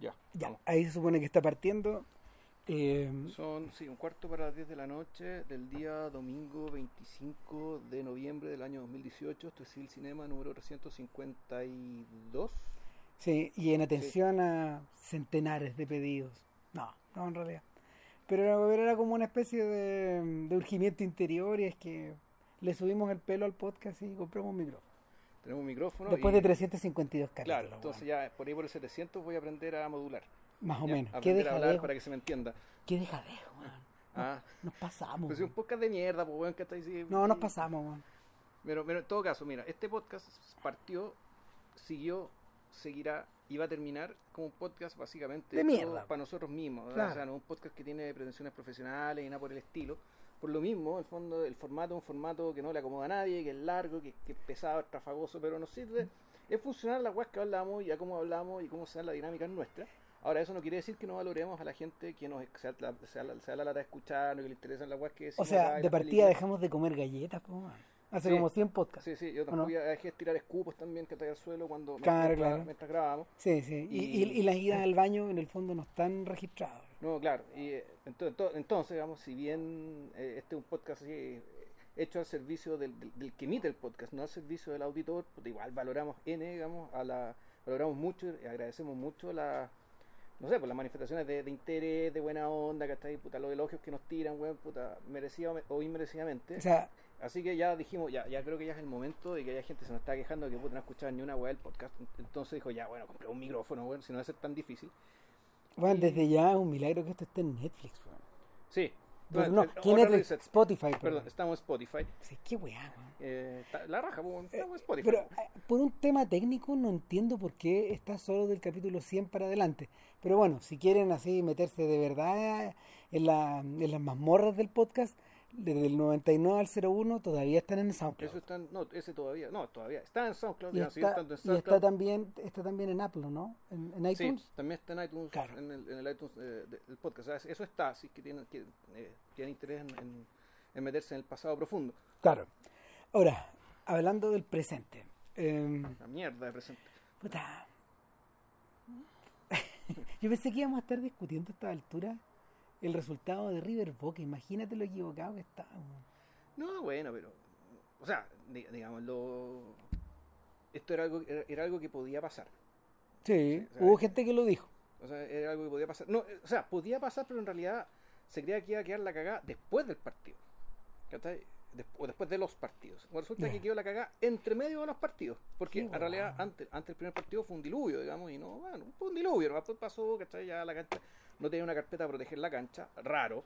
Ya. Ya, vamos. ahí se supone que está partiendo. Eh, Son, sí, un cuarto para las 10 de la noche del día domingo 25 de noviembre del año 2018. Esto es el cinema número 352. sí, y en atención a centenares de pedidos. No, no en realidad. Pero era, pero era como una especie de, de urgimiento interior y es que le subimos el pelo al podcast y compramos un micrófono. Tenemos un micrófono. Después y- de 352 capítulos. Claro, entonces ya por ahí por el 700 voy a aprender a modular. Más o Ya, menos. ¿Qué Aprender a hablar para que se me entienda. ¿Qué dejadejo, weón? Ah, Nos pasamos. pues es un podcast de mierda, pues weón, que está ahí. No, nos pasamos, weón. Pero, pero en todo caso, mira, este podcast partió, siguió, seguirá y va a terminar como un podcast básicamente De mierda. para nosotros mismos. Claro. O sea, no un podcast que tiene pretensiones profesionales y nada por el estilo. Por lo mismo, el fondo, el formato es un formato que no le acomoda a nadie, que es largo, que, que es pesado, es trafagoso, pero nos sirve. Es funcional la web que hablamos, ya cómo hablamos y cómo se da la dinámica nuestra. Ahora, eso no quiere decir que no valoremos a la gente que nos se da la, la- lata de escuchar, que le interesan las weas que O decimos sea, acá y de las partida películas. dejamos de comer galletas, weón. Hace Sí. como 100 podcasts. Sí, sí, yo ¿O no? tampoco ya dejé tirar escupos también que traía al suelo cuando Claro, mientras, claro. mientras grabábamos. Sí, sí. Y, Y- las idas al baño en el fondo no están registradas. No, claro. Y eh, ento- ento- entonces, digamos, si bien eh, este es un podcast así, eh, hecho al servicio del, del- del que emite el podcast, no al servicio del auditor, pues igual valoramos N, digamos, a la, valoramos mucho y agradecemos mucho la, no sé, pues las manifestaciones de, de interés, de buena onda, que está ahí, puta, los elogios que nos tiran, weón, puta, merecida o inmerecidamente. O sea, Así que ya dijimos, ya, ya creo que ya es el momento de que haya gente que se nos está quejando de que puta, no escuchar ni una weá del podcast. Entonces dijo, ya, bueno, compré un micrófono, weón, si no va a ser tan difícil. bueno, desde ya es un milagro que esto esté en Netflix, weón. Sí. Bueno, no, eh, ¿qué otra Netflix? vez, Spotify, Perdón, perdón. estamos en Spotify. Sí, qué weá, weón. Eh, la raja, pues, estamos en Spotify. Pero eh, por un tema técnico no entiendo por qué está solo del capítulo 100 para adelante. Pero bueno, si quieren así meterse de verdad en, la, en las mazmorras del podcast, desde el 99 al 01 todavía están en SoundCloud. Eso está, en- no, ese todavía, no, todavía está en SoundCloud, y está, y está también está también en Apple, ¿no? En, en Sí, iTunes. también está en iTunes, Claro. en, el, en el iTunes eh, de- del podcast. O sea, eso está, es que tienen, que, eh, tienen interés en, en- en meterse en el pasado profundo. Claro. Ahora, hablando del presente. em, La mierda de presente. puta. Yo pensé que íbamos a estar discutiendo a esta altura el resultado de River Boca. Imagínate lo equivocado que estábamos. No, bueno, pero. O sea, di- digamos, lo, esto era algo, era, era algo que podía pasar. Sí, o sea, hubo gente que lo dijo. O sea, era algo que podía pasar. No, o sea, podía pasar, pero en realidad se creía que iba a quedar la cagada después del partido. O después de los partidos. Resulta que quedó la cagada entre medio de los partidos. Porque Qué en realidad antes, antes del primer partido fue un diluvio, digamos, y no, bueno, fue un diluvio. ¿no? Después pasó, ¿cachai? Ya la cancha no tenía una carpeta para proteger la cancha, raro.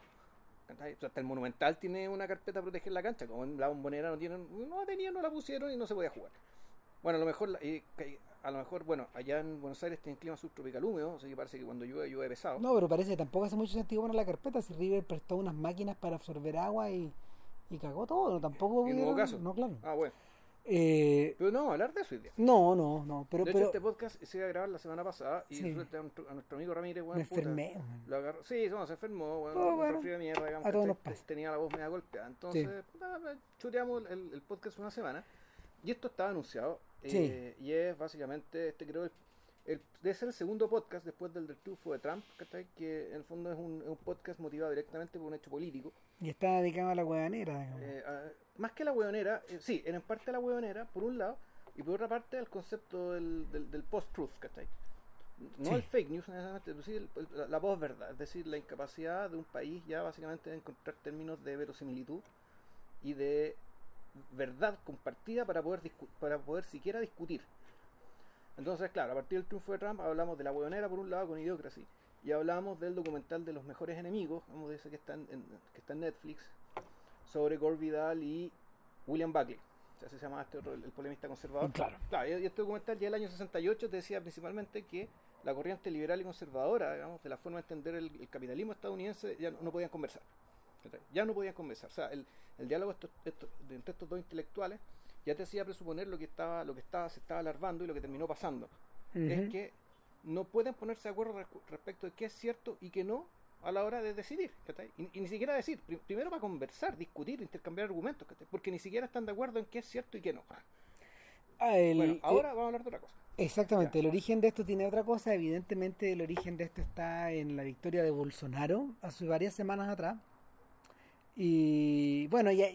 hasta el Monumental tiene una carpeta para proteger la cancha, como en la bombonera no tienen, no tenían, no la pusieron y no se podía jugar. Bueno, a lo mejor, eh, a lo mejor, bueno, allá en Buenos Aires tienen clima subtropical húmedo, así que parece que cuando llueve, llueve pesado. No, pero parece que tampoco hace mucho sentido poner la carpeta si River prestó unas máquinas para absorber agua y, y cagó todo. Tampoco no hubo caso. No, claro. Ah, bueno. Eh, Pero no hablar de eso hoy día. no, no, no. Pero, de hecho, pero este podcast se iba a grabar la semana pasada y Sí. a nuestro, a nuestro amigo Ramírez, weón, me puta, enfermé. man. Lo agarró. Sí, no, se enfermó, weón, Oh, bueno, de mierda, digamos, a todos ¿cachai? nos pasa. Tenía la voz media golpeada. Entonces, nada, chuteamos el, el podcast una semana. Y esto estaba anunciado. Sí. eh, y es básicamente, este creo, el, el, debe ser el segundo podcast después del del triunfo de Trump, ¿cachai? Que en el fondo es un, podcast motivado directamente por un hecho político. Y está dedicado a la digamos. Eh, a- más que la hueonera, eh, sí, en parte a la hueonera, por un lado, y por otra parte al concepto del, del, del post-truth, ¿cachai? No Sí. el fake news necesariamente, pero sí el- la, la post-verdad, es decir, la incapacidad de un país ya básicamente de encontrar términos de verosimilitud y de verdad compartida para poder, para poder siquiera discutir. Entonces, claro, a partir del triunfo de Trump hablamos de la hueonera por un lado con Idiocracy y hablamos del documental de los mejores enemigos, vamos de ese que está en, que está en Netflix, sobre Gore Vidal y William Buckley. O sea, se llama este otro, el, el polemista conservador. Claro. y este documental ya el año 68 te decía principalmente que la corriente liberal y conservadora, digamos, de la forma de entender el, el capitalismo estadounidense, ya no, no podían conversar. Ya no podían conversar. O sea, el, el diálogo estos- estos- de entre estos dos intelectuales ya te hacía presuponer lo que estaba, lo que estaba, se estaba alarmando y lo que terminó pasando. Es que no pueden ponerse de acuerdo respecto de qué es cierto y qué no a la hora de decidir. Y, y ni siquiera decir, pri- primero para conversar, discutir, intercambiar argumentos, porque ni siquiera están de acuerdo en qué es cierto y qué no. Ah, el- Bueno, eh, ahora vamos a hablar de otra cosa. Exactamente, el origen de esto tiene otra cosa. Evidentemente, el origen de esto está en la victoria de Bolsonaro hace varias semanas atrás. Y bueno, ya.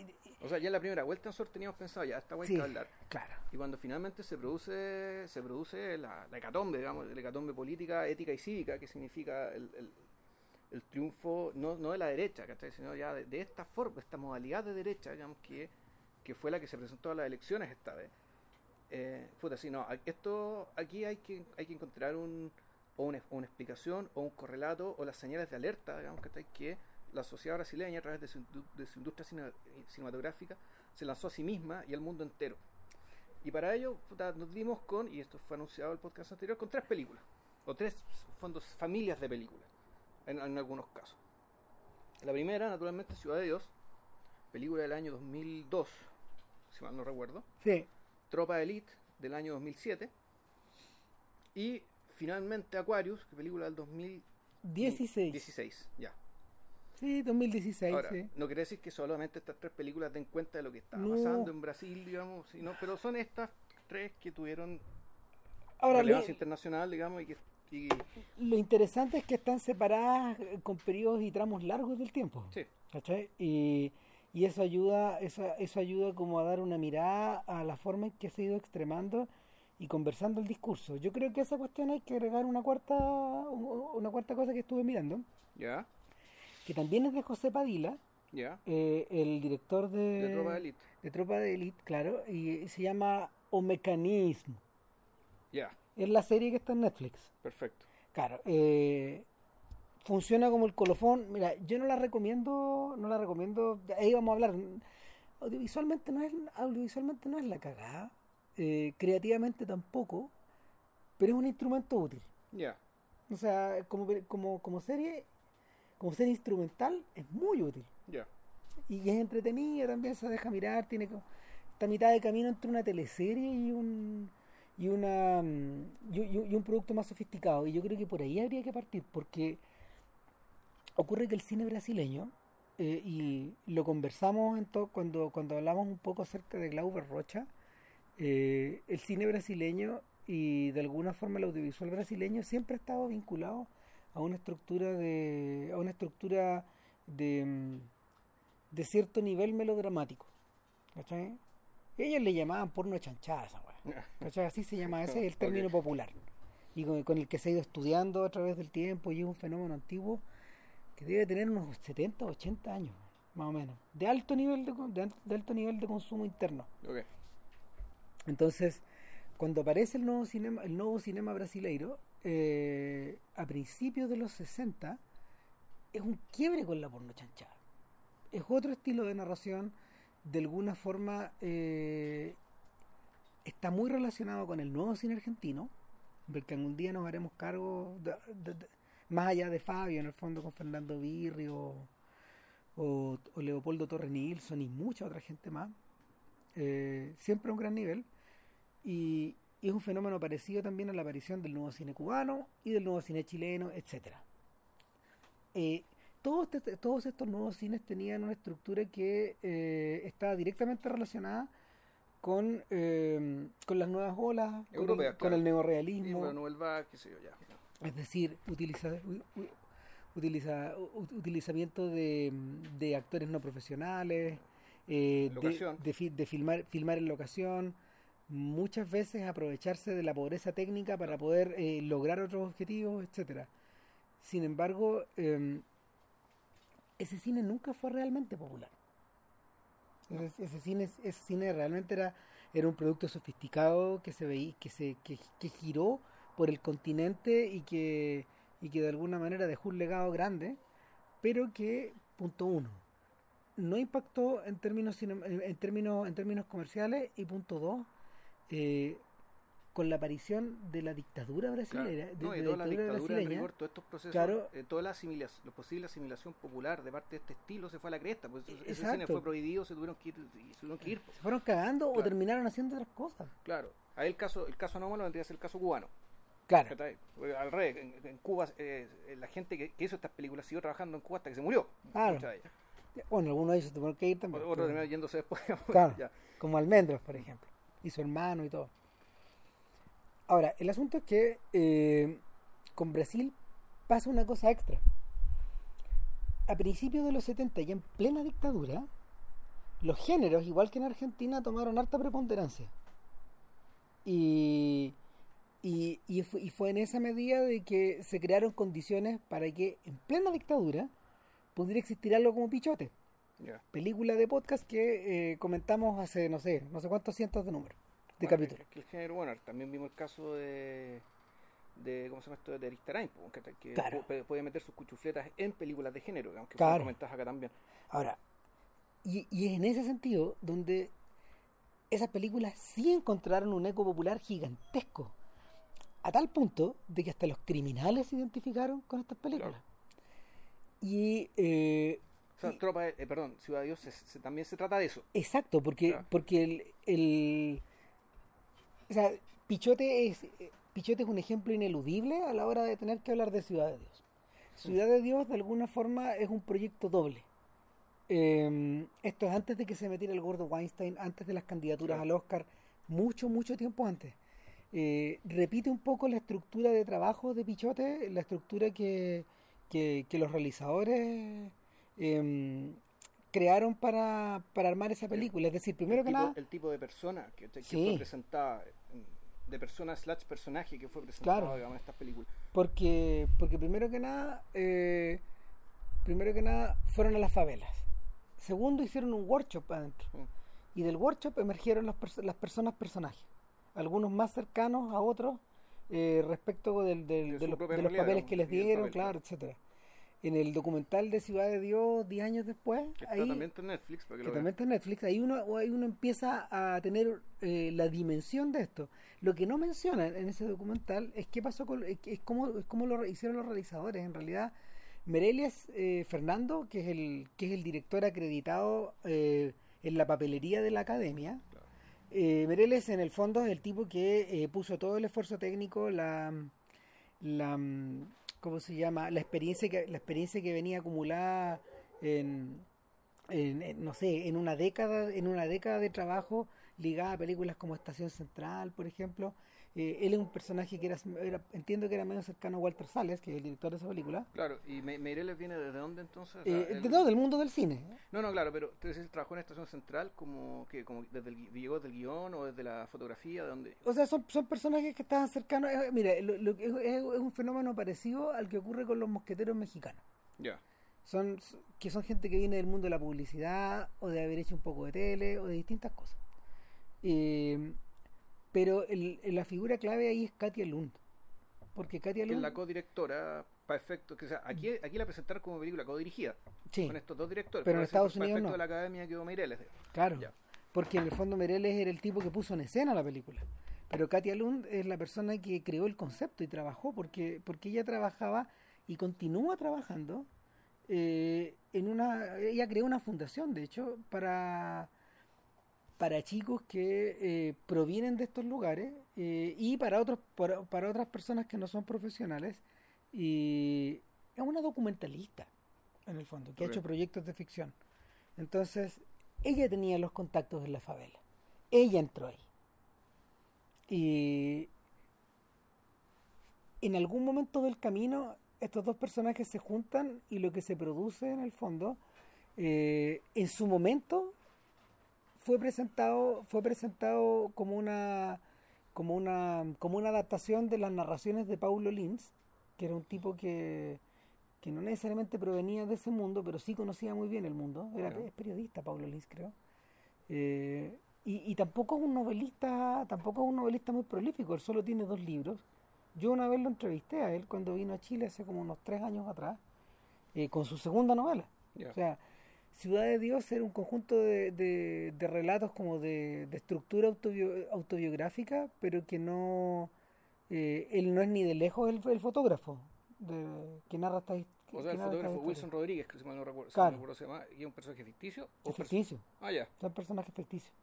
O sea, ya en la primera vuelta nosotros teníamos pensado, ya esta vuelta Sí, a hablar. claro. Y cuando finalmente se produce se produce la, la hecatombe, digamos, la hecatombe política, ética y cívica, que significa el, el- el triunfo no, no de la derecha, ¿cachai? sino ya de, de esta forma, esta modalidad de derecha, digamos, que, que fue la que se presentó a las elecciones esta vez. Eh, puta, sí, no, esto aquí hay que, hay que encontrar un, o una, una explicación o un correlato o las señales de alerta, digamos, ¿cachai? que la sociedad brasileña a través de su, de su industria cine- cinematográfica se lanzó a sí misma y al mundo entero. Y para ello puta, nos dimos con, y esto fue anunciado en el podcast anterior, con tres películas, o tres fondos, familias de películas, en, en algunos casos. La primera, naturalmente, Ciudad de Dios, película del año 2002, si mal no recuerdo. Sí, Tropa Elite del año 2007. Y finalmente Aquarius, película del 16. 2016. Ya. Sí, 2016. Ahora, sí. no quiere decir que solamente estas tres películas den cuenta de lo que está No. pasando en Brasil, digamos, sino, pero son estas tres que tuvieron Ahora, relevancia internacional, digamos, y que y- lo interesante es que están separadas eh, con periodos y tramos largos del tiempo. sí, ¿Cachai? Y, y eso ayuda, eso, eso ayuda como a dar una mirada a la forma en que se ha ido extremando y conversando el discurso. Yo creo que a esa cuestión hay que agregar una cuarta, una cuarta cosa que estuve mirando, ya, que también es de José Padilla, eh, el director de, de Tropa Elite, de Tropa de Elite, claro, y se llama O Mecanismo. ya, Es la serie que está en Netflix. perfecto. Claro, eh, funciona como el colofón. Mira, yo no la recomiendo, no la recomiendo. Ahí vamos a hablar. Audiovisualmente no es, audiovisualmente no es la cagada. eh, creativamente tampoco, pero es un instrumento útil. Ya, O sea, como, como, como serie, como serie instrumental, es muy útil. ya, Y es entretenida, también se deja mirar, tiene como- está a mitad de camino entre una teleserie y un y una mm, y, un producto más sofisticado. Y yo creo que por ahí habría que partir, porque ocurre que el cine brasileño, eh, y lo conversamos en cuando, cuando hablamos un poco acerca de Glauber Rocha, eh, el cine brasileño y de alguna forma el audiovisual brasileño siempre ha estado vinculado a una estructura de a una estructura de, mm, de cierto nivel melodramático. ¿Cachai? Ellos le llamaban porno chanchada esa weá. ¿Cachai? Así se llama, ese es el término popular. Y con, con el que se ha ido estudiando a través del tiempo y es un fenómeno antiguo que debe tener unos 70, 80 años, más o menos. De alto nivel de, alto nivel de consumo interno. Entonces, cuando aparece el nuevo cinema, el nuevo cinema brasileiro, eh, a principios de los 60, es un quiebre con la porno chanchada. Es otro estilo de narración, de alguna forma eh, está muy relacionado con el nuevo cine argentino, del que algún día nos haremos cargo, de- de- más allá de Fabio, en el fondo con Fernando Birri o, Leopoldo Torre Nilsson y mucha otra gente más. Eh, siempre a un gran nivel y, y es un fenómeno parecido también a la aparición del nuevo cine cubano y del nuevo cine chileno, etcétera. Eh, todos, este- todos estos nuevos cines tenían una estructura que eh, estaba directamente relacionada con, eh, con las nuevas olas, con el, con el qué sé yo, ya, es decir, utiliza, u- u- utiliza, u- utilizamiento de, de actores no profesionales, eh, de, de fi- de filmar, filmar en locación, muchas veces aprovecharse de la pobreza técnica para poder eh, lograr otros objetivos, etcétera. Sin embargo, eh, ese cine nunca fue realmente popular. Ese, ese cine, ese cine realmente era, era un producto sofisticado que se veía, que se, que, que giró por el continente y que, y que de alguna manera dejó un legado grande, pero que, punto uno, no impactó en términos en términos en términos comerciales y punto dos, eh, con la aparición de la dictadura Claro. brasileña, de, No, de toda la dictadura en brasileña, rigor, todos estos procesos, Claro. eh, toda la asimilación, la posible asimilación popular de parte de este estilo se fue a la cresta, pues ese cine fue prohibido, se tuvieron que ir, y se tuvieron que ir, pues. se fueron cagando o Claro. terminaron haciendo otras cosas. claro. Ahí el caso, el caso anómalo vendría a ser el caso cubano. Claro, Al revés, en, en Cuba, eh, la gente que, que hizo estas películas siguió trabajando en Cuba hasta que se murió. Claro. bueno, algunos de ellos tuvieron que ir también. Otro pero- terminó yéndose después. Claro. ya. como Almendros, por ejemplo, y su hermano y todo. Ahora, el asunto es que eh, con Brasil pasa una cosa extra. A principios de los 70 y en plena dictadura, los géneros, igual que en Argentina, tomaron harta preponderancia. Y, y, y fue, y fue en esa medida de que se crearon condiciones para que en plena dictadura pudiera existir algo como Pichote, Ya. película de podcast que eh, comentamos hace, no sé, no sé cuántos cientos de números de Bueno, capítulos. que el género, bueno, también vimos el caso de, de ¿cómo se llama esto? De Aristarain, que, que Claro. pu- puede meter sus cuchufletas en películas de género, aunque Claro. comentas acá también. Ahora, y, y es en ese sentido donde esas películas sí encontraron un eco popular gigantesco. A tal punto de que hasta los criminales se identificaron con estas películas. Claro. Y eh, O sea, Y- Tropa, de- eh, perdón, Ciudad de Dios se- se- también se trata de eso. exacto, porque, Claro. porque el, el- o sea, Pichote es Pichote es un ejemplo ineludible a la hora de tener que hablar de Ciudad de Dios. Ciudad de Dios de alguna forma es un proyecto doble. Eh, esto es antes de que se metiera el gordo Weinstein, antes de las candidaturas Claro. al Oscar, mucho, mucho tiempo antes. Eh, repite un poco la estructura de trabajo de Pichote, la estructura que, que, que los realizadores em, crearon para, para armar esa película. Es decir, primero el que tipo, nada, el tipo de persona que, que Sí. fue presentada, mm, de persona slash personaje que fue presentado Claro. digamos, en estas películas. porque, porque primero que nada, eh, primero que nada, fueron a las favelas. Segundo, hicieron un workshop adentro. Mm. Y del workshop emergieron las, pers- las personas personajes. Algunos más cercanos a otros eh, respecto del- del- De los, de los papeles que les dieron, papel, claro, claro. etcétera. En el documental de Ciudad de Dios, 10 años después, Que ahí, también está en Netflix, para que, que lo también está en Netflix, ahí uno, ahí uno empieza a tener eh, la dimensión de esto. Lo que no mencionan en ese documental es qué pasó con, es, es cómo, es cómo lo hicieron los realizadores. En realidad, Mereles eh, Fernando, que es el, que es el director acreditado eh, en la papelería de la academia, Claro. Mereles en el fondo es el tipo que eh, puso todo el esfuerzo técnico, la, la ¿cómo se llama? La experiencia que, la experiencia que venía acumulada en, en- no sé, en una década, en una década de trabajo ligada a películas como Estación Central, por ejemplo. Eh, él es un personaje que era, era- entiendo que era medio cercano a Walter Sales, que es el director de esa película. Claro, y Me- Meireles viene desde dónde entonces? O sea, Eh, él- de- no, del mundo del cine. No, no, claro, pero decís, trabajó en Estación Central como que como desde el, llegó desde el guion o desde la fotografía, de dónde. O sea, son, son personajes que estaban cercanos. eh, mira, lo- lo que es, es- es un fenómeno parecido al que ocurre con los mosqueteros mexicanos. Ya. Son, que son gente que viene del mundo de la publicidad o de haber hecho un poco de tele o de distintas cosas. Eh, pero el- la figura clave ahí es Katia Lund. Porque Katia Que es Lund. la codirectora, para efectos, que sea, aquí, aquí la presentaron como película codirigida, sí, con estos dos directores. Pero en Estados para Unidos no. de la academia quedó Meireles. claro. Ya. Porque en el fondo Mereles era el tipo que puso en escena la película. Pero Katia Lund es la persona que creó el concepto y trabajó, porque, porque ella trabajaba y continúa trabajando eh, en una. Ella creó una fundación, de hecho, para, para chicos que eh, provienen de estos lugares eh, y para, otros, para, para otras personas que no son profesionales. Y es una documentalista, en el fondo, que ha hecho proyectos de ficción. Entonces, ella tenía los contactos en la favela. Ella entró ahí. Y en algún momento del camino, estos dos personajes se juntan y lo que se produce en el fondo, eh, en su momento, fue presentado, fue presentado como una, como una, como una adaptación de las narraciones de Paulo Lins, que era un tipo que, que no necesariamente provenía de ese mundo, pero sí conocía muy bien el mundo. Era es periodista, Paulo Lins, creo. Eh, y, y tampoco es un novelista, tampoco es un novelista muy prolífico, él solo tiene dos libros. Yo una vez lo entrevisté a él cuando vino a Chile hace como unos tres años atrás, eh, con su segunda novela. Ya. O sea, Ciudad de Dios era un conjunto de, de- de relatos como de, de estructura autobio- autobiográfica, pero que no, eh, él no es ni de lejos el, el fotógrafo de, que narra esta his- o sea, el fotógrafo historia. Wilson Rodríguez, que si mal no recuerdo, si Claro. mal no recuerdo se llama, y es un personaje ficticio. o perso- ficticio, Ah, ya, son personajes ficticios.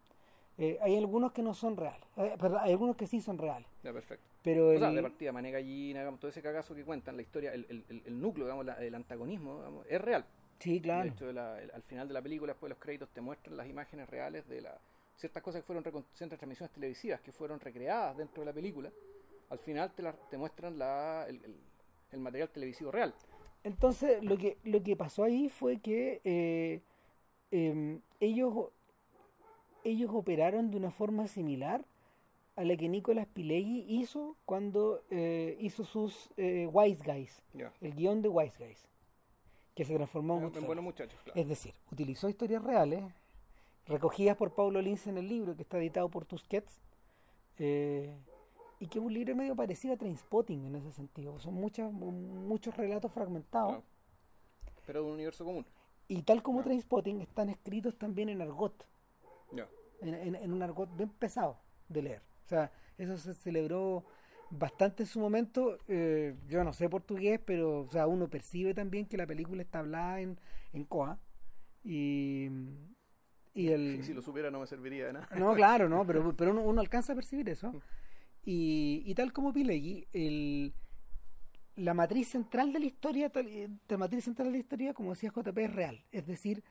Eh, hay algunos que no son reales, eh, perdón, hay algunos que sí son reales, ya, perfecto. pero O sea, el- de partida, Mané Gallina, digamos, todo ese cagazo que cuentan, la historia, el, el, el- el núcleo, digamos, la- el antagonismo, digamos, es real. Sí, De claro, hecho, la- el- al final de la película, después de los créditos, te muestran las imágenes reales de la, ciertas cosas que fueron ciertas transmisiones televisivas que fueron recreadas dentro de la película al final te, la- te muestran la, el, el- el material televisivo real. Entonces, lo que, lo que pasó ahí fue que eh, em, ellos, ellos operaron de una forma similar a la que Nicolas Pileggi hizo cuando eh, hizo sus eh, Wise Guys, Ya. el guion de Wise Guys, que se transformó en Goodfellas. buenos muchachos, claro. Es decir, utilizó historias reales, recogidas por Paulo Lince en el libro que está editado por Tusquets, eh, y que es un libro medio parecido a Trainspotting en ese sentido. Son muchas, muchos relatos fragmentados. Claro. Pero de un universo común. Y tal como Ya. Trainspotting, están escritos también en argot, en, en- en un argot bien pesado de leer. O sea, eso se celebró bastante en su momento. eh, yo no sé portugués, pero o sea, uno percibe también que la película está hablada en, en Coa. Y, y el... Si lo supiera no me serviría de nada. No, claro, no, pero, pero uno, uno alcanza a percibir eso. Y, y tal como Pileggi, el, la matriz central de la historia, eh, la matriz central de la historia, como decía JP, es real. Es decir,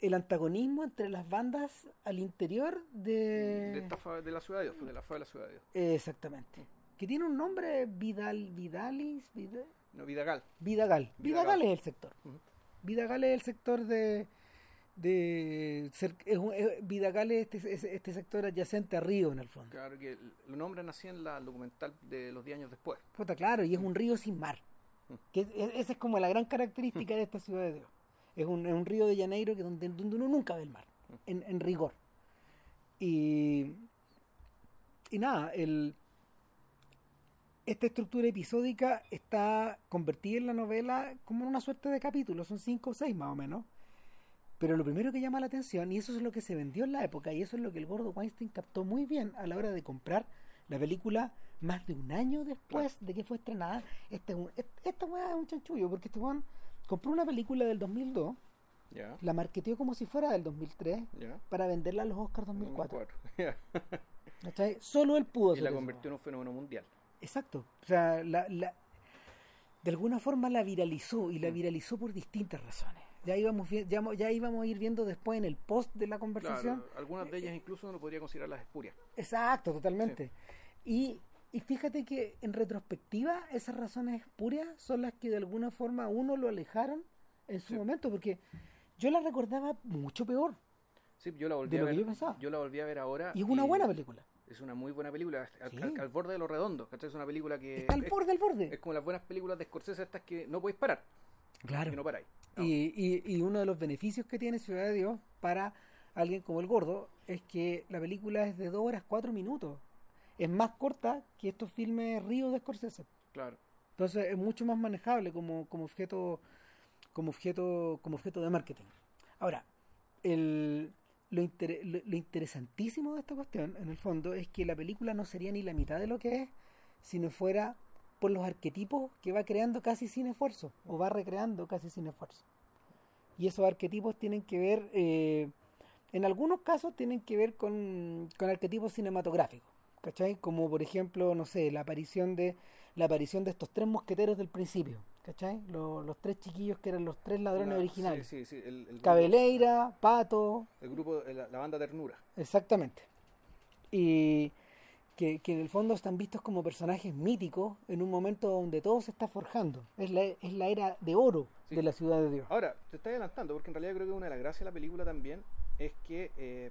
el antagonismo entre las bandas al interior de... De, esta de la ciudad de Dios, pues, de la fa de la ciudad de Dios. Exactamente. Que tiene un nombre, Vidal, Vidalis, Vida- No, Vidagal. Vidagal. Vidagal. Vidagal es el sector. Ujú. Vidagal es el sector de... de cer- es es- Vidagal es este, es este sector adyacente a Río, en el fondo. Claro que el- lo nombran así en la documental de los 10 años después. Puta, claro, y es un río sin mar. Que es- es- esa es como la gran característica de esta ciudad de Dios. Es un, es un río de Janeiro que donde, donde uno nunca ve el mar, en, en rigor. Y, y nada, el, esta estructura episódica está convertida en la novela como en una suerte de capítulos, son cinco o seis más o menos. Pero lo primero que llama la atención, y eso es lo que se vendió en la época, y eso es lo que el gordo Weinstein captó muy bien a la hora de comprar la película más de un año después de que fue estrenada. Este, este- esta weá es un chanchullo, porque este weón compró una película del 2002, Ya. la marketeó como si fuera del 2003 Ya. para venderla a los Oscars 2004. 2004. Ya. ¿Cachai? Solo él pudo Y la convirtió en un fenómeno mundial. Exacto. O sea, la, la- de alguna forma la viralizó y la Mm. viralizó por distintas razones. Ya íbamos, ya, ya íbamos a ir viendo después en el post de la conversación. Claro, algunas de ellas incluso uno podría considerarlas espurias. Exacto, totalmente. Y, y fíjate que en retrospectiva esas razones espurias son las que de alguna forma a uno lo alejaron en su Sí. momento, porque yo la recordaba mucho peor. Sí, yo la volví De a lo que ver. yo pensaba. yo la volví a ver ahora. Y es una buena película. Es una muy buena película, al, Sí. al- al borde de lo redondo. ¿cachai? Es una película que Está al es, borde, al borde. es como las buenas películas de Scorsese estas que no podéis parar, Claro. que no paráis. No. Y, y, y uno de los beneficios que tiene Ciudad de Dios para alguien como el gordo es que la película es de 2 horas 4 minutos. Es más corta que estos filmes Río de Scorsese. Claro. Entonces es mucho más manejable como, como objeto como objeto como objeto de marketing. Ahora, el, lo, lo interesantísimo de esta cuestión, en el fondo, es que la película no sería ni la mitad de lo que es si no fuera por los arquetipos que va creando casi sin esfuerzo, o va recreando casi sin esfuerzo. Y esos arquetipos tienen que ver, eh, en algunos casos tienen que ver con, con arquetipos cinematográficos, ¿cachai? Como por ejemplo, no sé, la aparición de la aparición de estos tres mosqueteros del principio, ¿cachai? Los, los tres chiquillos que eran los tres ladrones La- originales. Sí, sí, sí. El, el grupo, Cabeleira, Pato, el grupo, la, la banda Ternura. exactamente. Y que, que en el fondo están vistos como personajes míticos en un momento donde todo se está forjando. Es la, es la era de oro Sí. de la ciudad de Dios. Ahora, te estoy adelantando, porque en realidad creo que una de las gracias de la película también es que eh,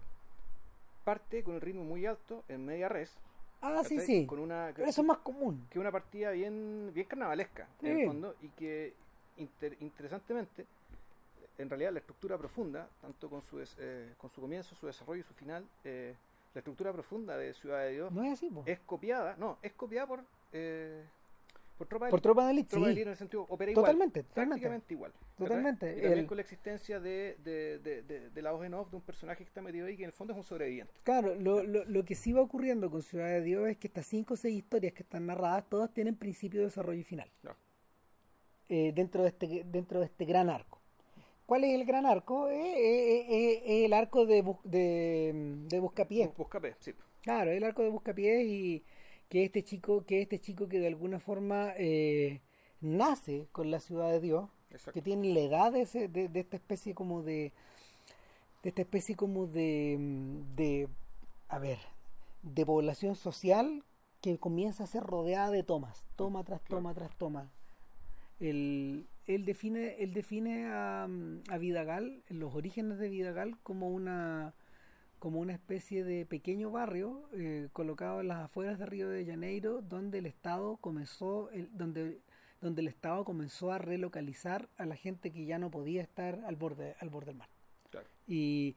parte con el ritmo muy alto en media res. Ah, sí, ¿cachai? sí. Con una, Pero eso es más común. que una partida bien, bien carnavalesca, Sí. en el fondo, y que inter- interesantemente, en realidad la estructura profunda, tanto con su, des- eh, con su comienzo, su desarrollo y su final, eh, la estructura profunda de Ciudad de Dios No es así, es copiada, no, es copiada por, eh, por Tropa de Por Elite. tropa de Tropa de sí. Elite en el sentido, opera igual. Totalmente, totalmente. Prácticamente igual. Totalmente. Y también El- con la existencia de, de, de, de, la voz en off de un personaje que está metido ahí que en el fondo es un sobreviviente. Claro, lo, lo, lo que sí va ocurriendo con Ciudad de Dios es que estas cinco o seis historias que están narradas, todas tienen principio, desarrollo y final. No. Eh, dentro, de este, dentro de este gran arco. ¿Cuál es el gran arco? Eh, eh, eh, eh, el arco de, bus- de, de Buscapiés. Buscapé, sí. Claro, el arco de Buscapiés y que este chico, que este chico que de alguna forma eh, nace con la ciudad de Dios, Exacto. que tiene la edad de, ese- de, de esta especie como de, de esta especie como de, de, a ver, de población social que comienza a ser rodeada de tomas, toma tras toma tras toma. El, él define, él define a, a Vidagal, los orígenes de Vidagal, como una como una especie de pequeño barrio eh, colocado en las afueras de Río de Janeiro, donde el Estado comenzó, el, donde, donde el Estado comenzó a relocalizar a la gente que ya no podía estar al borde, al borde del mar. Claro. Y,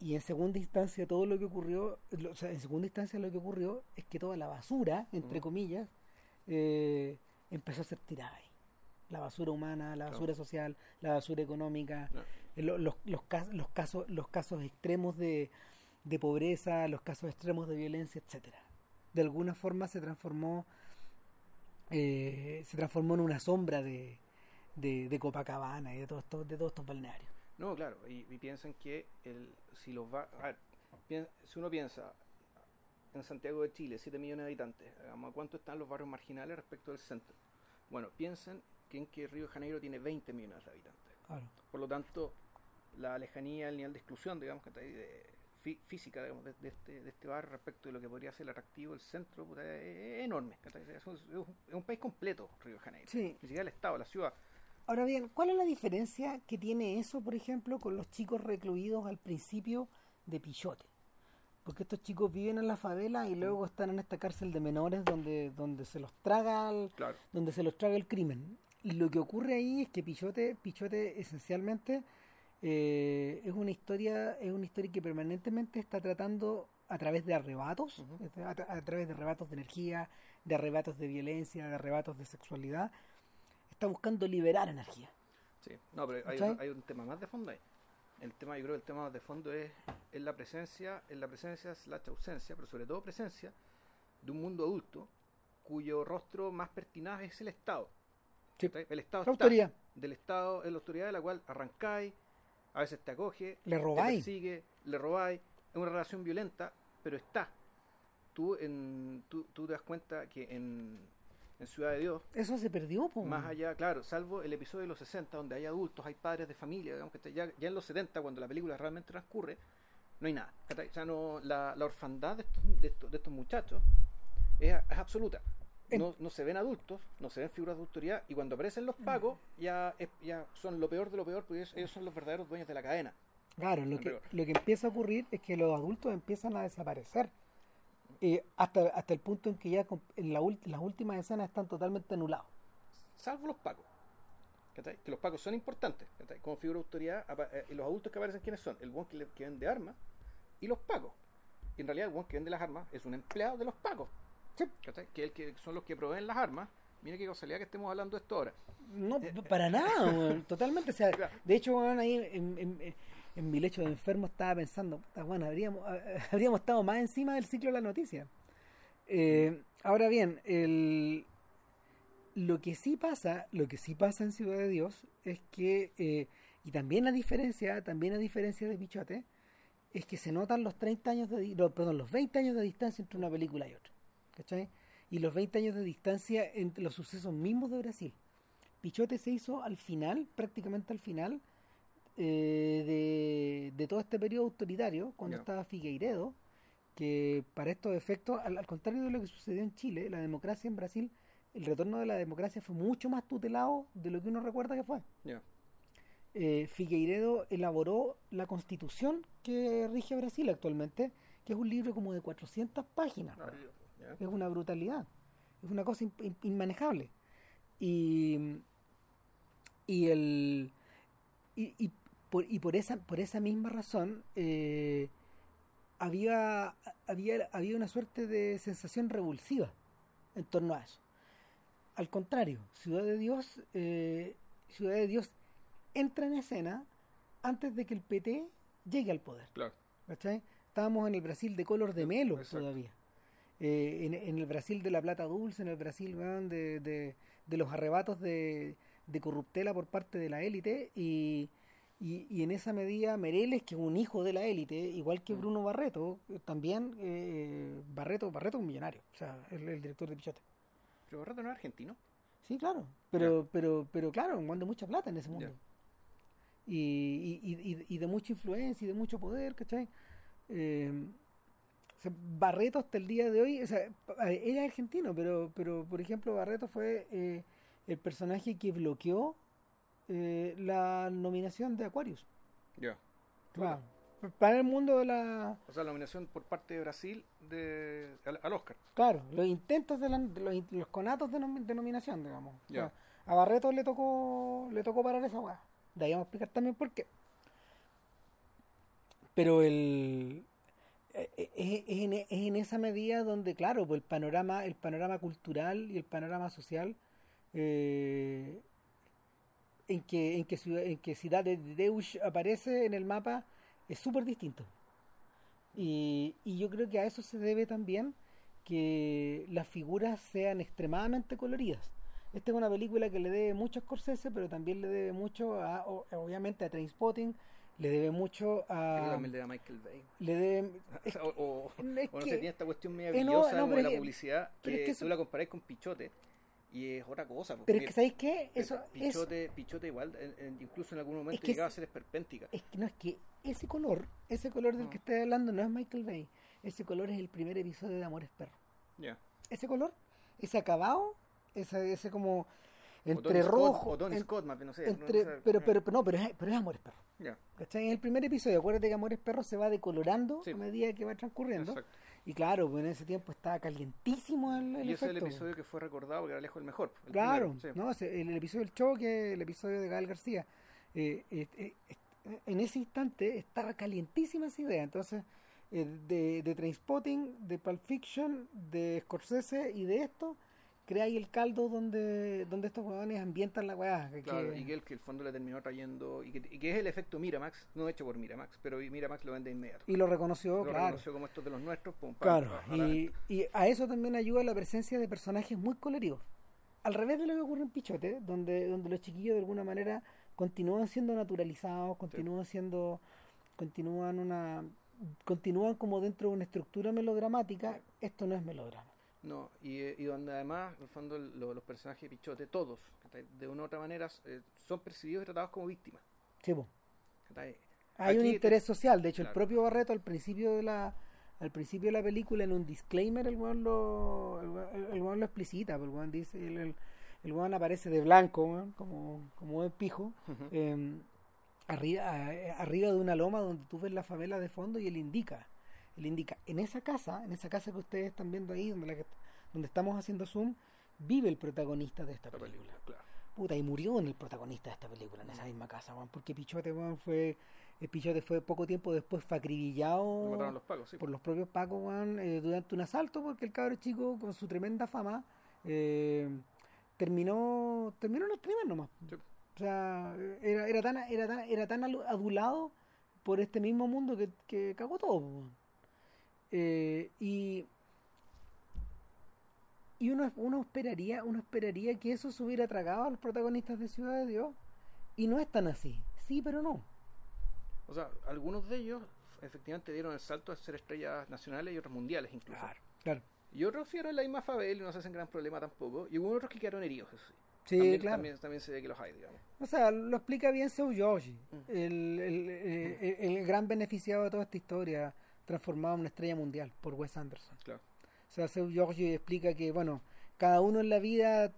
y en segunda instancia todo lo que ocurrió, o sea, en segunda instancia lo que ocurrió es que toda la basura, entre Ujú. comillas, eh, empezó a ser tirada ahí. La basura humana, la Claro. basura social, la basura económica, No. eh, lo- los, los, los casos, los casos extremos de, de pobreza, los casos extremos de violencia, etcétera. De alguna forma se transformó, eh, se transformó en una sombra de, de, de Copacabana y de todos estos, de todos estos balnearios. No, claro, y, y piensan que el, si los va, a ver, si uno piensa en Santiago de Chile, 7 millones de habitantes, digamos, ¿a cuánto están los barrios marginales respecto del centro? Bueno, piensen que en que Río de Janeiro tiene 20 millones de habitantes. Claro. Por lo tanto, la lejanía, el nivel de exclusión, digamos, que está ahí de, fí- física digamos, de, de este, de este barrio respecto de lo que podría ser el atractivo del centro, puta, es, enorme. Es un, es un- es un país completo, Río de Janeiro. Sí. Ni siquiera el estado, la ciudad. Ahora bien, ¿cuál es la diferencia que tiene eso, por ejemplo, con los chicos recluidos al principio de Pichote? Porque estos chicos viven en la favela y luego están en esta cárcel de menores donde, donde se los traga el, Claro. donde se los traga el crimen. Y lo que ocurre ahí es que Pichote, Pichote esencialmente eh, es una historia, es una historia que permanentemente está tratando a través de arrebatos, Ujú. es a, tra- a través de arrebatos de energía, de arrebatos de violencia, de arrebatos de sexualidad, está buscando liberar energía. Sí, no, pero hay, un- hay un tema más de fondo ahí. El tema, yo creo que el tema más de fondo es, es la presencia, es la presencia slash ausencia, pero sobre todo presencia de un mundo adulto cuyo rostro más pertinaz es el Estado. Sí. El Estado La está. autoridad. Del Estado es la autoridad de la cual arrancáis, a veces te acoge, Le te robáis. persigue, le robáis, es una relación violenta, pero está. Tú, en, tú, tú te das cuenta que en, en Ciudad de Dios, Eso se perdió, po. más allá, claro, salvo el episodio de los 60, donde hay adultos, hay padres de familia, digamos que ya, ya en los 70, cuando la película realmente transcurre, no hay nada. O sea, no, la, la orfandad de estos, de estos, de estos muchachos es, es absoluta. No, no se ven adultos, no se ven figuras de autoridad, y cuando aparecen los pagos, ya, es- ya son lo peor de lo peor, porque ellos, son los verdaderos dueños de la cadena. Claro, lo que, lo que empieza a ocurrir es que los adultos empiezan a desaparecer. Eh, hasta, hasta el punto en que ya en la ul- las últimas escenas están totalmente anulados. salvo los pacos. ¿cachai? Que los pacos son importantes, como figura de autoridad. eh, y los adultos que aparecen, ¿quiénes son? El buen que, vende armas y los pacos. Y en realidad, el buen que vende las armas es un empleado de los pacos, Que, el que son los que proveen las armas. Mira qué casualidad que estemos hablando de esto ahora. No, para nada, totalmente. O sea, Claro. de hecho, ahí en, en- en mi lecho de enfermo estaba pensando, puta, bueno, habríamos, habríamos estado más encima del ciclo de la noticia. Eh, ahora bien, el, lo que sí pasa, lo que sí pasa en Ciudad de Dios es que, eh, y también a diferencia, también a diferencia de Pichote, es que se notan los 30 años de, perdón, los 20 años de distancia entre una película y otra. ¿Cachai? Y los 20 años de distancia entre los sucesos mismos de Brasil. Pichote se hizo al final, prácticamente al final, eh, de, de todo este periodo autoritario, cuando estaba Figueiredo, que para estos efectos, al, al contrario de lo que sucedió en Chile, la democracia en Brasil, el retorno de la democracia fue mucho más tutelado de lo que uno recuerda que fue. Ya. Eh, Figueiredo elaboró la constitución que rige a Brasil actualmente, que es un libro como de 400 páginas. Es una brutalidad, es una cosa in- in- inmanejable. Y, y el y, y por, y por esa por esa misma razón eh, había había había una suerte de sensación revulsiva en torno a eso. Al contrario, Ciudad de Dios eh, Ciudad de Dios entra en escena antes de que el PT llegue al poder. Claro. ¿cachai? Estábamos en el Brasil de color de melo Exacto. todavía. Eh, en, en el Brasil de la plata dulce, en el Brasil weón, de, de, de los arrebatos de, de corruptela por parte de la élite y, y, y en esa medida Mereles, que es un hijo de la élite, igual que Mm. Bruno Barreto, también eh, Barreto, Barreto es un millonario, o sea, es el, el director de Pichote. Pero Barreto no es argentino. Sí, claro, pero, pero, pero claro, un de mucha plata en ese mundo. Ya. Y, y, y, y- y de mucha influencia y de mucho poder, ¿cachai? Eh, O sea, Barreto hasta el día de hoy, o sea, era argentino, pero, pero por ejemplo, Barreto fue eh, el personaje que bloqueó eh, la nominación de Aquarius. Ya. Claro. Para el mundo de la. O sea, la nominación por parte de Brasil de, al, al Oscar. Claro, los intentos de, la- de los, los conatos de, de nominación, digamos. O sea, a Barreto le tocó le tocó parar esa weá. De ahí vamos a explicar también por qué. Pero el eh, eh, es, es en, es en esa medida donde, claro, pues el panorama, el panorama cultural y el panorama social eh, en que en que ciudad, en que Ciudad de Deus aparece en el mapa es súper distinto. Y, yo creo que a eso se debe también que las figuras sean extremadamente coloridas. Esta es una película que le debe mucho a Scorsese, pero también le debe mucho a, obviamente, a Trainspotting, le debe mucho a... también le da Michael Bay. Le debe... es- o, o- es o no que- sé, tiene esta cuestión media eh, no, brillosa no, de la que- publicidad. pero es que que tú eso- la comparás con Pichote y es otra cosa. pues, pero es que, ¿sabéis qué? Eso, eso, Pichote, Pichote igual, en- en- incluso en algún momento que llegaba es- a ser esperpéntica. es que no es que ese color, ese color del Ah. que estoy hablando no es Michael Bay. Ese color es el primer episodio de Amores Perros. Ya. Ese color, ese acabado, ese, ese como entre Scott- rojo, o Tony en- Scott, más bien, no sé. entre, no sé, pero, pero, pero no, pero es, pero es Amores Perros. ¿Cachai? En el primer episodio, acuérdate que Amores Perros se va decolorando Sí. a medida que va transcurriendo. exacto. Y claro, pues en ese tiempo estaba calientísimo el, el Y ese es el efecto. episodio que fue recordado porque era lejos el mejor. el Claro, primero, sí. no, el, el episodio del choque, el episodio de Gael García. eh, eh, eh, en ese instante estaba calientísima esa idea. Entonces, de, de Trainspotting, de Pulp Fiction, de Scorsese y de esto, crea ahí el caldo donde, donde estos huevones ambientan la weá. Claro, que- y que el que el fondo le terminó trayendo, y que, y que es el efecto Miramax, no hecho por Miramax, pero Miramax lo vende de inmediato. y lo reconoció, lo claro. reconoció como estos de los nuestros, pum, pam, Claro, y, y a eso también ayuda la presencia de personajes muy coloridos. Al revés de lo que ocurre en Pichote, donde, donde los chiquillos de alguna manera continúan siendo naturalizados, continúan siendo, continúan una, continúan como dentro de una estructura melodramática, esto no es melodrama. No, y, eh, y donde además, en el fondo, lo- los personajes de Pichote, todos, de una u otra manera, eh, son percibidos y tratados como víctimas. Sí. ¿cachai? Hay un interés social, de hecho el propio Barreto al principio de la al principio de la película en un disclaimer el weón lo el, el lo explicita, pues, el weón dice el, el, el weón aparece de blanco, weón, como como buen pijo, eh, arriba eh, arriba de una loma donde tú ves la favela de fondo y él indica, él indica en esa casa, en esa casa que ustedes están viendo ahí donde la que- donde estamos haciendo zoom, vive el protagonista de esta La película. película, claro. Puta, y murió en el protagonista de esta película, en esa misma casa, weón, porque Pichote, weón, fue, el Pichote fue poco tiempo después fue acribillado los sí. por los propios pacos, weón, eh, durante un asalto, porque el cabro chico, con su tremenda fama, eh, terminó, terminó en el crimen nomás. Sí. O sea, era, era tan, era tan, era tan adulado por este mismo mundo que, que cagó todo, weón. Eh, y y uno, uno esperaría uno esperaría que eso se hubiera tragado a los protagonistas de Ciudad de Dios y no es tan así sí pero no O sea, algunos de ellos efectivamente dieron el salto a ser estrellas nacionales y otros mundiales incluso. claro Y otros sí eran la misma favela y no se hacen gran problema tampoco. Y hubo otros que quedaron heridos, eso sí. sí también, claro también, también se ve que los hay, digamos. o sea lo explica bien Seu Yoshi Mm. el, el, el- el gran beneficiado de toda esta historia transformado en una estrella mundial por Wes Anderson Claro. o sea Seu Yoshi explica que bueno cada uno en la vida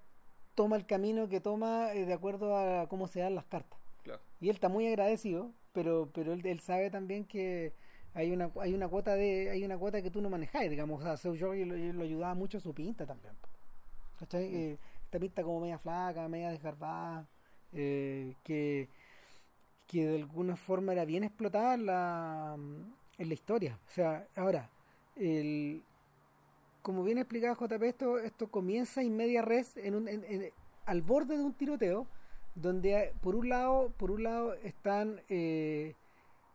toma el camino que toma eh, de acuerdo a cómo se dan las cartas Claro. Y él está muy agradecido, pero pero él, él sabe también que hay una hay una cuota de hay una cuota que tú no manejáis, digamos, o sea, Seu Jorge lo, lo ayudaba mucho su pinta también. ¿Cachai? Eh, esta pinta como media flaca, media desgarbada, eh, que que de alguna forma era bien explotada la, en la historia. O sea, ahora, el, como bien explicaba JP, esto, esto comienza en media res, en un, en- en- al borde de un tiroteo, donde hay- por un lado, por un lado están eh,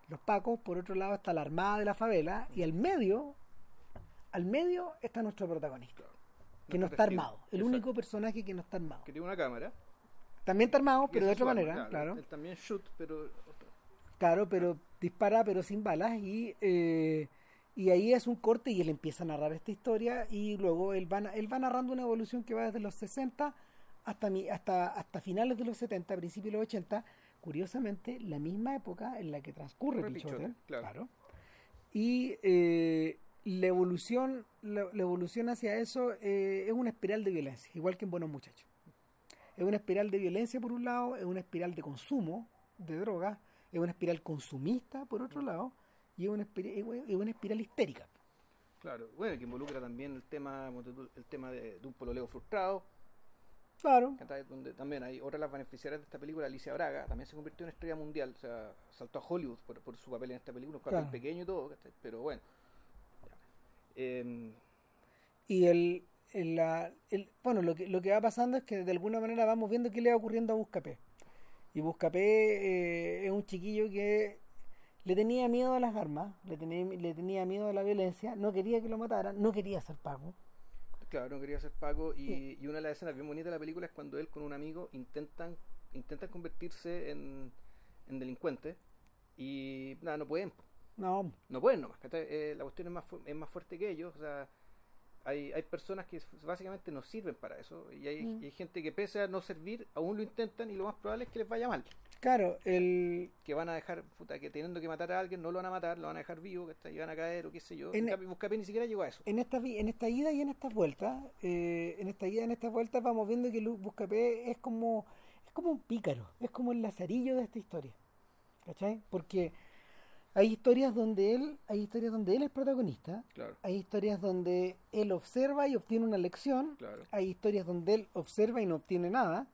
los pacos, por otro lado está la armada de la favela, y al medio, al medio está nuestro protagonista, Claro. que no está armado, el Exacto. único personaje que no está armado. Que tiene una cámara. También está armado, pero de otra arma, manera, claro. Él también shoot, pero. Claro, pero dispara, pero sin balas. Y, eh, y ahí es un corte y él empieza a narrar esta historia. Y luego él va, él va narrando una evolución que va desde los 60 hasta, mi, hasta, hasta finales de los 70, principios de los 80. Curiosamente, la misma época en la que transcurre Pichote. Pichote, claro. Y, eh, la evolución, la, la evolución hacia eso eh, es una espiral de violencia, igual que en Buenos Muchachos. Es una espiral de violencia por un lado, es una espiral de consumo de drogas, es una espiral consumista por otro lado, y es una espiral, es una espiral histérica. Claro, bueno, que involucra también el tema, el tema de, de un pololeo frustrado, Claro. donde también hay otra de las beneficiarias de esta película, Alicia Braga, también se convirtió en estrella mundial, o sea, saltó a Hollywood por, por su papel en esta película, un papel Claro. pequeño y todo, pero bueno. Em, Y el, el- la, el- bueno, lo que, lo que va pasando es que de alguna manera vamos viendo qué le va ocurriendo a Buscapé. Y Buscapé eh, es un chiquillo que le tenía miedo a las armas, le tenía, le tenía miedo a la violencia, no quería que lo mataran, no quería ser pago. claro, no quería ser Paco, y, y una de las escenas bien bonitas de la película es cuando él con un amigo intentan, intentan convertirse en, en delincuentes, y nada, no pueden, No, no pueden nomás. Eh, la cuestión es más, fu- es más fuerte que ellos, o sea, hay, hay personas que básicamente no sirven para eso, y hay, Mm. y hay gente que pese a no servir, aún lo intentan, y lo más probable es que les vaya mal, claro, el, que van a dejar, puta, que teniendo que matar a alguien, no lo van a matar, lo van a dejar vivo, ¿cachai? y van a caer, o qué sé yo, En- cambio, Buscapé ni siquiera llegó a eso. en esta en esta ida y en estas vueltas, eh, en esta ida y en estas vueltas vamos viendo que Buscapé es como es como un pícaro, es como el lazarillo de esta historia. ¿Cachai? Porque hay historias donde él, hay historias donde él es protagonista, Claro, hay historias donde él observa y obtiene una lección, claro. hay historias donde él observa y no obtiene nada,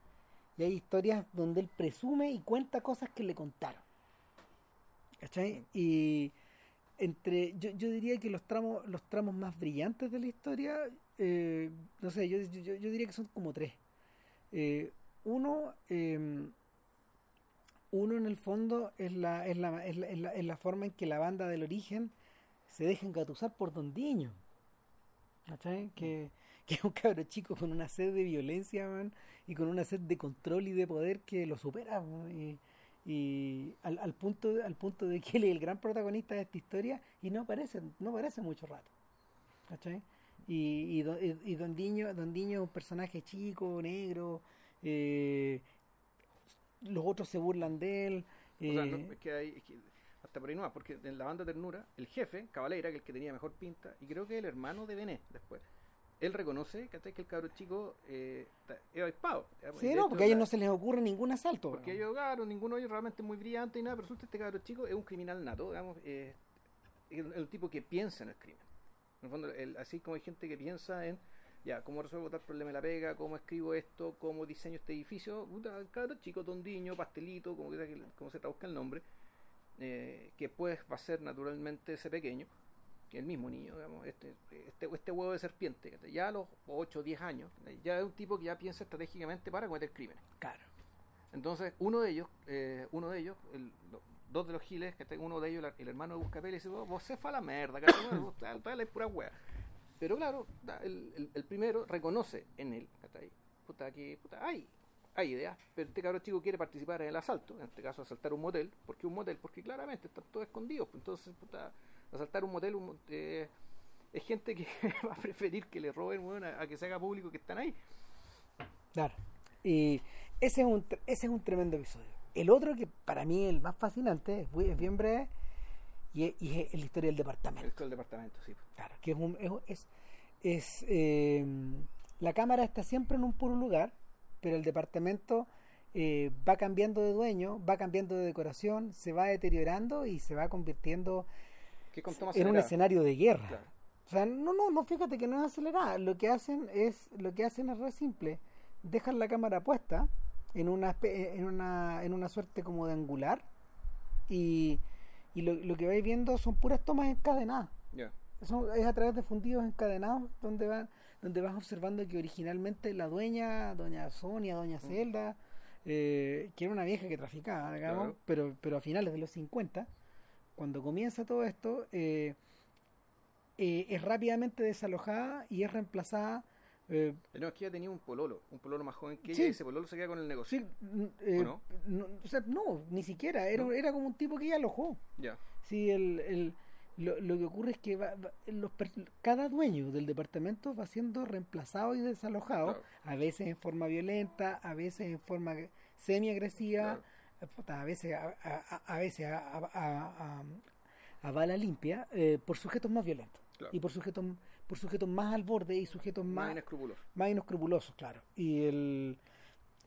y hay historias donde él presume y cuenta cosas que le contaron. ¿Cachai? Y entre, yo, yo diría que los tramos, los tramos más brillantes de la historia, eh, no sé, yo, yo, yo diría que son como tres. Eh, uno, eh, uno en el fondo es la, es, la, es, la, es, la, forma en que la banda del origen se deja engatusar por Don Diño. ¿Cachai? Que, que es un cabro chico con una sed de violencia, man, y con una sed de control y de poder que lo supera, man, y, y al, al punto al punto de que él es el gran protagonista de esta historia y no aparece, no aparece mucho rato. ¿Cachai? Y, y, Don- y Don Diño, Don Diño es un personaje chico, negro, eh, los otros se burlan de él. O sea, no, eh, es que hay, es que hasta por ahí no porque en la banda Ternura, el jefe, Cabaleira, que es el que tenía mejor pinta, y creo que el hermano de Bené después, él reconoce ¿cachai? que el cabro chico eh, es avispado. sí, no, porque a ellos la- no se les ocurre ningún asalto. Porque ellos, claro, ninguno de ellos realmente es muy brillante y nada, pero resulta que este cabro chico es un criminal nato, digamos, eh, el tipo que piensa en el crimen. En el fondo, el- así como hay gente que piensa en, ya, cómo resuelvo tal problema de la pega, cómo escribo esto, cómo diseño este edificio, puta, cabro chico, tondiño, pastelito, como, que, como se traduzca el nombre, eh, que pues va a ser naturalmente ese pequeño, que el mismo niño, digamos, este, este, este huevo de serpiente, ya a los 8 o 10 años, ya es un tipo que ya piensa estratégicamente para cometer crímenes. Claro. Entonces, uno de ellos, eh, uno de ellos, el- lo- dos de los giles, que uno de ellos, el hermano de Buscapé, le dice, vos, vos se fa la merda, vos, tal, tal, es pura wea. Pero claro, el, el- el primero reconoce en él, ¿cachai? Puta, que, puta, hay, hay ideas, pero este cabrón chico quiere participar en el asalto, en este caso asaltar un motel, ¿por qué un motel? Porque claramente están todos escondidos, pues entonces, puta, asaltar un motel un eh, es gente que va a preferir que le roben, weón, a, a que se haga público que están ahí. Claro. Y ese es un, ese es un tremendo episodio. El otro que para mí es el más fascinante, es bien breve, y es, y es la historia del departamento. El, el departamento, sí. Claro, que es, un, es, es, eh, la cámara está siempre en un puro lugar, pero el departamento eh, va cambiando de dueño, va cambiando de decoración, se va deteriorando y se va convirtiendo en un escenario de guerra. Claro. O sea, no, no, no, fíjate que no es acelerada. Lo que hacen es, lo que hacen es re simple. Dejan la cámara puesta en una, en una, en una suerte como de angular y, y lo, lo que vais viendo son puras tomas encadenadas. Son- es a través de fundidos encadenados donde van, donde vas observando que originalmente la dueña, doña Sonia, doña Zelda, eh, que era una vieja que traficaba, digamos, Claro. pero, pero a finales de los 50, cuando comienza todo esto, eh, eh, es rápidamente desalojada y es reemplazada. Eh, No, es que ella tenía un pololo, un pololo más joven que Sí. ella, y ese pololo se queda con el negocio. sí, n- eh, ¿O no? no, o sea, no, ni siquiera, era, ¿No? era como un tipo que ella alojó. Ya. Sí, el, el- lo, lo que ocurre es que va- va- los cada dueño del departamento va siendo reemplazado y desalojado, Claro. a veces en forma violenta, a veces en forma semi-agresiva, Claro. puta, a veces a, a- veces a bala limpia, eh, por sujetos más violentos. y por sujetos por sujetos más al borde y sujetos más, más inescrupulosos. Más inescrupulosos, claro. Y, el,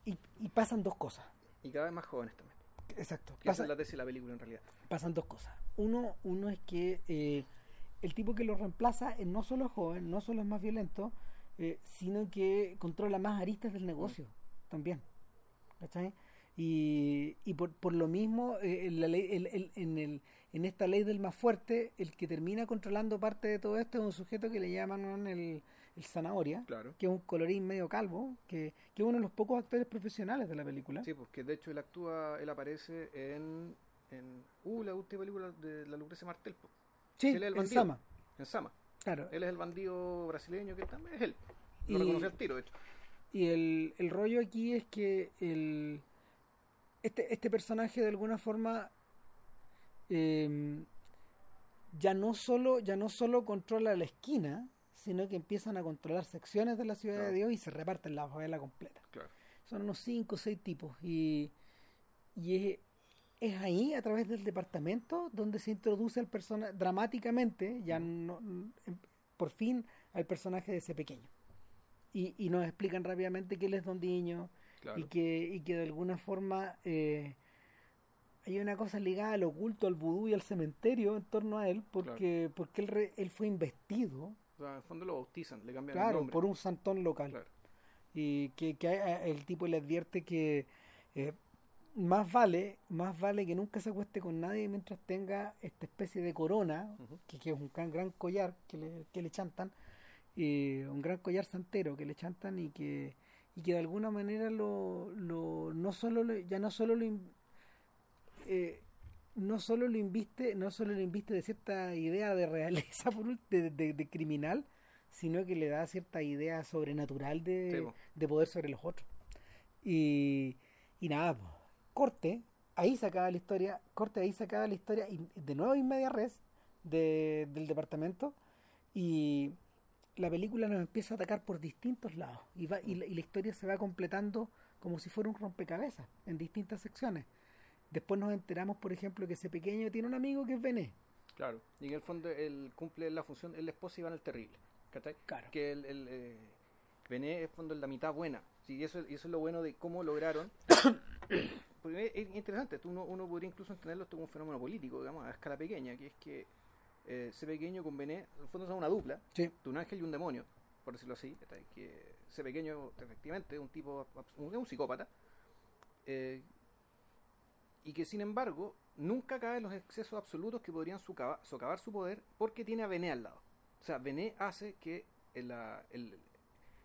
y, pasan dos cosas. Y cada vez más jóvenes también. Exacto. Que es la tesis de la película en realidad. Pasan dos cosas. Uno, uno es que eh, el tipo que lo reemplaza es no solo joven, no solo es más violento, eh, sino que controla más aristas del negocio mm. también. ¿Cachai? Y, y por, por lo mismo, eh, en, la ley, en, el, en esta ley del más fuerte, el que termina controlando parte de todo esto es un sujeto que le llaman el, el zanahoria, que es un colorín medio calvo, que, que, es uno de los pocos actores profesionales de la película. Sí, porque de hecho él actúa, él aparece en, en uh, la última película de la Lucrecia Martel. Sí, en Sama. En Sama. Claro. Él es el bandido brasileño que también es él. Lo y, al tiro, de hecho. Y el, el rollo aquí es que el, este, este personaje de alguna forma eh, ya no solo ya no solo controla la esquina sino que empiezan a controlar secciones de la ciudad de Dios y se reparten la favela completa. Son unos 5 o 6 tipos y, y es, ahí, a través del departamento, donde se introduce al personaje dramáticamente, ya no, em, por fin, al personaje de ese pequeño. Y, y nos explican rápidamente que él es Don Diño y, que, y que de alguna forma eh, hay una cosa ligada al oculto, al vudú y al cementerio en torno a él, porque, porque él, él fue investido o sea, en el fondo lo bautizan, le cambian el nombre. por un santón local. Y que, que, el tipo le advierte que eh, más vale más vale que nunca se acueste con nadie mientras tenga esta especie de corona, que, que, es un gran, collar que le, que le chantan, y un gran collar santero que le chantan y que y que de alguna manera lo, lo no solo ya no solo lo eh, no solo lo inviste, no solo lo inviste de cierta idea de realeza por de, de, criminal, sino que le da cierta idea sobrenatural de, de poder sobre los otros. Y, y nada, corte, ahí se acaba la historia, corte, ahí se acaba la historia, y de nuevo en media res de, del departamento, y la película nos empieza a atacar por distintos lados, y, va, y, la, y la historia se va completando como si fuera un rompecabezas, en distintas secciones Después nos enteramos, por ejemplo, que ese pequeño tiene un amigo que es Bené. Claro, y en el fondo él cumple la función, el esposo Iván el Terrible. ¿Cachai? Claro. Que el, el eh, Bené es fondo la mitad buena. Sí, y eso, y eso es lo bueno de cómo lograron. porque es interesante, uno, uno podría incluso entenderlo como un fenómeno político, digamos, a escala pequeña, que es que eh, ese pequeño con Bené, en el fondo son una dupla, de un ángel y un demonio, por decirlo así, que ese pequeño efectivamente es un tipo, un, un psicópata, eh, y que sin embargo nunca cae en los excesos absolutos que podrían socavar, su poder porque tiene a Bené al lado. O sea, Bené hace que el,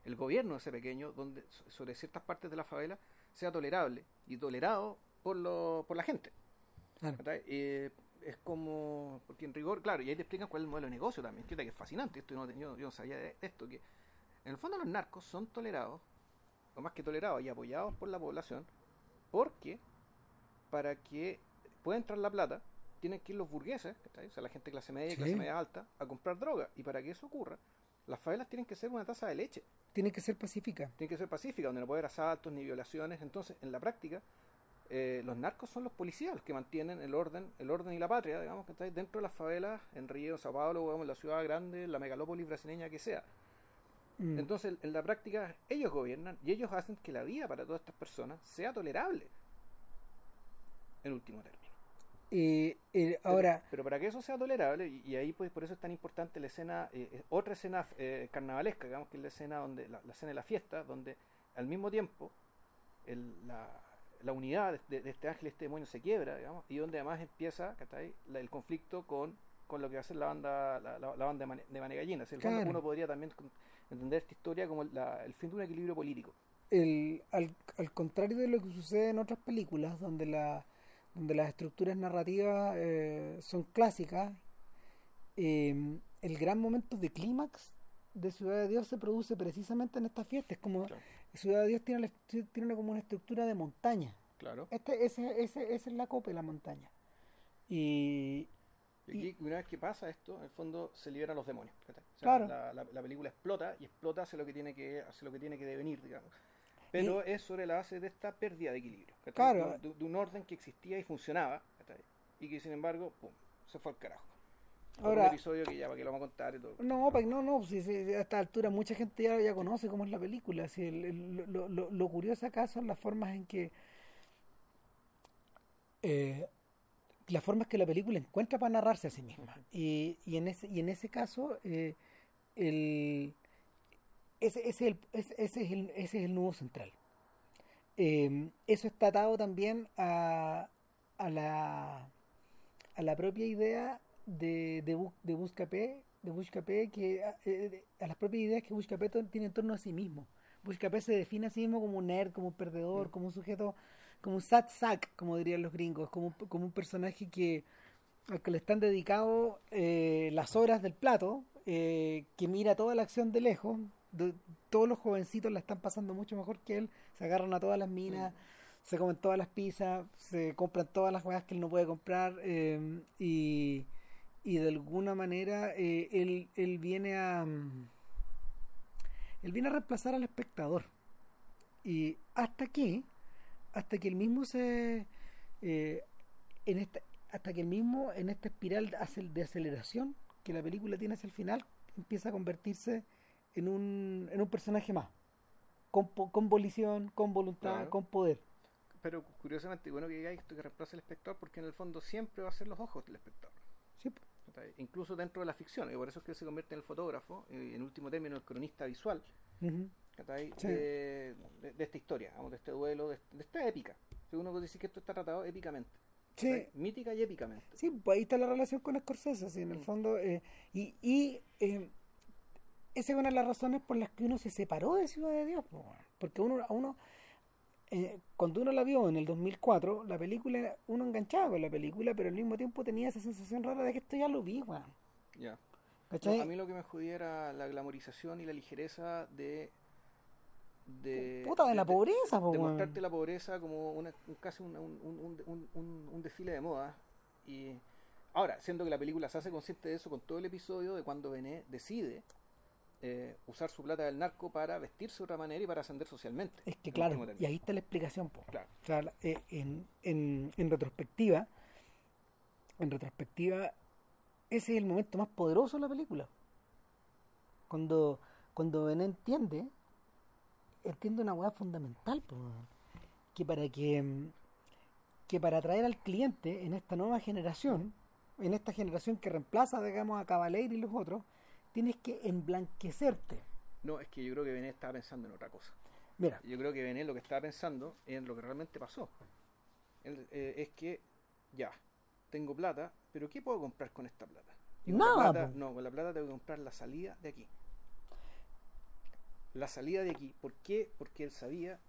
el, gobierno de ese pequeño, donde sobre ciertas partes de la favela, sea tolerable y tolerado por, lo, por la gente. Eh, es como, porque en rigor, claro, y ahí te explican cuál es el modelo de negocio también, que es fascinante, esto yo, yo, yo no sabía de esto, que en el fondo los narcos son tolerados, o más que tolerados y apoyados por la población, porque para que pueda entrar la plata, tienen que ir los burgueses, o sea, la gente de clase media y clase media alta, a comprar droga. Y para que eso ocurra, las favelas tienen que ser una taza de leche. Tienen que ser pacíficas. Tienen que ser pacíficas, donde no puede haber asaltos ni violaciones. Entonces, en la práctica, eh, los narcos son los policías los que mantienen el orden, el orden y la patria, digamos, que está dentro de las favelas, en Río, Sao Paulo, en la ciudad grande, la megalópolis brasileña que sea. Mm. Entonces, en la práctica, ellos gobiernan y ellos hacen que la vida para todas estas personas sea tolerable en último término. Eh, ahora pero, para que eso sea tolerable y, ahí pues por eso es tan importante la escena eh, eh, otra escena carnavalesca digamos que es la escena donde la, escena de la fiesta donde al mismo tiempo el, la, la, unidad de, este ángel y este demonio se quiebra digamos y donde además empieza el conflicto con, con lo que va a ser la banda la, la, banda de, Manegallina uno podría también entender esta historia como el fin de un equilibrio político. El, al, al contrario de lo que sucede en otras películas donde la donde las estructuras narrativas eh, son clásicas, eh, el gran momento de clímax de Ciudad de Dios se produce precisamente en estas fiestas. como Ciudad de Dios tiene, tiene como una estructura de montaña. Claro. Este, ese, ese, ese es la copa de la montaña. Y, y una vez que pasa esto, en el fondo se liberan los demonios. claro. la, la, la, película explota y explota hace lo que tiene que hace lo que tiene que devenir, digamos pero es sobre la base de esta pérdida de equilibrio. Claro. De, un orden que existía y funcionaba, y que sin embargo, pum, se fue al carajo. Ahora, un episodio que ya para que lo vamos a contar y todo. No, no, no, si, si, a esta altura mucha gente ya, ya conoce cómo es la película. Si el, lo, lo, lo, curioso acá son las formas en que eh, las formas que la película encuentra para narrarse a sí misma. Y, y, en, ese, y en ese caso, eh, el, ese, ese, el, ese, es el, ese es el nudo central. Eh, eso está atado también a, a, la, a la propia idea de, de, de Buscapé, de Buscapé que, eh, a las propias ideas que Buscapé tiene en torno a sí mismo. Buscapé se define a sí mismo como un nerd, como un perdedor, mm. como un sujeto como un sad sack, como dirían los gringos, como, como un personaje que al que le están dedicados eh, las horas del plato, eh, que mira toda la acción de lejos, todos los jovencitos la están pasando mucho mejor que él, se agarran a todas las minas, se comen todas las pizzas, se compran todas las cosas que él no puede comprar eh, y, y, de alguna manera él, él viene a él viene a reemplazar al espectador. Y hasta aquí hasta que el mismo se eh, en esta hasta que el mismo en esta espiral de aceleración que la película tiene hacia el final empieza a convertirse en un, en un personaje más con, con volición, con voluntad, con poder. Pero curiosamente, bueno que hay esto que reemplaza al espectador porque en el fondo siempre va a ser los ojos del espectador. Incluso dentro de la ficción, y por eso es que se convierte en el fotógrafo, y en último término el cronista visual, de, esta historia, de este duelo, de, esta épica. Si uno puede decir que esto está tratado épicamente. Sí. Mítica y épicamente. Sí, pues ahí está la relación con Scorsese, así, en el mm. fondo. Eh, y y eh, esa es una de las razones por las que uno se separó de Ciudad de Dios. porque uno, a uno eh, cuando uno la vio en el 2004, la película, uno enganchaba con la película, pero al mismo tiempo tenía esa sensación rara de que esto ya lo vi, Ya. a mí lo que me jodía era la glamorización y la ligereza de de, Puta, de, la pobreza, de, mostrarte la pobreza como una, casi un, un, un, un, desfile de moda. Y ahora, siendo que la película se hace consciente de eso con todo el episodio de cuando Bené decide eh, usar su plata del narco para vestirse de otra manera y para ascender socialmente. Es que claro, y ahí está la explicación. Claro. O sea, eh, en, en, en retrospectiva, en retrospectiva, ese es el momento más poderoso de la película. Cuando, cuando Bené entiende entiendo una hueá fundamental, que para que, que para atraer al cliente en esta nueva generación, en esta generación que reemplaza, digamos, a Cavaleiro y los otros, tienes que emblanquecerte. No, es que yo creo que Benet estaba pensando en otra cosa. Mira. Yo creo que Benet lo que estaba pensando en lo que realmente pasó. Eh, es que, ya, tengo plata, pero ¿qué puedo comprar con esta plata? Nada. no, con la plata tengo que comprar la salida de aquí la salida de aquí. ¿Por qué? Porque él sabía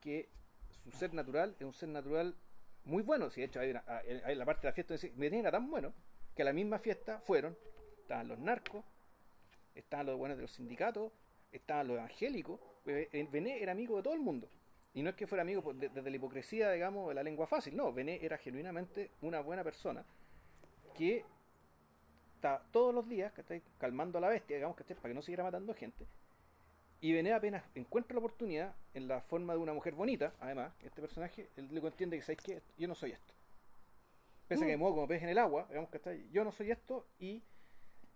que su ser natural es un ser natural muy bueno. Si de hecho hay, la parte de la fiesta Bené era tan bueno que a la misma fiesta fueron, estaban los narcos, estaban los buenos de los sindicatos, estaban los evangélicos. Bené era amigo de todo el mundo. Y no es que fuera amigo desde la hipocresía, digamos, de la lengua fácil. No, Bené era genuinamente una buena persona que está todos los días que calmando a la bestia, digamos, que para que no siguiera matando gente y Bené apenas encuentra la oportunidad en la forma de una mujer bonita, además, este personaje, él le entiende que, ¿sabes qué? Yo no soy esto. Pese a que me muevo como pez en el agua, digamos que está yo no soy esto y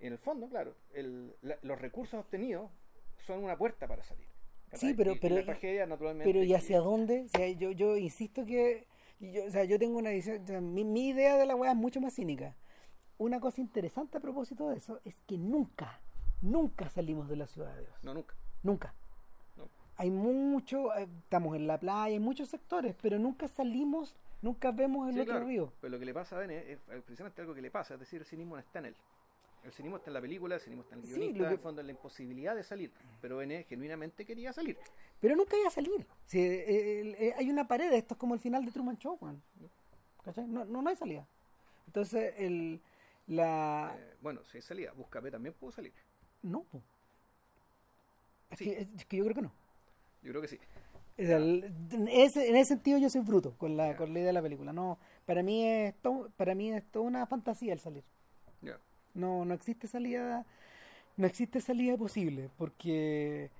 en el fondo, claro, el, los recursos obtenidos son una puerta para salir. Sí, pero, pero, pero ¿y hacia dónde? O sea, yo, yo insisto que, yo, o sea, yo tengo una visión, mi, mi idea de la weá es mucho más cínica. Una cosa interesante a propósito de eso es que nunca, nunca salimos de la ciudad de Dios. No, nunca. Nunca. Hay mucho, eh, estamos en la playa, hay muchos sectores, pero nunca salimos, nunca vemos el otro río. Pero lo que le pasa a Bene es precisamente algo que le pasa, es decir, el cinismo no está en él. El cinismo está en la película, el cinismo está en el guionista, en el fondo en la imposibilidad de salir. Pero Bene genuinamente quería salir. Pero nunca iba a salir. Si, eh, eh, hay una pared, esto es como el final de Truman Show, No, no, hay salida. Entonces, el, la... bueno, si hay salida, Buscapé también pudo salir. No, pues. Es, que, yo creo que no. Yo creo que sí. en, ese, sentido yo soy bruto con la, con la idea de la película. No, para mí es para mí es toda una fantasía el salir. No, no existe salida, no existe salida posible, porque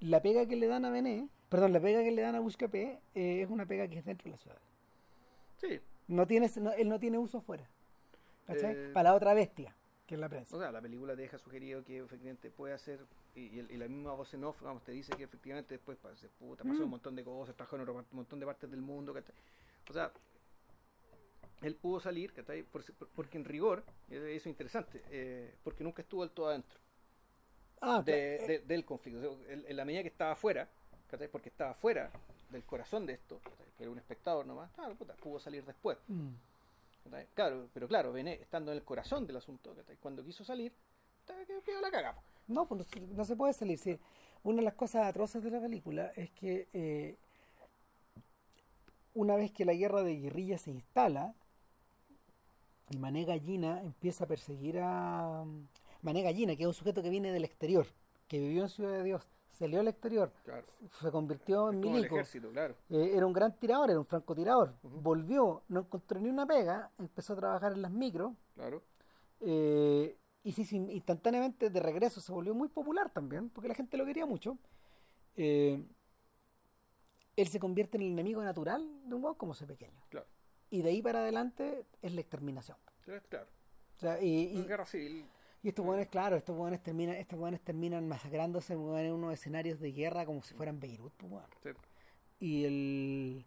la pega que le dan a Bené, perdón, la pega que le dan a Buscapé eh, es una pega que es dentro de la ciudad. Sí. No tiene, él no tiene uso fuera. ¿Cachai? Eh, para la otra bestia. que es la prensa. O sea, la película te deja sugerido que efectivamente puede hacer, y, y, y la misma voz en off, vamos, te dice que efectivamente después pasa, puta, pasó Mm. un montón de cosas, trabajó en otro un montón de partes del mundo, ¿cachai? O sea, él pudo salir, porque en rigor, eh, eso es interesante, eh, porque nunca estuvo del todo adentro Ah, de- cla- de- del conflicto. O sea, en, en la medida que estaba afuera. Porque estaba fuera del corazón de esto, que era un espectador nomás, claro, puta, pudo salir después. Mm. Claro, pero claro, Bené, estando en el corazón del asunto, cuando quiso salir, quedó la cagamos. No, pues no se- no se puede salir. sí. Una de las cosas atroces de la película es que eh, una vez que la guerra de guerrilla se instala y Mané Gallina empieza a perseguir a Mané Gallina, que es un sujeto que viene del exterior, que vivió en Ciudad de Dios, salió al exterior, Claro. se convirtió en milico, ejército, claro. eh, era un gran tirador, era un francotirador, volvió, no encontró ni una pega, empezó a trabajar en las micros Claro. eh, y sí, sí, instantáneamente de regreso se volvió muy popular también, porque la gente lo quería mucho. Eh, él se convierte en el enemigo natural de un huevo como ese pequeño. Claro. Y de ahí para adelante es la exterminación. Claro. O sea, y, y- guerra civil. y estos hueones, claro, estos hueones terminan, estos hueones terminan masacrándose en unos escenarios de guerra como si fueran Beirut, pues, hueón. sí. y el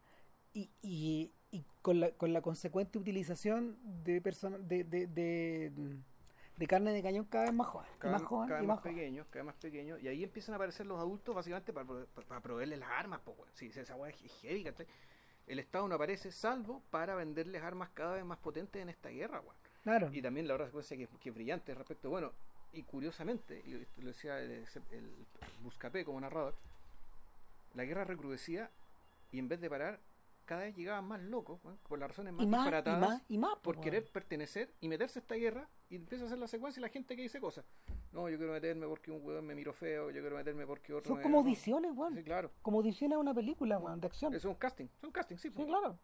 y, y, y con la con la consecuente utilización de personas de, de, de, de carne de cañón cada vez más joven Cada, más joven cada y más, más pequeños, cada vez más pequeños. Y ahí empiezan a aparecer los adultos básicamente para, para, para proveerles las armas, pues, weón. Sí, esa weá es heavy, ¿cachai? El Estado no aparece salvo para venderles armas cada vez más potentes en esta guerra, claro. Y también la otra secuencia que, que es brillante respecto, bueno, y curiosamente, y lo decía el, el Buscapé como narrador, la guerra recrudecía y en vez de parar, cada vez llegaban más locos, por las razones más, y más y disparatadas, más y más por querer pertenecer y meterse a esta guerra y empieza a hacer la secuencia y la gente que dice cosas. No, yo quiero meterme porque un weón me miró feo, yo quiero meterme porque otro son me- como audiciones weón. Sí, claro. como audiciones a una película weón, de acción Eso es un casting, es un casting, sí. sí claro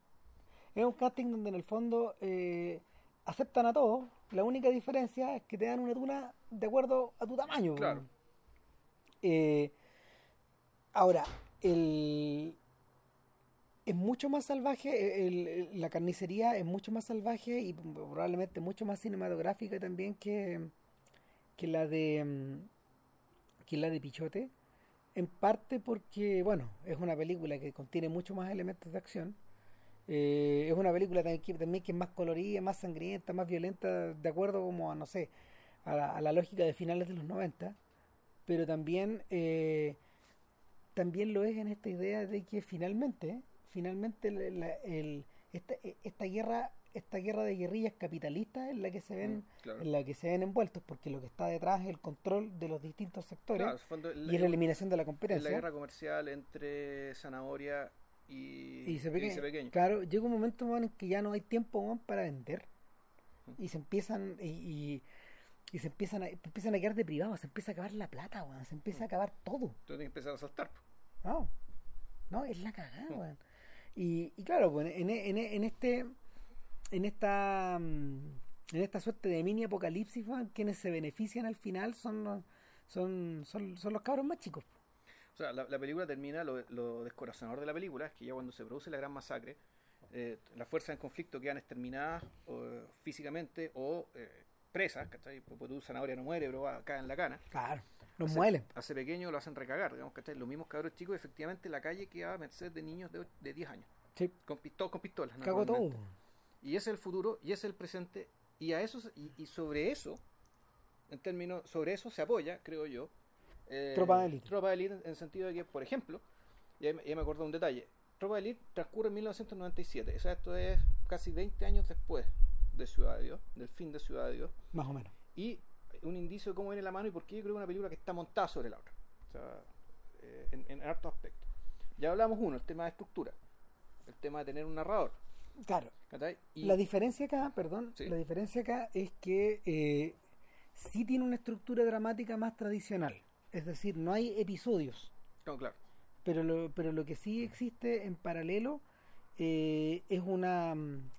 es un casting donde en el fondo eh, aceptan a todos la única diferencia es que te dan una tuna de acuerdo a tu tamaño weón. Claro. Eh, ahora, el, es mucho más salvaje, el- el- la carnicería es mucho más salvaje y probablemente mucho más cinematográfica también que, que la de mm, que la de Pichote. En parte porque, bueno, es una película que contiene mucho más elementos de acción. Eh, es una película también que, también que es más colorida, más sangrienta, más violenta, de acuerdo como a, no sé, a la, a la lógica de finales de los 90 pero también eh, también lo es en esta idea de que finalmente finalmente la- el- esta, e- esta guerra esta guerra de guerrillas capitalistas en la que se ven Mm, claro. en la que se ven envueltos porque lo que está detrás es el control de los distintos sectores Claro, el y la eliminación de la es la competencia guerra comercial entre Zanahoria y, y se y pequeño. Claro, llega un momento weón, en que ya no hay tiempo weón, para vender. Mm. Y se empiezan y, y, y se empiezan a, empiezan a quedar deprivados, se empieza a acabar la plata, weón, se empieza a acabar todo. Tú tienes que empezar a saltar. No, no, es la cagada, Mm. weón. Y, y claro, pues, en, en, en este en esta mm, en esta suerte de mini apocalipsis, weón, quienes se benefician al final son los- son, son, son los cabros más chicos. O sea, la, la película termina, lo, lo descorazonador de la película es que ya cuando se produce la gran masacre, eh, las fuerzas en conflicto quedan exterminadas o, físicamente o eh, presas, ¿cachai? Porque tú, zanahoria no muere, pero va acá en la cana. Claro, los Hace- muelen. Hace pequeño lo hacen recagar, digamos, ¿cachai? Los mismos cabros chicos, efectivamente, la calle queda a merced de niños de, de 10 años, Sí, con, pisto- con pistolas. cago todo. Y ese es el futuro, y ese es el presente, y a eso y, y sobre eso, en términos, sobre eso se apoya, creo yo. eh, Tropa de élite. Tropa de élite en el sentido de que, por ejemplo, ya, me- ya me acuerdo de un detalle. Tropa de élite transcurre en 1997, o sea, esto es casi 20 años después de Ciudad de Dios, del fin de Ciudad de Dios, Más o menos. y un indicio de cómo viene la mano y por qué yo creo que es una película que está montada sobre la otra, o sea, eh, en, en hartos aspectos. Ya hablamos uno, el tema de estructura, el tema de tener un narrador. Claro. Y, La diferencia acá, perdón, Sí. la diferencia acá es que eh, sí tiene una estructura dramática más tradicional. Es decir, no hay episodios, no, claro. pero lo, pero lo que sí existe en paralelo eh, es una... mm,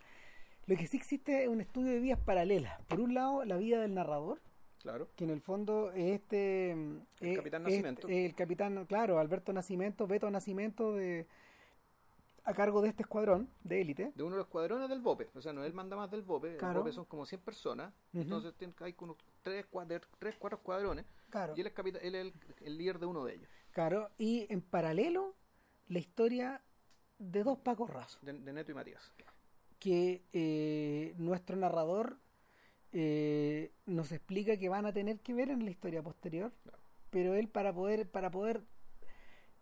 Lo que sí existe es un estudio de vías paralelas. Por un lado, la vida del narrador, Claro, que en el fondo es este... mm, El capitán es- Nascimento. el capitán, claro, Alberto Nacimiento, Beto Nacimiento de... a cargo de este escuadrón de élite. De uno de los escuadrones del BOPE. O sea, no él manda más del BOPE. Claro. El BOPE son como 100 personas. Ujú. Entonces tiene- hay como 3, 4 escuadrones. Claro. Y él es, capita- él es el, el líder de uno de ellos. Claro, y en paralelo, la historia de dos Pacos Rasos. De, de Neto y Matías. que eh, nuestro narrador eh, nos explica que van a tener que ver en la historia posterior, pero él para poder para poder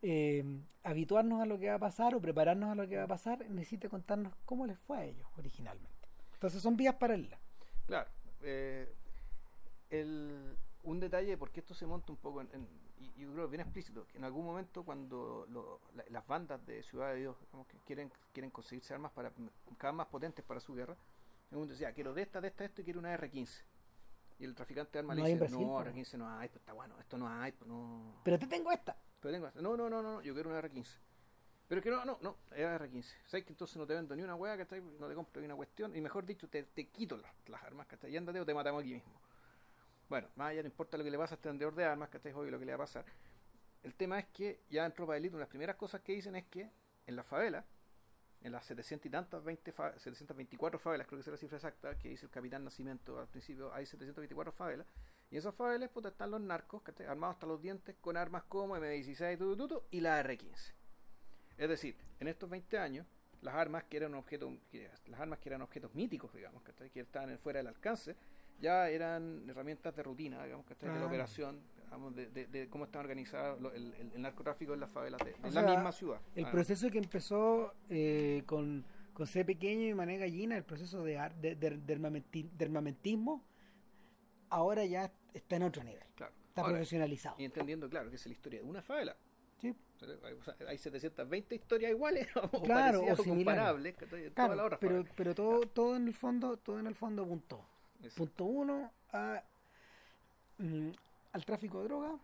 eh, habituarnos a lo que va a pasar o prepararnos a lo que va a pasar necesita contarnos cómo les fue a ellos originalmente. Entonces son vías paralelas. Claro. eh, el, un detalle, porque esto se monta un poco en, y, yo creo bien explícito, que en algún momento cuando lo- la- las bandas de Ciudad de Dios digamos, quieren, quieren conseguirse armas para cada más potentes para su guerra, en un momento decía, quiero de esta, de esta, esto y quiero una R15. Y el traficante de armas No le dice, Brasil, no, po". R15 no hay, pues está bueno, esto no hay, pues no. Pero te tengo esta. Pero tengo esta. No, no, no, no, no, yo quiero una R15. Pero es que no, no, no, era R15. ¿Sabes que entonces no te vendo ni una hueá, que No te compro ni una cuestión. Y mejor dicho, te, te quito las, las armas, ¿cachai? Y ándate o te matamos aquí mismo. Bueno, más allá no importa lo que le pasa a este vendedor de armas, ¿cachai? Es obvio lo que le va a pasar. El tema es que ya en Tropa de Elite, una de las primeras cosas que dicen es que en la favela, en las 700 y tantas, 20 fa- 724 favelas, creo que es la cifra exacta, que dice el capitán Nacimiento al principio, hay 724 favelas. Y en esas favelas, puta, están los narcos, ¿cachai? armados hasta los dientes, con armas como M16, tu, tu, tu, y la R15. Es decir, en estos 20 años, las armas que eran objetos, que- las armas que eran objetos míticos, digamos, ¿cachai? que estaban fuera del alcance, ya eran herramientas de rutina, digamos, ¿cachai? de la Claro. operación, digamos, de, de- de cómo estaba organizado lo- el, el- narcotráfico en las favelas de, O la misma ciudad. El Ah, proceso que empezó eh, con, con C pequeño y mané gallina, el proceso de, ar- de, de- de armamenti- de armamentismo, ahora ya está en otro nivel. claro. Está Ahora, profesionalizado. y entendiendo, claro, que es la historia de una favela. Sí. Hay 720 historias iguales, o Claro, o comparables, en Claro, pero, pero todo, todo en el fondo, todo en el fondo apuntó. Punto uno a, mm, al tráfico de droga.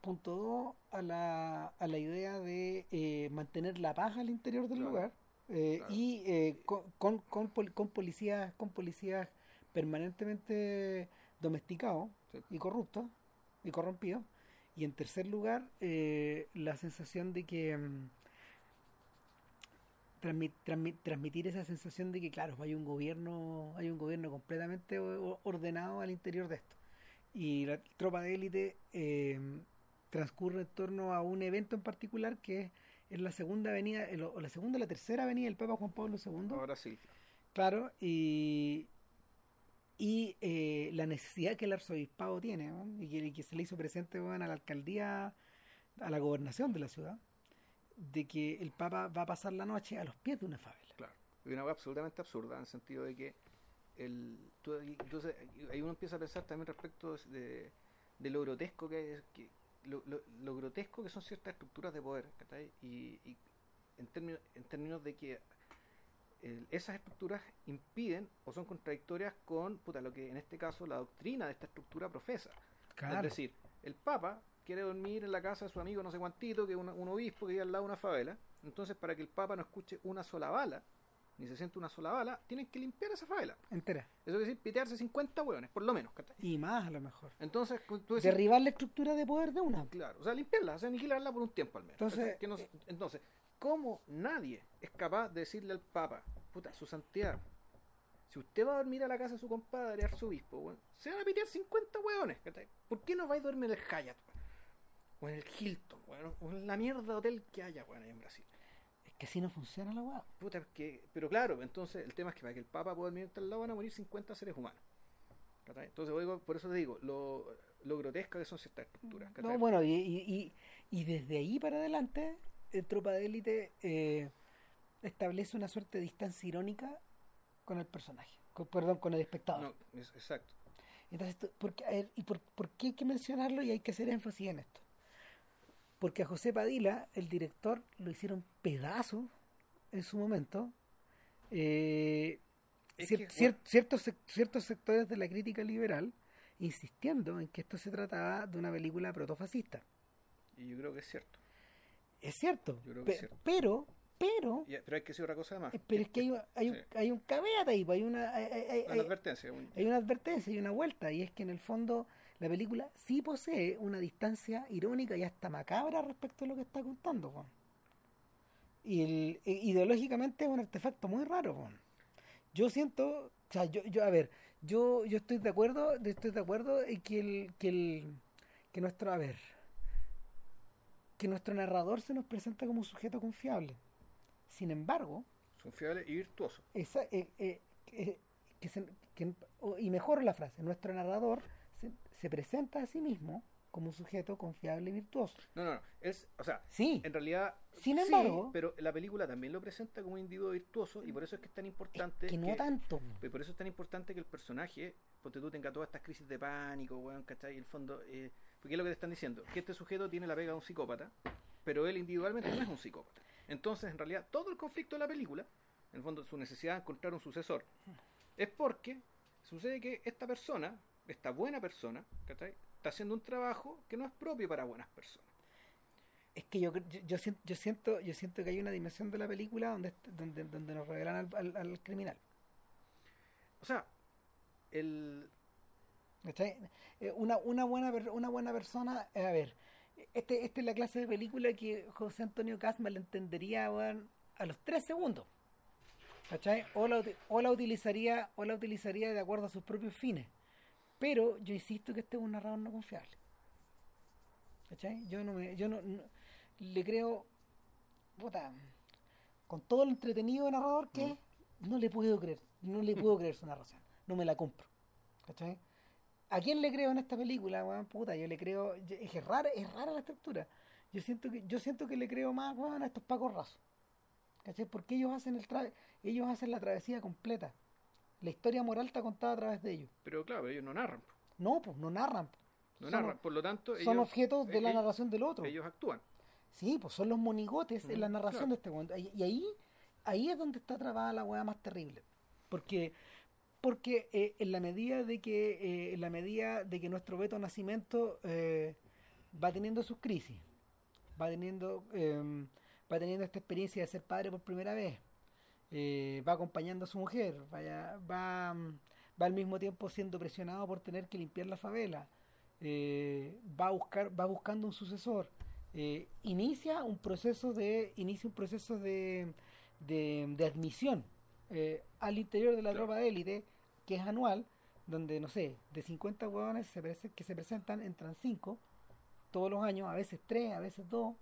Punto dos a la, a la idea de eh, mantener la paz al interior del Claro, lugar. eh, claro. Y eh, con, con, con, pol- con policías, con policías permanentemente domesticados Sí. y corruptos y corrompidos. Y en tercer lugar, eh, la sensación de que mm, transmi- transmi- transmitir esa sensación de que claro hay un gobierno hay un gobierno completamente ordenado al interior de esto y la tropa de élite eh, transcurre en torno a un evento en particular que es en la segunda avenida el- o la segunda o la tercera avenida del Papa Juan Pablo II Ahora sí. claro y y eh, la necesidad que el arzobispado tiene ¿no? y, que, y que se le hizo presente bueno, a la alcaldía a la gobernación de la ciudad de que el Papa va a pasar la noche a los pies de una favela Claro. Y una cosa absolutamente absurda en el sentido de que el, tú- entonces ahí uno empieza a pensar también respecto de, de lo grotesco que es que lo, lo- lo grotesco que son ciertas estructuras de poder y, y en términos en términos de que el- esas estructuras impiden o son contradictorias con puta, lo que en este caso la doctrina de esta estructura profesa. Es decir, el Papa quiere dormir en la casa de su amigo no sé cuantito, que es un, un obispo que vive al lado de una favela. Entonces, para que el Papa no escuche una sola bala, ni se siente una sola bala, tienen que limpiar esa favela. entera Eso quiere decir pitearse 50 hueones, por lo menos. ¿cachai? y más a lo mejor Entonces, tú decís, derribar la estructura de poder de una claro, o sea, limpiarla, o sea, aniquilarla por un tiempo al menos. Entonces. Que no se- entonces, ¿cómo nadie es capaz de decirle al Papa, puta, su santidad, si usted va a dormir a la casa de su compadre, arzobispo, se van a pitear 50 hueones, ¿cachai? ¿Por qué no vais a dormir en el Hyatt? O en el Hilton, o en la mierda de hotel que haya, weón, ahí en Brasil. Que así no funciona la weá Puta, es que, pero claro, entonces el tema es que para que el Papa pueda al lado van a morir 50 seres humanos. Entonces, oigo, por eso te digo, lo, lo grotesca que son ciertas estructuras. bueno y, y, y, y desde ahí para adelante el tropa de élite eh, establece una suerte de distancia irónica con el personaje con, perdón con el espectador No, es- exacto. Entonces, tú- ¿por qué, a ver, ¿y por, por qué hay que mencionarlo y hay que hacer énfasis en esto? Porque a José Padilla, el director, lo hicieron pedazo en su momento. Eh, cier- que, cier- bueno. ciertos, ciertos sectores de la crítica liberal insistiendo en que esto se trataba de una película protofascista. Y yo creo que es cierto. Es cierto, Yo creo que pe- es cierto. pero, pero, pero hay que decir otra cosa más. eh, pero es que hay, un- hay, un, hay un caveat ahí, pues, hay una, hay- Una advertencia. un- hay una advertencia y una vuelta, y es que en el fondo la película sí posee una distancia irónica y hasta macabra respecto a lo que está contando. Juan. Y el, e- ideológicamente es un artefacto muy raro. po. Yo siento, o sea, yo, yo a ver, yo, yo estoy de acuerdo, estoy de acuerdo en que el, que el, que nuestro, a ver, que nuestro narrador se nos presenta como un sujeto confiable. Sin embargo, Confiable y virtuoso. esa, eh, eh, eh, que se- que- o- y mejoro la frase, nuestro narrador se, se presenta a sí mismo como un sujeto confiable y virtuoso. No, no, no. Es, o sea, Sí, en realidad. Sin sí, embargo- pero la película también lo presenta como un individuo virtuoso y por eso es que es tan importante. que no tanto. y por eso es tan importante que el personaje, ponte tú, tenga todas estas crisis de pánico, weón, ¿cachai? Y el fondo. eh, porque es lo que te están diciendo, que este sujeto tiene la pega de un psicópata, pero él individualmente no es un psicópata. Entonces, en realidad, todo el conflicto de la película, en el fondo, su necesidad de encontrar un sucesor, es porque sucede que esta persona, esta buena persona, ¿cachai? Está haciendo un trabajo que no es propio para buenas personas. Es que yo, yo, yo siento, yo siento, yo siento que hay una dimensión de la película donde, donde, donde nos revelan al, al- al criminal. O sea, el. ¿cachai? Eh, Una, una, buena, una buena persona, eh, a ver, este, esta es la clase de película que José Antonio Casma le entendería a los tres segundos. ¿cachai? O la, o la utilizaría, o la utilizaría de acuerdo a sus propios fines. Pero yo insisto que este es un narrador no confiable. ¿Cachai? Yo no me, yo no, no- le creo, puta, con todo lo entretenido de narrador que es, no le puedo creer, no le puedo creer su narración, no me la compro. ¿Cachai? ¿A quién le creo en esta película, weón? Puta, yo le creo, es rara, es rara la estructura. Yo siento que, yo siento que le creo más, weón, a estos pacos rasos. ¿Cachai? Porque ellos hacen el tra ellos hacen la travesía completa. La historia moral está contada a través de ellos. Pero claro, ellos no narran. No, pues no narran. No Son- narran. Por lo tanto, Son ellos, objetos de la narración del otro. ellos actúan. Sí, pues son los monigotes en la narración claro. de este cuento. Y y ahí, ahí es donde está trabada la weá más terrible. Porque, porque eh, en la medida de que, eh, en la medida de que nuestro Beto Nacimiento eh, va teniendo sus crisis, va teniendo, va teniendo esta experiencia de ser padre por primera vez, eh, va acompañando a su mujer, vaya, va, mm, va al mismo tiempo siendo presionado por tener que limpiar la favela, eh, va a buscar, va buscando un sucesor, eh, inicia un proceso de, inicia un proceso de, de, de admisión al interior de la tropa de élite, que es anual, donde no sé, de 50 huevones se que se presentan, entran 5 todos los años, a veces 3, a veces 2.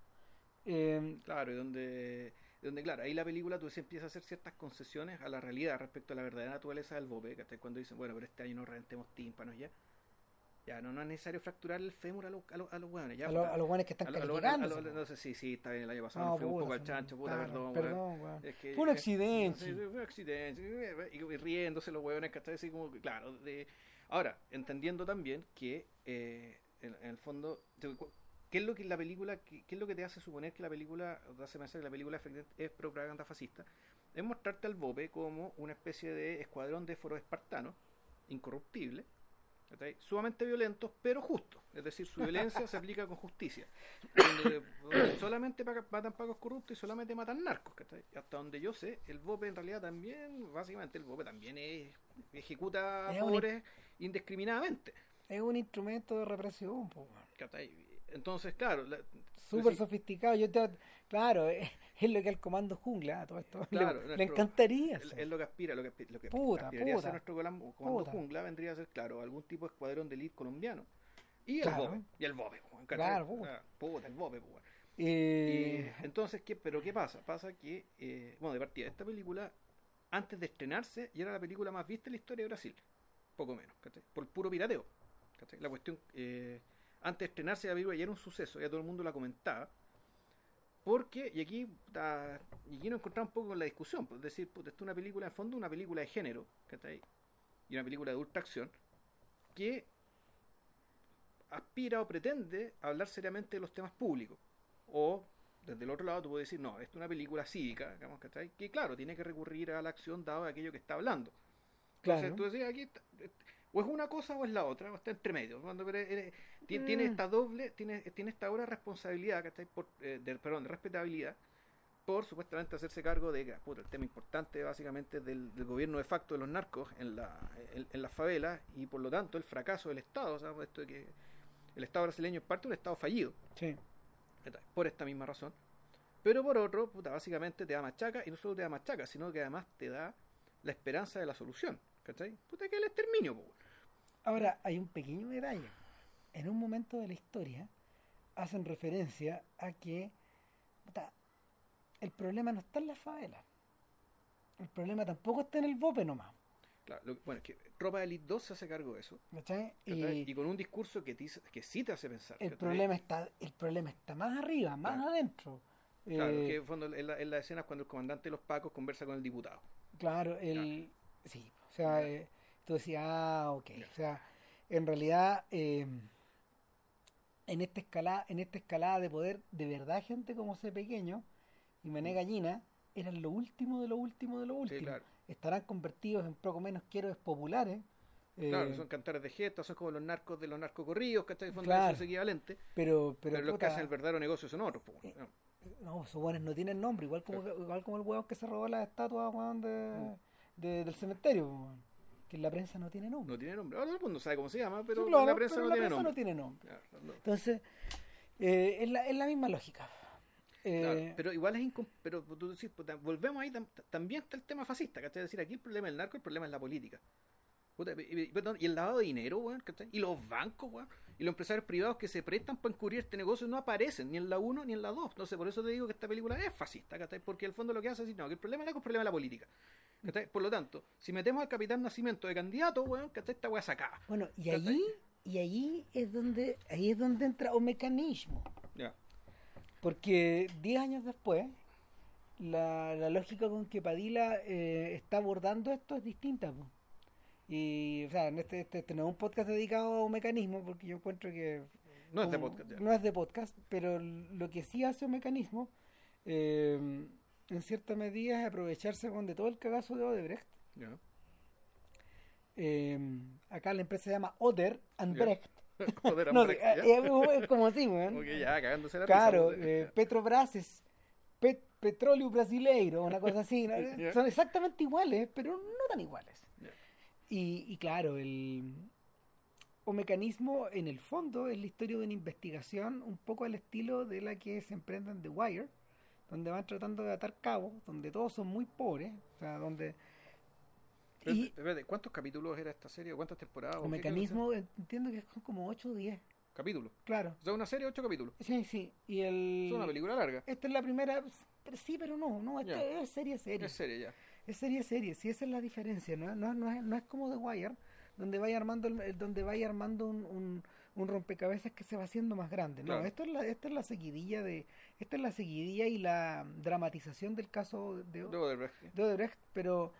Eh, Claro, y donde, donde, claro, ahí la película tú se empieza a hacer ciertas concesiones a la realidad respecto a la verdadera naturaleza del bobe, que cuando dicen, bueno, pero este año no reventemos tímpanos ya. Ya, no, no es necesario fracturar el fémur a los a los, a los hueones, ya. a, lo- puta. a los buenos que están A lo- lo- lo- no sé, sí, sí, está bien, el año pasado No, nos fuimos un poco al chancho, puta, claro, perdón, perdón, weón. Es que- Fue un eh, accidente. fue un accidente. Y, y riéndose los huevones, ¿cachai? Así como, que, claro. De... Ahora, entendiendo también que, eh, en, en el fondo, ¿qué es lo que la película, qué, qué es lo que te hace suponer que la película, o te hace pensar que la película es propaganda fascista? Es mostrarte al Bope como una especie de escuadrón de foros espartanos, incorruptible, sumamente violentos, pero justos. Es decir, su violencia se aplica con justicia. Donde, donde solamente matan pagos corruptos y solamente matan narcos. Hasta donde yo sé, el BOPE en realidad también, básicamente el BOPE también es, ejecuta Es un- pobres indiscriminadamente. Es un instrumento de represión, po. Entonces, claro, la- súper sofisticado. Yo te- claro, es, es lo que al comando jungla, todo esto. Claro, le, nuestro- le encantaría. es, es lo que aspira, lo que, lo que Puta, aspiraría a puta. ser nuestro comando Puta. jungla vendría a ser, claro, algún tipo de escuadrón de elite colombiano. Y el Claro. BOPE, y el ¿cachai? Claro, puta. Ah, puta, el weón. Eh, Y entonces, ¿qué, ¿pero qué pasa? Pasa que, eh, bueno, de partida, esta película, antes de estrenarse, ya era la película más vista en la historia de Brasil. Poco menos, ¿cachai? Por puro pirateo. ¿cachai? La cuestión, eh, antes de estrenarse la película ya era un suceso, ya todo el mundo la comentaba. Porque, y aquí, y aquí nos encontramos un poco con la discusión, pues, es decir, puta, esto es una película, en fondo, una película de género, ¿cachai? Y una película de ultra acción, que aspira o pretende hablar seriamente de los temas públicos. O, desde el otro lado, tú puedes decir, no, esto es una película cívica, digamos, ¿cachai? Que, claro, tiene que recurrir a la acción dado aquello que está hablando. claro. Entonces, tú decías, aquí está- o es una cosa o es la otra, o está entre medio. Cuando, pero, eh, ti- Mm. Tiene esta doble, tiene, tiene esta obra responsabilidad, ¿cachai? Por, eh, de, perdón, de respetabilidad, por supuestamente hacerse cargo de que, puta, el tema importante básicamente del, del gobierno de facto de los narcos en, la, en, en las favelas y por lo tanto el fracaso del Estado, o sea, esto de que el Estado brasileño es parte de un Estado fallido, Sí. por esta misma razón. Pero por otro, puta, básicamente te da machaca y no solo te da machaca, sino que además te da la esperanza de la solución. ¿Cachai? Puta que el exterminio, po. Ahora, hay un pequeño detalle. En un momento de la historia hacen referencia a que puta, el problema no está en la favela. El problema tampoco está en el bope nomás. Claro, lo- bueno, es que Tropa Elite 2 se hace cargo de eso. ¿cachai? Y Y, con un discurso que, te que sí te hace pensar. el problema está, el problema está más arriba, más Claro. adentro. Claro, Eh, que en fondo en la, en la escena es cuando el comandante de los Pacos conversa con el diputado. Claro, el... Sí, o sea, eh, tú decías, ah, ok. O sea, en realidad, eh, en esta escalada, en esta escalada de poder, de verdad, gente como ese pequeño y Mané Gallina eran lo último de lo último de lo último. claro. Estarán convertidos en poco menos héroes populares. eh, Claro, son cantares de gesta, son como los narcos de los narcocorridos. En fondo Claro. es equivalente. pero, pero, Pero, los que hacen el verdadero negocio son otros, po, Eh, ¿no? No, esos buenos no tienen nombre, igual como, igual como el hueón que se robó las estatuas weón, de, Mm. De- del cementerio, weón, que en la prensa no tiene nombre. No tiene nombre. Ahora todo el mundo sabe cómo se llama, pero Sí, claro, la prensa no la tiene prensa nombre. no tiene nombre. Claro, no. Entonces, eh, es, la, es la misma lógica. Eh, pero igual es incom- pero tú decís, puta, volvemos ahí, tam- también está el tema fascista, ¿cachai? Es decir, aquí el problema del narco, el problema es la política. Puta, y, y- perdón, y el lavado de dinero, weón, ¿cachai? Y los bancos, weón, y los empresarios privados que se prestan para encubrir este negocio no aparecen ni en la 1 ni en la 2. Entonces, por eso te digo que esta película es fascista, ¿cachai? Porque al fondo lo que hace es decir, no, que el problema del narco es el problema de la política. ¿Cachai? Por lo tanto, si metemos al capitán Nacimiento de candidato, weón, ¿cachai? Esta weá sacada. bueno, y allí, y allí es donde, ahí es donde entra un mecanismo. Ya. Porque 10 años después, la, la lógica con que Padilla eh, está abordando esto es distinta. po. Y, o sea, en este, este, este no es un podcast dedicado a un mecanismo, porque yo encuentro que No es de podcast, ya. No es de podcast, pero lo que sí hace un mecanismo, eh, en cierta medida, es aprovecharse con de todo el cagazo de Odebrecht. Eh, acá la empresa se llama Oder and. Brecht. Joder, No, hombre, eh, eh, es como así, weón. Ok, ya, cagándose la Claro, risa, eh. Petrobras es Pet- Petróleo Brasileiro, una cosa así. Son exactamente iguales, pero no tan iguales. Y, y claro, el o mecanismo en el fondo es la historia de una investigación un poco al estilo de la que se emprende en The Wire, donde van tratando de atar cabos, donde todos son muy pobres, o sea, donde Pero, y espérate, ¿cuántos capítulos era esta serie? ¿Cuántas temporadas? o ¿Qué- qué mecanismo entiendo que son como 8 o 10, Capítulos. claro. O sea, una serie, ocho capítulos. Sí, sí, y el Es una película larga. Esta es la primera, pero sí, pero no, no, esta es serie serie. Es serie ya. Es serie serie, sí, esa es la diferencia, no, no, no, es, no es como The Wire, donde vaya armando el- el- donde vaya armando un, un, un rompecabezas que se va haciendo más grande. No, esto es la, esta es la seguidilla de, esta es la seguidilla y la dramatización del caso de, de Brecht. de Odebrecht, pero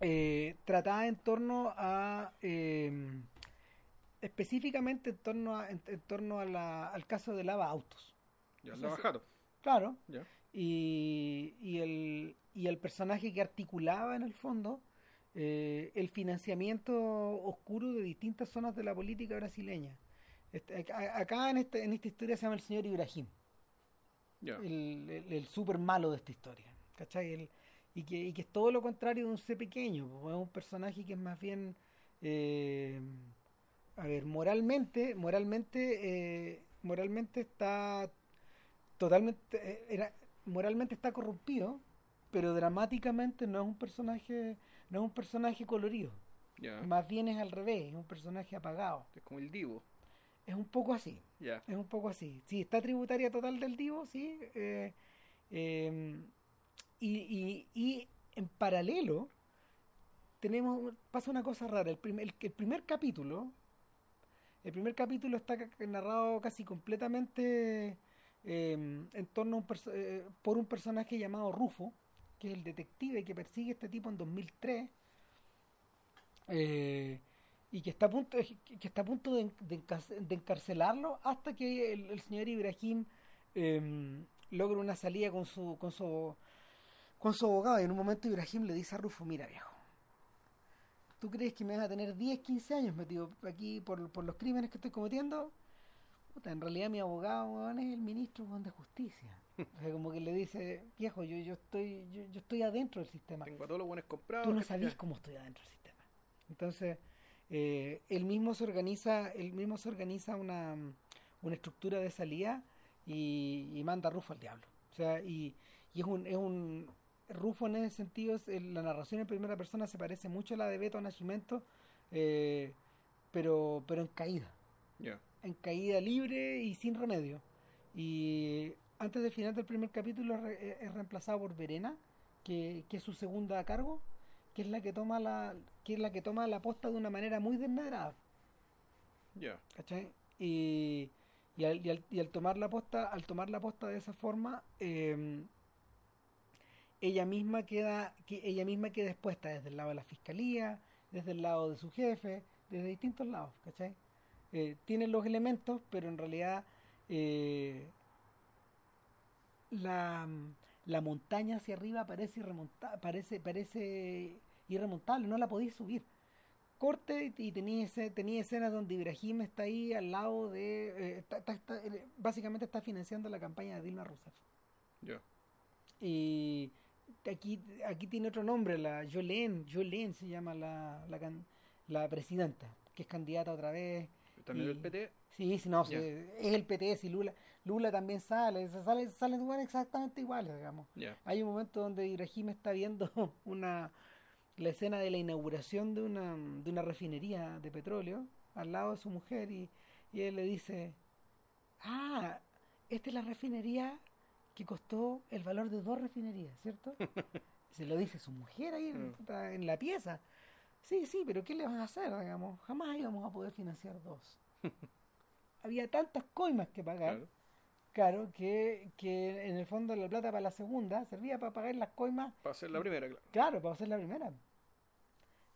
eh, tratada en torno a eh, específicamente en torno a, en, en torno a la, al caso de lava autos. Ya, Sí, la sí. bajaron. Claro, Ya. y, y, el, y el personaje que articulaba en el fondo eh, el financiamiento oscuro de distintas zonas de la política brasileña. Este, acá en, este, en esta historia se llama el señor Ibrahim, el, el, el super malo de esta historia. ¿cachai? El- y, que, y que es todo lo contrario de un C pequeño, es un personaje que es más bien, eh, a ver, moralmente, moralmente, eh, moralmente está totalmente, eh, era, moralmente está corrompido, pero dramáticamente no es un personaje, no es un personaje colorido, más bien es al revés, es un personaje apagado, Es como el Divo. es un poco así. Es un poco así. Sí, está tributaria total del Divo, sí. eh, eh, y, y, y en paralelo tenemos pasa una cosa rara. El primer, el, el primer capítulo, el primer capítulo está narrado casi completamente eh, en torno a un eh, por un personaje llamado Rufo, que es el detective que persigue a este tipo en 2003. eh, y que está a punto de, que está a punto de, de encarce- de encarcelarlo hasta que el, señor Ibrahim eh, logra una salida con su con su con su abogado y en un momento Ibrahim le dice a Rufo mira viejo ¿tú crees que me vas a tener 10, 15 años metido aquí por, por los crímenes que estoy cometiendo? Puta, en realidad mi abogado es el ministro de justicia o sea como que le dice viejo yo, yo estoy yo, yo estoy adentro del sistema Tengo a todos los buenos comprados. tú no ya. cómo estoy adentro del sistema. Entonces, eh, él mismo se organiza, él mismo se organiza una, una estructura de salida y, y manda a Rufo al diablo. O sea, y, y es un, es un Rufo en ese sentido, es- la narración en primera persona se parece mucho a la de Beto Nascimento, eh, pero, pero en caída, Ya. en caída libre y sin remedio. Y antes del final del primer capítulo es, re- es reemplazado por Verena, que, que es su segunda a cargo, que es la que toma la, que es la que toma la posta de una manera muy desmedrada. Ya. ¿cachai? Y, y, al, y, al, y al tomar la posta, al tomar la posta de esa forma, eh, ella misma queda, que ella misma queda expuesta desde el lado de la fiscalía, desde el lado de su jefe, desde distintos lados, ¿cachai? Eh, tiene los elementos, pero en realidad eh, la, la montaña hacia arriba parece irremonta- parece, parece irremontable, no la podéis subir corte y, tenía, tenía escenas donde Ibrahim está ahí al lado de... eh, está- está- está- eh, básicamente está financiando la campaña de Dilma Rousseff. Ya. Y aquí, aquí tiene otro nombre, la Jolene, Jolene se llama la, la, presidenta, que es candidata otra vez. También Y- el PT. Sí, sí, no, sí, Ya. es el PT, y Lula, Lula también sale, se sale, salen exactamente iguales, digamos. Hay un momento donde Ibrahim está viendo una la escena de la inauguración de una, de una refinería de petróleo al lado de su mujer y, y él le dice, ah, esta es la refinería que costó el valor de dos refinerías, ¿cierto? Se lo dice su mujer ahí en, Mm. en la pieza. Sí, sí, pero ¿qué le van a hacer? Digamos, jamás íbamos a poder financiar dos. Había tantas coimas que pagar. Claro. Claro, que, que en el fondo la plata para la segunda servía para pagar las coimas, Para ser la primera, claro. claro, para hacer la primera.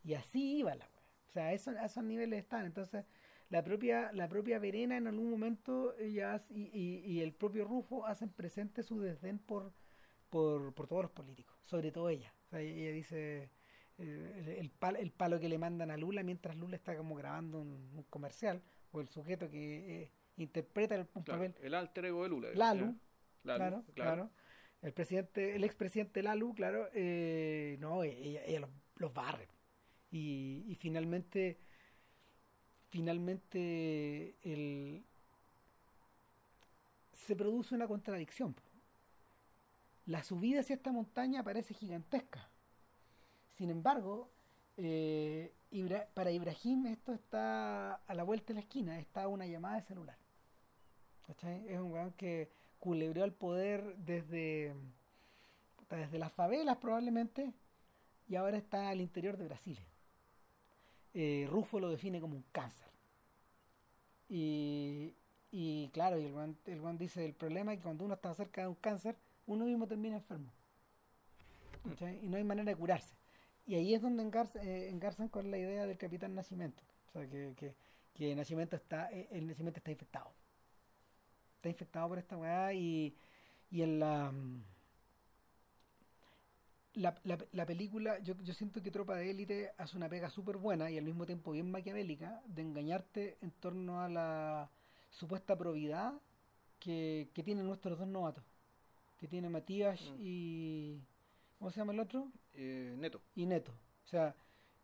Y así iba la wea. O sea, eso, a esos niveles están. Entonces, la propia, la propia Verena en algún momento ella hace- y, y, y el propio Rufo hacen presente su desdén por, por, por todos los políticos, sobre todo ella. O sea, ella dice eh, el, el pal- el palo que le mandan a Lula mientras Lula está como grabando un, un comercial, o el sujeto que eh, interpreta el, un Claro, papel El alter ego de Lula. Lalu, claro, claro. El presidente, el expresidente Lalu, claro, eh, no, ella, ella los, los barre. Y, y finalmente, finalmente el, se produce una contradicción. La subida hacia esta montaña parece gigantesca. Sin embargo, eh, para Ibrahim esto está a la vuelta de la esquina, está una llamada de celular. Es un weón que culebreó al poder desde, desde las favelas probablemente y ahora está al interior de Brasil. Eh, Rufo lo define como un cáncer. Y, y claro, y el weón, el dice, el problema es que cuando uno está cerca de un cáncer, uno mismo termina enfermo. Y no hay manera de curarse. Y ahí es donde eh, engarzan con la idea del capitán Nacimiento. O sea, que, que, que Nacimiento está, eh, el Nacimiento está infectado. Está infectado por esta weá y, y en la, mm, la, la, la película, yo, yo siento que Tropa de Élite hace una pega súper buena y al mismo tiempo bien maquiavélica de engañarte en torno a la supuesta probidad que, que tienen nuestros dos novatos. Que tiene Matías Mm. y... ¿Cómo se llama el otro? Eh, neto. y Neto. O sea,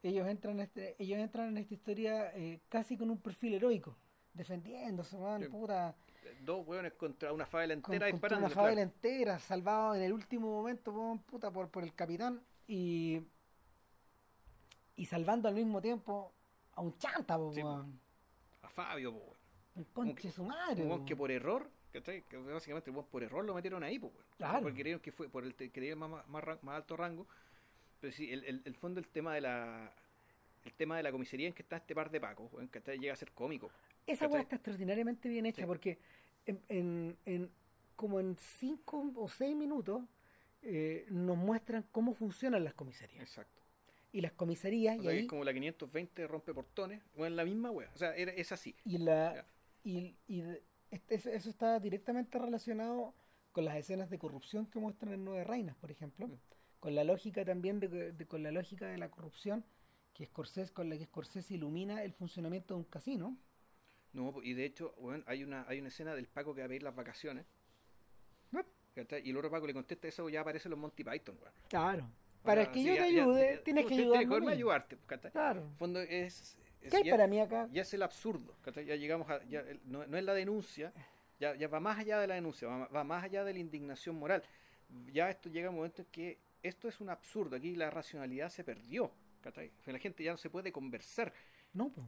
ellos entran en este, ellos entran en esta historia eh, casi con un perfil heroico, defendiéndose, weón, Sí. puta, Dos hueones contra una favela entera con disparando. una favela entera, salvado en el último momento, puta, por, por el capitán y y salvando al mismo tiempo a un chanta, po, Sí, po. A Fabio, po, un conche su madre, Un que por error, ¿cachai? Que básicamente por error lo metieron ahí, weón. Claro. Porque creyeron que fue por el creían más, más, más alto rango. Pero sí, el, el, el fondo, el tema de la. El tema de la comisaría en que está este par de pacos, que llega a ser cómico. Esa weá está extraordinariamente bien hecha Sí. porque en, en, en- como en cinco o seis minutos eh, nos muestran cómo funcionan las comisarías. Exacto. Y las comisarías, O y sea, ahí es como la 520 rompe portones, weón, la misma wea. O sea, era, es así. Y, la, y, y este- eso, eso está directamente relacionado con las escenas de corrupción que muestran en Nueve Reinas, por ejemplo, Mm. con la lógica también de, de- con la lógica de la corrupción que Scorsese, con la que Scorsese ilumina el funcionamiento de un casino. No, y de hecho, weón, hay una, hay una escena del Paco que va a pedir las vacaciones. ¿cachai? Y el otro Paco le contesta eso, ya aparece los Monty Python, weón. Claro. Para que yo te ayude, ya- tienes que ayudarme. ayudarte. Claro. En el fondo es, es- ¿Qué hay ya, para mí acá? ya es el absurdo. Ya llegamos a, ya, no, no es la denuncia, Ya, ya va más allá de la denuncia, va, va más allá de la indignación moral. Ya esto llega a un momento en que esto es un absurdo. Aquí la racionalidad se perdió. la gente ya no se puede conversar. No, po,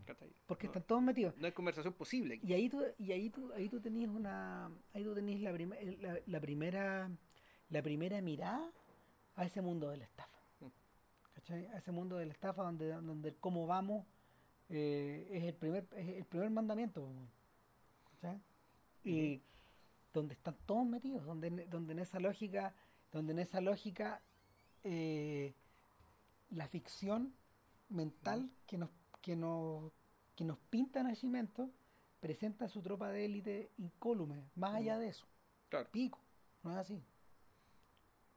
porque No- están todos metidos. No hay conversación posible. Y ahí tú, y ahí tú, ahí tú tenías una, ahí tú tenías la, prima- la, la primera, la primera mirada a ese mundo de la estafa. Mm. ¿Cachai? A ese mundo de la estafa donde, donde cómo vamos eh, es el primer, es el primer mandamiento. Y donde están todos metidos, donde, en- donde en esa lógica, donde en esa lógica eh, la ficción mental que nos, que nos, que nos pinta Nacimiento presenta a su tropa de élite incólume, más allá de eso, Claro. pico, no es así.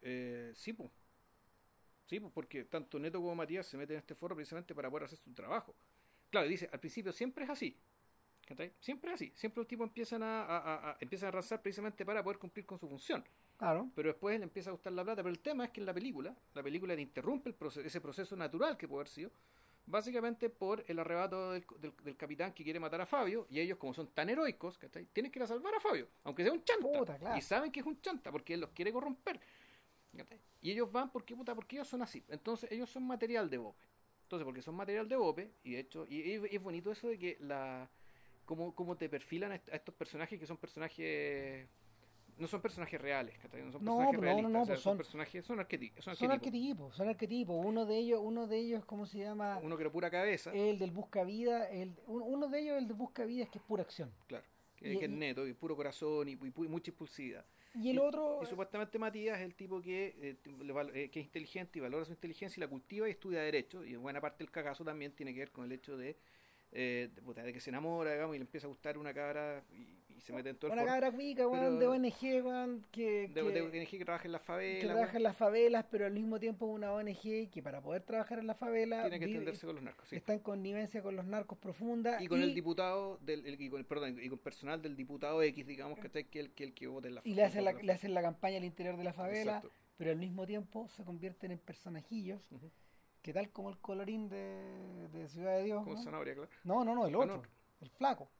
Eh, sí, pues. Sí, pues, porque tanto Neto como Matías se meten en este foro precisamente para poder hacer su trabajo. Claro, dice, al principio siempre es así. Siempre es así. Siempre los tipos empiezan a, a- a- a- empiezan a arrasar precisamente para poder cumplir con su función. Claro, Pero después le empieza a gustar la plata. Pero el tema es que en la película, la película le interrumpe el proceso, ese proceso natural que puede haber sido, básicamente por el arrebato del, del- del capitán que quiere matar a Fabio, y ellos, como son tan heroicos, ¿cachai? tienen que ir a salvar a Fabio, aunque sea un chanta. Puta, claro. Y saben que es un chanta, porque él los quiere corromper. ¿cachai? Y ellos van porque, puta, porque ellos son así. Entonces, ellos son material de Bope. Entonces, porque son material de Bope, y de hecho, y, y es bonito eso de que la. Cómo, cómo te perfilan a estos personajes que son personajes. No son personajes reales. No son No, personajes pero no, realistas. no, o sea, pues son, son- personajes. Son, arqueti- son son arquetipos. son arquetipos. Uno de ellos, uno de ellos, ¿cómo se llama? Uno que era pura cabeza, El del busca vida, el, un- uno de ellos, el del busca vida, es que es pura acción. claro. Que, y- que es y- neto, y puro corazón, y, y pu- mucha impulsividad. Y el otro, Y supuestamente Matías es el tipo que, eh, eh, que es inteligente y valora su inteligencia y la cultiva y estudia derecho. Y buena parte del cagazo también tiene que ver con el hecho de, eh, de, que se enamora, digamos, y le empieza a gustar una cabra y, y se mete en todo el una cabra cuica, weón, de ONG, weón, que, De, que- de ONG que trabaja en las que favelas. trabaja weón, en las favelas, pero al mismo tiempo es una ONG que para poder trabajar en la favela tiene que entenderse con los narcos. sí. está en connivencia con los narcos profunda Y con el diputado, del, el- y con, perdón, y con personal del diputado X, digamos, que, que el que, el que vota en la y le hacen la, en le hacen la campaña al interior de la favela, Exacto. pero al mismo tiempo se convierten en personajillos que tal como el colorín de, de Ciudad de Dios. Como ¿no? zanahoria, claro. No, no, no, el Ah, otro, no. el flaco.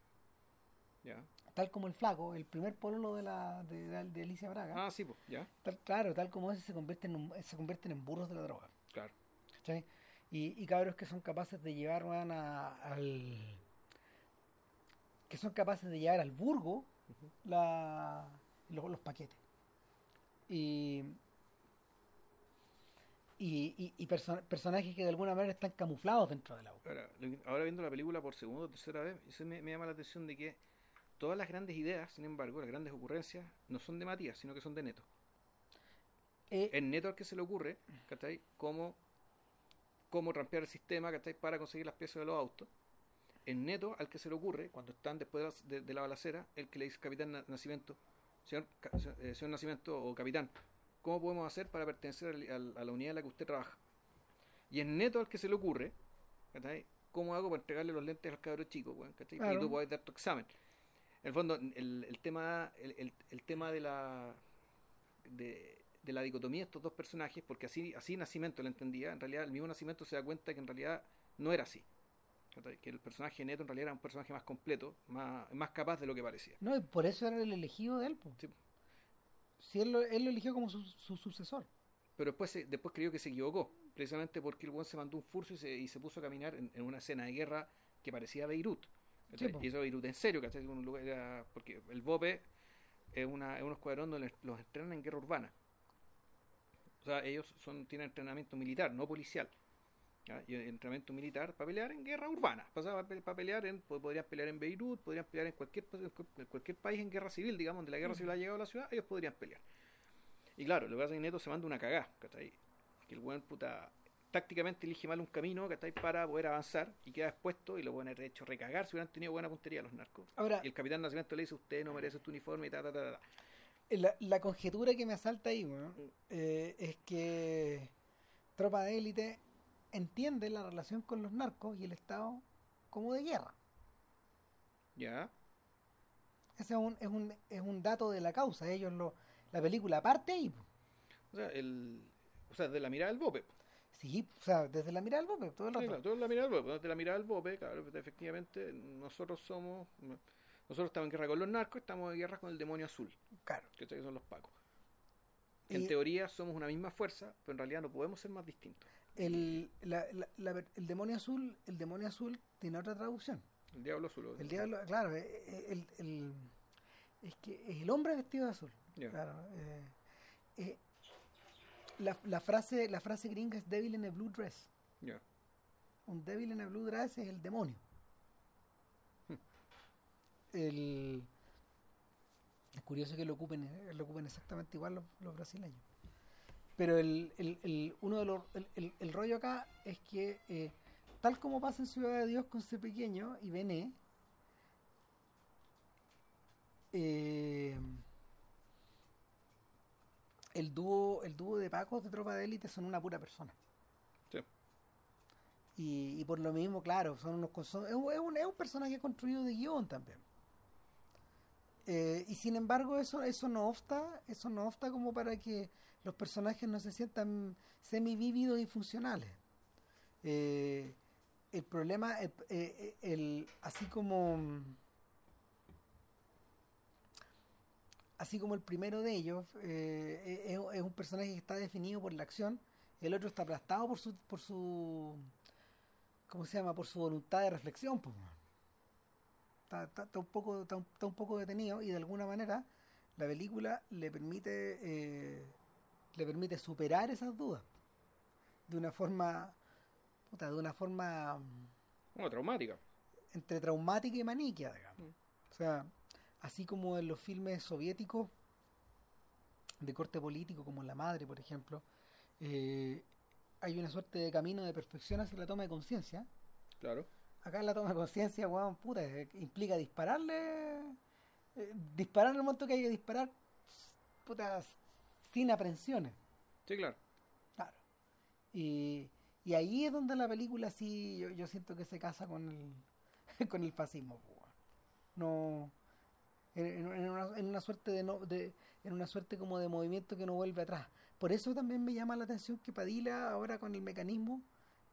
Ya. Tal como el flaco, el primer pololo de, la, de, Alicia Braga. Ah, sí, pues, ya, Tal- claro, tal como ese se convierten, en, se convierten en burros de la droga. claro. Y, y cabros que son capaces de llevar weón, a- al. que son capaces de llevar al burgo la, los, los paquetes. Y. Y, y, y perso- personajes que de alguna manera están camuflados dentro de la U. Ahora, viendo la película por segunda o tercera vez, eso me, me llama la atención de que todas las grandes ideas, sin embargo, las grandes ocurrencias, no son de Matías, sino que son de Neto. Eh, Es Neto al que se le ocurre, ¿cachai? Cómo, cómo rampear el sistema, ¿cachai? Para conseguir las piezas de los autos. Es Neto al que se le ocurre, cuando están después de la, de- de la balacera, el que le dice Capitán Na- Nacimiento, señor, eh, señor Nacimiento o Capitán, ¿cómo podemos hacer para pertenecer a la unidad en la que usted trabaja? Y es Neto al que se le ocurre, ¿cachai? ¿Cómo hago para entregarle los lentes al cabro chico, ¿cachai? Claro. Y tú puedes dar tu examen. En el fondo, el, el tema, el, tema de la de, de la dicotomía de estos dos personajes, porque así, así Nacimiento lo entendía, en realidad el mismo Nacimiento se da cuenta que en realidad no era así. Que el personaje neto en realidad era un personaje más completo, más, más capaz de lo que parecía. no, y por eso era el elegido de él. Sí. Si él lo, él lo eligió como su, su sucesor. Pero después, se- después creyó que se equivocó, precisamente porque el buen se mandó un furcio y se, y se puso a caminar en, en una escena de guerra que parecía Beirut. Y eso Beirut en serio, ¿cachai? Un lugar era- porque el BOPE es, una, es un escuadrón donde los entrenan en guerra urbana. O sea, ellos son, tienen entrenamiento militar, no policial. ¿ya? Y entrenamiento militar para pelear en guerra urbana. Para, para pelear en, po- podrían pelear en Beirut, podrían pelear en cualquier, en cualquier país en guerra civil, digamos, donde la guerra civil ha llegado a la ciudad, ellos podrían pelear. Y claro, lo que pasa es que Neto se manda una cagada, ¿cachai? Que el buen puta tácticamente elige mal un camino, ¿cachai? Para poder avanzar y queda expuesto y lo pueden haber hecho recagar si hubieran tenido buena puntería los narcos. Ahora, Y el capitán Nacimiento le dice, usted no merece tu uniforme y ta, ta, ta, ta, ta. La, la conjetura que me asalta ahí, weón, eh, es que Tropa de Élite entiende la relación con los narcos y el Estado como de guerra. ¿Ya? Ese es un, es un, es un dato de la causa. Ellos lo, la película parte ahí. po. O sea, el, o sea, de la mirada del bope. Sí, o sea, desde la mirada del bope, todo el Sí, rato. claro, todo la mirada del bope. De la mirada del bope, claro, pues, efectivamente, nosotros somos Nosotros estamos en guerra con los narcos, estamos en guerra con el demonio azul, Claro. que son los pacos. Y- En teoría somos una misma fuerza, pero en realidad no podemos ser más distintos. El, la- la- la el demonio azul, el demonio azul tiene otra traducción. El diablo azul. El diablo, claro, eh, eh, el, el- es que es el hombre vestido de azul. Ya. Claro. eh, eh, la, la frase, la frase gringa es devil in a blue dress. Un devil in a blue dress es el demonio. El, es curioso que lo ocupen, lo ocupen exactamente igual los, los brasileños. Pero el, el, el- uno de los, el, el- el rollo acá es que, eh, tal como pasa en Ciudad de Dios con C pequeño y Bené, eh, el dúo, el dúo de Pacos de Tropa de Élite son una pura persona. Sí. Y, y por lo mismo, claro, son unos son- es, un, es un- personaje construido de guion también. Eh, y sin embargo, eso, eso no obsta, eso no obsta como para que los personajes no se sientan semi-vívidos y funcionales. Eh, el problema, el, eh, el- así como así como el primero de ellos eh, es, es un personaje que está definido por la acción, el otro está aplastado por su, por su ¿cómo se llama? por su voluntad de reflexión, pues, está, está- está un poco, está, un, está un poco detenido y de alguna manera la película le permite eh, le permite superar esas dudas de una forma puta, de una forma mm, Bueno, traumática. entre traumática y maniquea, digamos. O sea, así como en los filmes soviéticos de corte político, como La Madre, por ejemplo, eh, hay una suerte de camino de perfección hacia la toma de conciencia. Claro. Acá la toma de conciencia, weón, puta, eh, implica dispararle, eh, disparar en el momento que hay que disparar, puta, sin aprensiones. Sí, claro. Claro. Y, y ahí es donde la película sí, yo, yo siento que se casa con el, con el fascismo. weón. No, en, una, en una suerte de, no, de, en una suerte como de movimiento que no vuelve atrás. Por eso también me llama la atención que Padilla ahora con el mecanismo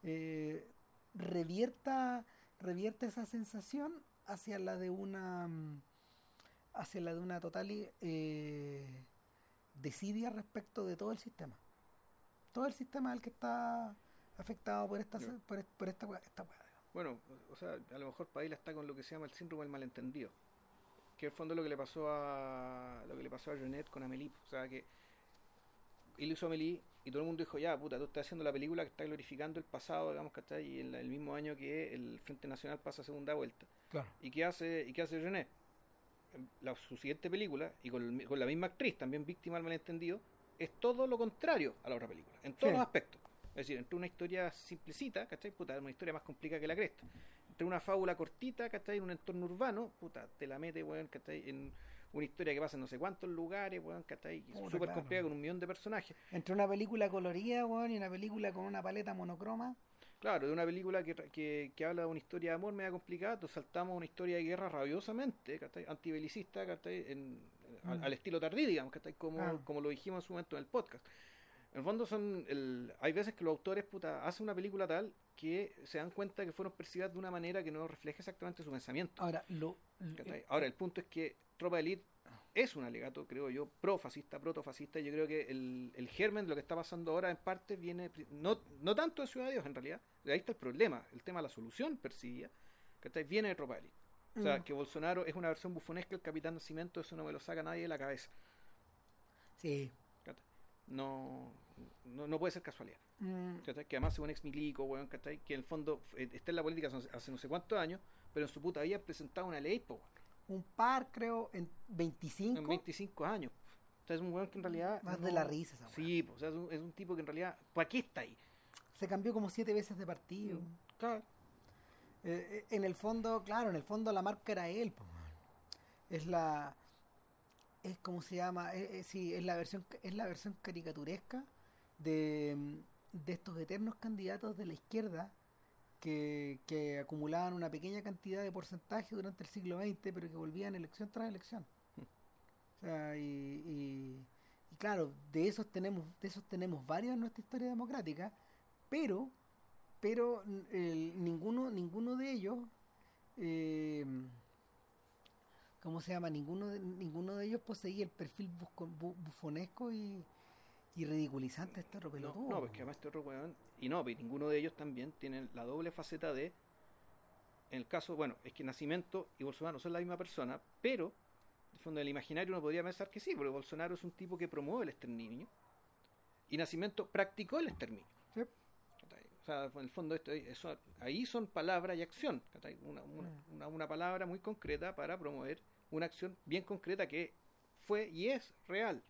eh, revierta, revierta esa sensación hacia la de una hacia la de una total eh, desidia respecto de todo el sistema todo el sistema al que está afectado por esta por, por esta, esta digamos. Bueno, o sea, a lo mejor Padilla está con lo que se llama el síndrome del malentendido. Que en el fondo lo que le pasó a lo que le pasó a Jeanette con Amelie. O sea que él hizo Amelie y todo el mundo dijo, ya, puta, tú estás haciendo la película que está glorificando el pasado, digamos que está y en la- el mismo año que el Frente Nacional pasa segunda vuelta. claro ¿Y qué hace, y qué hace René? En La, su siguiente película, y con, la misma actriz, también víctima del malentendido, es todo lo contrario a la otra película, en todos Sí. los aspectos. Es decir, entre una historia simplecita, ¿cachai? Puta, una historia más complicada que la cresta. Entre una fábula cortita, ¿cachai? En un entorno urbano, puta, te la mete, weón, ¿cachai? En una historia que pasa en no sé cuántos lugares, weón, ¿cachai? Súper claro. compleja con un millón de personajes. entre una película colorida weón, y una película con una paleta monocroma Claro, de una película que, que, que habla de una historia de amor media complicada, entonces saltamos a una historia de guerra rabiosamente, ¿cachai? Antibelicista, ¿cachai? En, al, Mm. al estilo Tardí, digamos, ¿cachai? Como, Ah. como lo dijimos en su momento en el podcast. En el fondo son el, hay veces que los autores puta, hacen una película tal que se dan cuenta que fueron percibidas de una manera que no refleja exactamente su pensamiento. ahora lo, lo- ¿cachai? Ahora, el punto es que Tropa de Elite es un alegato, creo yo, pro-fascista, protofascista. Yo creo que el, el germen de lo que está pasando ahora en parte viene, no, no tanto de Ciudad de Dios en realidad, de ahí está el problema, el tema de la solución percibida, que viene de Tropa de Elite. O sea, Mm. que Bolsonaro es una versión bufonesca del Capitán Nacimiento, eso no me lo saca nadie de la cabeza. sí. No, no, no puede ser casualidad. Mm. Que además es un ex milico, weón, ¿cachai? Que en el fondo eh, está en la política hace, hace no sé cuántos años, pero en su puta vida ha presentado una ley, po, weón. un par creo en 25 en 25 años. O sea, es un weón que en realidad. Más no- de la risa esa. Sí, pues, o sea, es un, es un tipo que en realidad. ¿Para qué está ahí? se cambió como siete veces de partido Claro. Eh, eh, en el fondo, claro, en el fondo la marca era él. po. Es la, es como se llama, Eh, eh, sí, es la versión, es la versión caricaturesca de, mm, de estos eternos candidatos de la izquierda que, que acumulaban una pequeña cantidad de porcentaje durante el siglo XX, pero que volvían elección tras elección. O sea, y, y, y claro, de esos tenemos, de esos tenemos varios en nuestra historia democrática, pero pero ninguno ninguno de ellos eh, ¿cómo se llama? Ninguno de, ninguno de ellos poseía el perfil bu- bufonesco y, y ridiculizante de este otro No, pelotudo. no, pues que además este otro weón, y no, pues ninguno de ellos también tiene la doble faceta de, en el caso, bueno, es que Nacimiento y Bolsonaro son la misma persona, pero, en el fondo del imaginario uno podría pensar que sí, porque Bolsonaro es un tipo que promueve el exterminio, y Nacimiento practicó el exterminio. O sea, en el fondo esto, eso, ahí son palabra y acción, una, Mm. una, una palabra muy concreta para promover una acción bien concreta que fue y es real.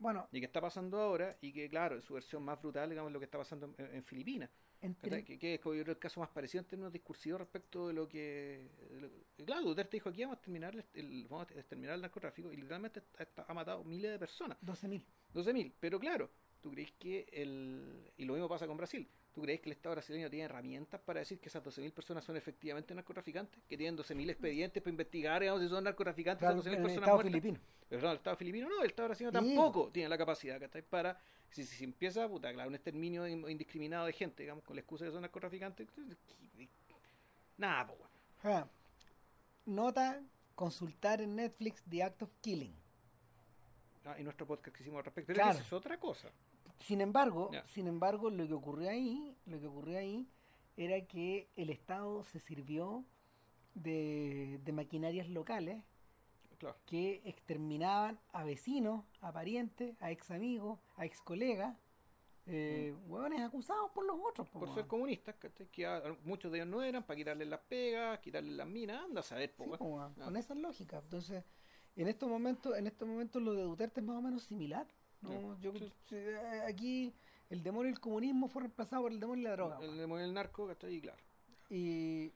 Bueno, y que está pasando ahora y que claro en su versión más brutal digamos lo que está pasando en, en Filipinas entre, que, que es como el caso más parecido en términos discursivos respecto de lo que de lo- y claro Duterte dijo aquí vamos a terminar el, el- vamos a exterminar el narcotráfico y literalmente ha matado miles de personas 12.000. 12.000 pero claro tú crees que el y lo mismo pasa con Brasil tú crees que el Estado brasileño tiene herramientas para decir que esas 12.000 personas son efectivamente narcotraficantes que tienen 12.000 expedientes para investigar digamos, si son narcotraficantes Claro, esas 12.000 en el personas Estado muertas filipino. pero no, el Estado filipino no, el Estado brasileño Sí. tampoco tiene la capacidad, ¿cachai? Para, si, si, si empieza, puta, claro, un exterminio in- indiscriminado de gente, digamos, con la excusa de que son narcotraficantes, nada, po, weón. Ah, nota, consultar en Netflix The Act of Killing. Ah, y nuestro podcast que hicimos al respecto, Claro. pero eso es otra cosa. Sin embargo, sin embargo, lo que ocurrió ahí, lo que ocurrió ahí era que el Estado se sirvió de, de maquinarias locales Claro. que exterminaban a vecinos, a parientes, a ex amigos, a ex colegas, eh, hueones acusados por los otros. po, Por ser comunistas. Que muchos de ellos no eran, para quitarles las pegas, quitarles las minas, anda a saber, po, Sí, po, con esa lógica. Entonces, en estos momentos, en estos momentos lo de Duterte es más o menos similar. ¿No? Sí, Yo, eh, aquí el demonio y el comunismo fue reemplazado por el demonio y la droga. El weón. demonio del narco, ¿cachai? Y claro. Y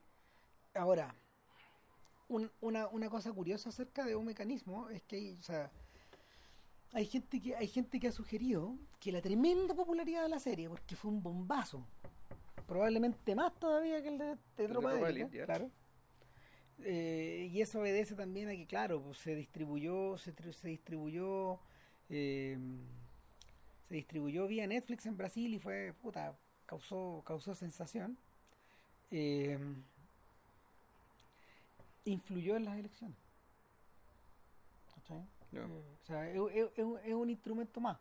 ahora, un- una, una cosa curiosa acerca de un mecanismo es que hay, o sea, hay gente que hay gente que ha sugerido que la tremenda popularidad de la serie, porque fue un bombazo, probablemente más todavía que el de, de de Tropa de Tropa de Élite, Élite, ya. claro. Eh, y eso obedece también a que, claro, pues se distribuyó, se, se distribuyó, eh, se distribuyó vía Netflix en Brasil y fue, puta, causó, causó sensación. Eh, influyó en las elecciones. Eh, o sea, es, es- es un- instrumento más.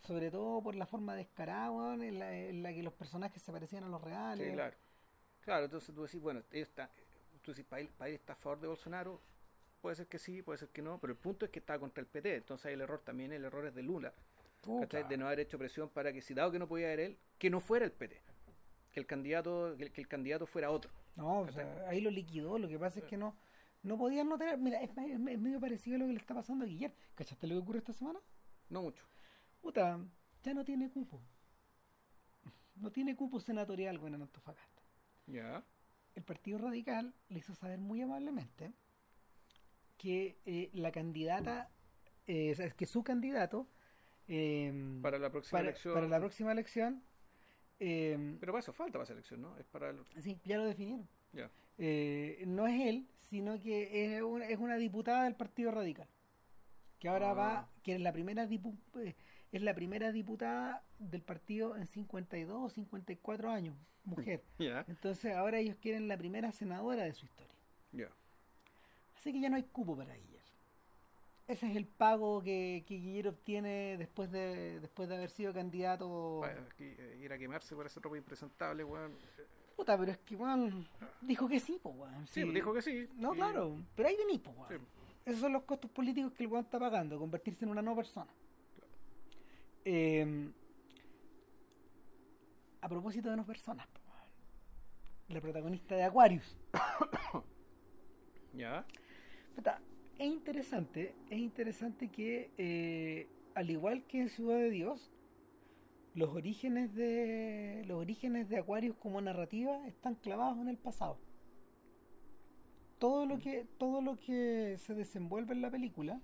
Sobre todo por la forma descarada, weón, en la, en la que los personajes se parecían a los reales. Sí, claro. Claro, entonces tú decís, bueno, tú decís, ¿País, país está a favor de Bolsonaro? Puede ser que sí, puede ser que no, pero el punto es que está contra el PT, entonces hay el error también, el error es de Lula. ¿cachai? de no haber hecho presión para que si dado que no podía ir él, que no fuera el PT, que el candidato, que el, que el candidato fuera otro. No, o sea, ahí lo liquidó. Lo que pasa es que no no podían no tener. Mira, es, es medio parecido a lo que le está pasando a Guillermo. ¿Cachaste lo que ocurre esta semana? No mucho. Puta, ya no tiene cupo. No tiene cupo senatorial, bueno, en Antofagasta. Ya. El Partido Radical le hizo saber muy amablemente que eh, la candidata, eh, es que su candidato eh, Para la próxima para- elección. para la próxima elección, eh, Pero para eso falta para esa elección, ¿no? Es para el... sí, ya lo definieron. Ya. Eh, no es él, sino que es una, es una diputada del Partido Radical. Que ahora Ah. va, que es la primera dipu- eh, es la primera diputada del partido en 52 o 54 años, mujer. Ya. Entonces ahora ellos quieren la primera senadora de su historia. Ya. Así que ya no hay cupo para Guillermo. Ese es el pago que, que Guillermo obtiene después de después de haber sido candidato. Para eh, ir a quemarse por ese ropa impresentable, weón. Eh, Puta, pero es que weón dijo que sí, pues weón. Sí, Sí. dijo que sí. No, y- claro, pero ahí venís, pues, weón. Sí. Esos son los costos políticos que el weón está pagando, convertirse en una no persona. Eh, a propósito de no personas, weón. la protagonista de Aquarius. Ya. Es interesante, es interesante que, eh, al igual que en Ciudad de Dios, los orígenes de los orígenes de Aquarius como narrativa están clavados en el pasado. Todo lo que todo lo que se desenvuelve en la película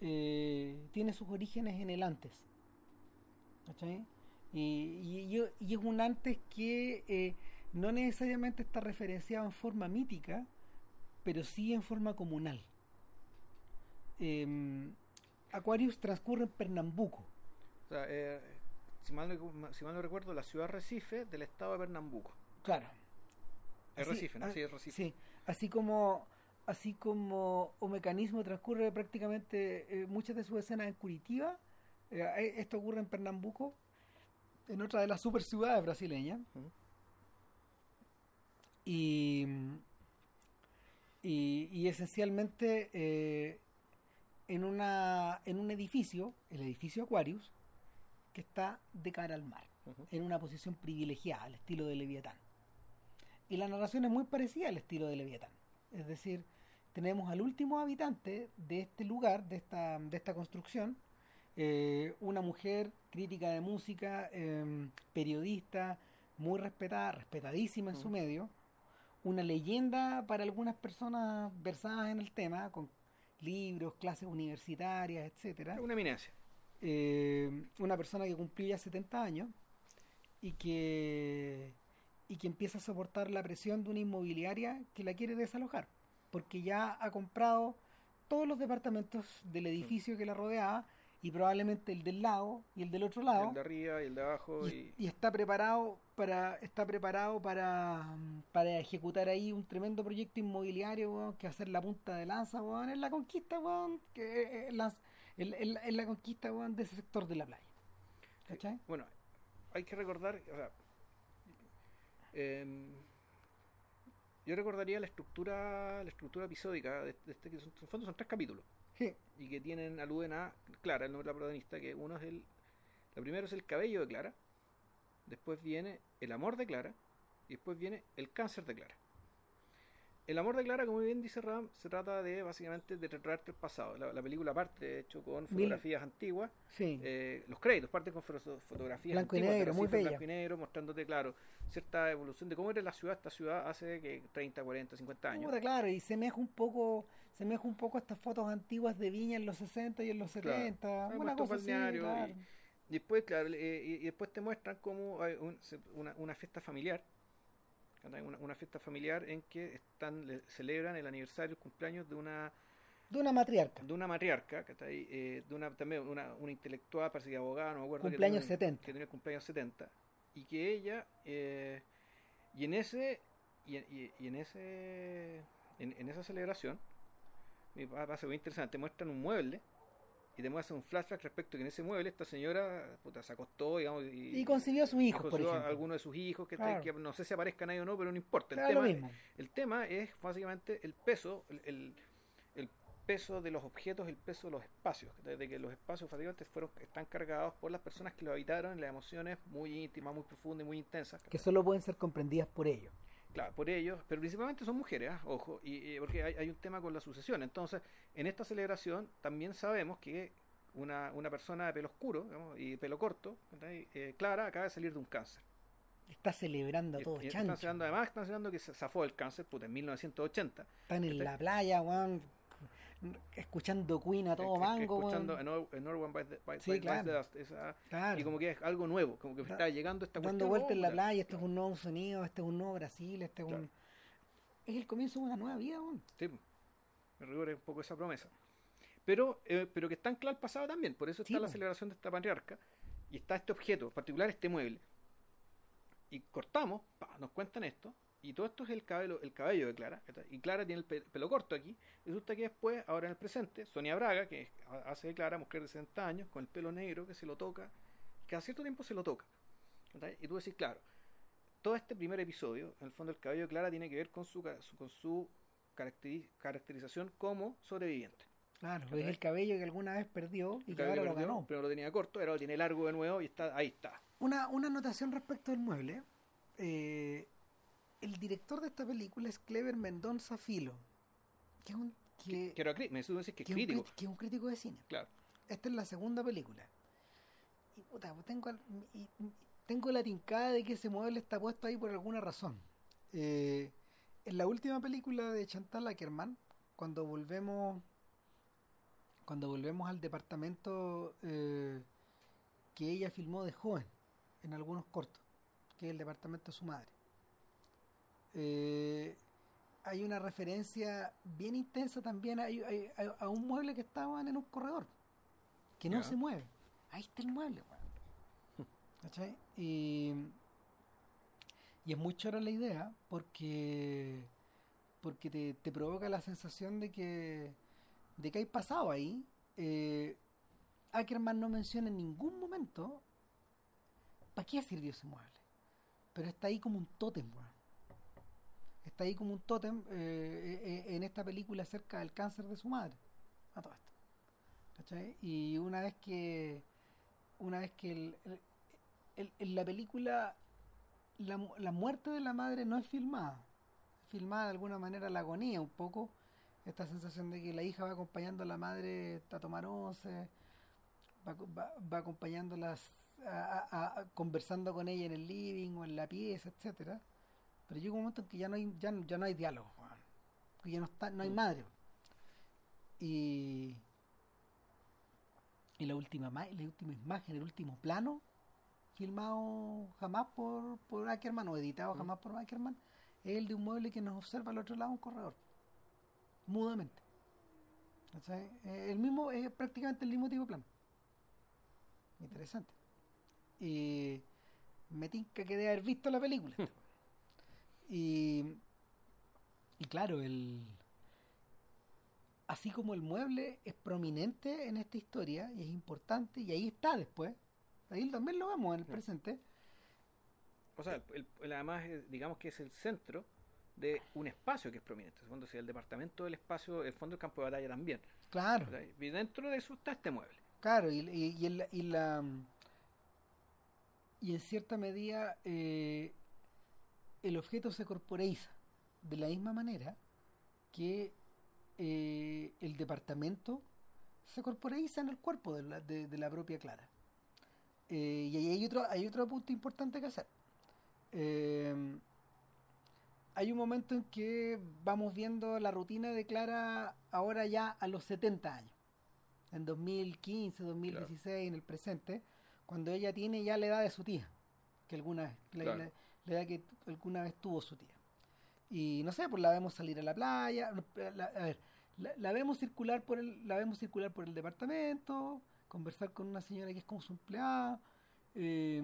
eh, tiene sus orígenes en el antes. Y- y es un antes que eh, no necesariamente está referenciado en forma mítica, pero sí en forma comunal. Em, Aquarius transcurre en Pernambuco. O sea, eh, si, mal no, si mal no recuerdo, la ciudad Recife del estado de Pernambuco. Claro. Es Así- Recife, ¿no? ah, Sí, es Recife. Sí, así como así como o mecanismo transcurre prácticamente eh, muchas de sus escenas en Curitiba. Eh, esto ocurre en Pernambuco, en otra de las super ciudades brasileñas. y, y, y, esencialmente eh, en, una, en un edificio, el edificio Aquarius, que está de cara al mar, en una posición privilegiada, al estilo de Leviatán. Y la narración es muy parecida al estilo de Leviatán. Es decir, tenemos al último habitante de este lugar, de esta, de esta construcción, eh, una mujer crítica de música, em, periodista, muy respetada, respetadísima en su medio, una leyenda para algunas personas versadas en el tema, con libros, clases universitarias, etcétera. Una eminencia. Eh, una persona que cumplía ya 70 años y que y que empieza a soportar la presión de una inmobiliaria que la quiere desalojar, porque ya ha comprado todos los departamentos del edificio que la rodeaba y probablemente el del lado y el del otro lado. El de arriba y el de abajo. Y, está preparado para está preparado para, para ejecutar ahí un tremendo proyecto inmobiliario que hacer la punta de lanza en la conquista que en, en, la conquista de ese sector de la playa. ¿Cachai? Bueno, hay que recordar, o sea, yo recordaría la estructura la estructura episódica de, este que son, en fondo son tres capítulos y que tienen aluden a Clara el nombre de la protagonista que uno es el la primero es el cabello de Clara después viene el amor de Clara y después viene el cáncer de Clara el amor de Clara, como bien dice Ram, se trata de básicamente de retratarte el pasado. La, película parte, de hecho, con fotografías antiguas. Sí. Eh, los créditos parten con fotografías blanco antiguas. Y negro, muy bella. Blanco y negro, mostrándote, claro, cierta evolución de cómo era la ciudad, esta ciudad hace que 30, 40, 50 años. claro, y semeja un poco se un poco a estas fotos antiguas de Viña en los 60 y en los 70. Una cosa así, claro. y, después, claro, eh, y, después te muestran cómo hay una, una fiesta familiar una, fiesta familiar en que están celebran el aniversario, el cumpleaños de una de una matriarca. De una matriarca, que está ahí, eh, de una también una, una intelectual, parece que abogada, no me acuerdo. Cumpleaños que 70. Que tenía cumpleaños 70. Y que ella, eh, y en ese, y, en ese, en, en, esa celebración, me parece muy interesante, muestran un mueble y te muestran un flashback respecto a que en ese mueble esta señora puta, se acostó digamos, y, y concibió a su hijo, por ejemplo. a alguno de sus hijos que, que, no sé si aparezcan ahí o no, pero no importa. El, tema, el tema es básicamente el peso, el, el, peso de los objetos, el peso de los espacios, de que los espacios básicamente fueron, están cargados por las personas que lo habitaron en las emociones muy íntimas, muy profundas y muy intensas. Que solo pueden ser comprendidas por ellos. Claro, por ellos, pero principalmente son mujeres, ¿ah? ojo, y, porque hay, un tema con la sucesión. Entonces, en esta celebración también sabemos que una, una persona de pelo oscuro y pelo corto, eh, Clara, acaba de salir de un cáncer. Está celebrando todo, y, Están celebrando, además, están celebrando que se zafó el cáncer puta, en 1980. Están en la playa, Juan escuchando Queen a todo mango. Escuchando One by the, sí, claro. Y como que es algo nuevo, como que está llegando esta Dando vueltas en la playa, esto es un nuevo sonido, este es un nuevo Brasil, este es un... Es el comienzo de una nueva vida. Sí, me rigor un poco esa promesa. Pero, eh, pero que está anclado al pasado también, por eso está la celebración de esta patriarca y está este objeto, en particular este mueble. Y cortamos, nos cuentan esto, y todo esto es el cabello, el cabello de Clara. Y Clara tiene el pelo corto aquí. Resulta que después, ahora en el presente, Sonia Braga, que hace de Clara, mujer de 60 años, con el pelo negro, que se lo toca, que a cierto tiempo se lo toca. Y tú decís, claro, todo este primer episodio, en el fondo el cabello de Clara tiene que ver con su, con su caracterización como sobreviviente. Claro, es el cabello que alguna vez perdió y que ahora lo ganó. Pero lo tenía corto, ahora lo tiene largo de nuevo y está ahí está. Una, una anotación respecto del mueble. Eh, el director de esta película es Clever Mendonza Filo, que es un que, que, me que, es crítico. que es un crítico de cine. Claro. Esta es la segunda película. Y puta, pues tengo, y, tengo la tincada de que ese mueble está puesto ahí por alguna razón. Eh, en la última película de Chantal Ackerman, cuando volvemos cuando volvemos al departamento eh, que ella filmó de joven en algunos cortos, que es el departamento de su madre eh, hay una referencia bien intensa también a, un mueble que estaba en un corredor, que no se mueve. Ahí está el mueble, Y, y es muy chora la idea porque porque te, te provoca la sensación de que, de que hay pasado ahí. Eh, Ackerman no menciona en ningún momento para qué sirvió ese mueble. Pero está ahí como un tótem, weón. Está ahí como un tótem eh, eh, en esta película acerca del cáncer de su madre. A todo esto. ¿Cachai? Y una vez que. Una vez que el, la película la, la muerte de la madre no es filmada. Filmada de alguna manera la agonía un poco. Esta sensación de que la hija va acompañando a la madre a tomar once, va, va, va acompañándolas, conversando con ella en el living o en la pieza, etcétera Pero llega un momento en que ya no hay, ya, ya no hay diálogo, que ya no está, no hay Mm. madre. Y, y la última ma- la última imagen, el último plano, filmado jamás por, por Ackerman o editado Mm. jamás por Ackerman, es el de un mueble que nos observa al otro lado de un corredor, mudamente. ¿Cachai? Eh, El mismo, es prácticamente el mismo tipo de plano. Interesante. Y me tinca que debe haber visto la película. Y, y claro, el así como el mueble es prominente en esta historia y es importante, y ahí está después, ahí también lo vemos en el Sí. presente, O sea, el- el- además, es- digamos que es el centro de un espacio que es prominente. En el fondo, si el departamento del espacio, el fondo del campo de batalla también. claro, ¿verdad? Y dentro de eso está este mueble. claro, y, y, y el- y la y en cierta medida eh, el objeto se corporeiza de la misma manera que eh, el departamento se corporeiza en el cuerpo de la, de- de la propia Clara. Eh, y ahí hay otro, hay otro punto importante que hacer. Eh, hay un momento en que vamos viendo la rutina de Clara ahora ya a los 70 años. En 2015, 2016, en el presente, cuando ella tiene ya la edad de su tía, que alguna vez, Claro. La- edad que alguna vez tuvo su tía. Y no sé, pues la vemos salir a la playa, la, a ver, la, la vemos circular por el, la vemos circular por el departamento, conversar con una señora que es como su empleada, eh,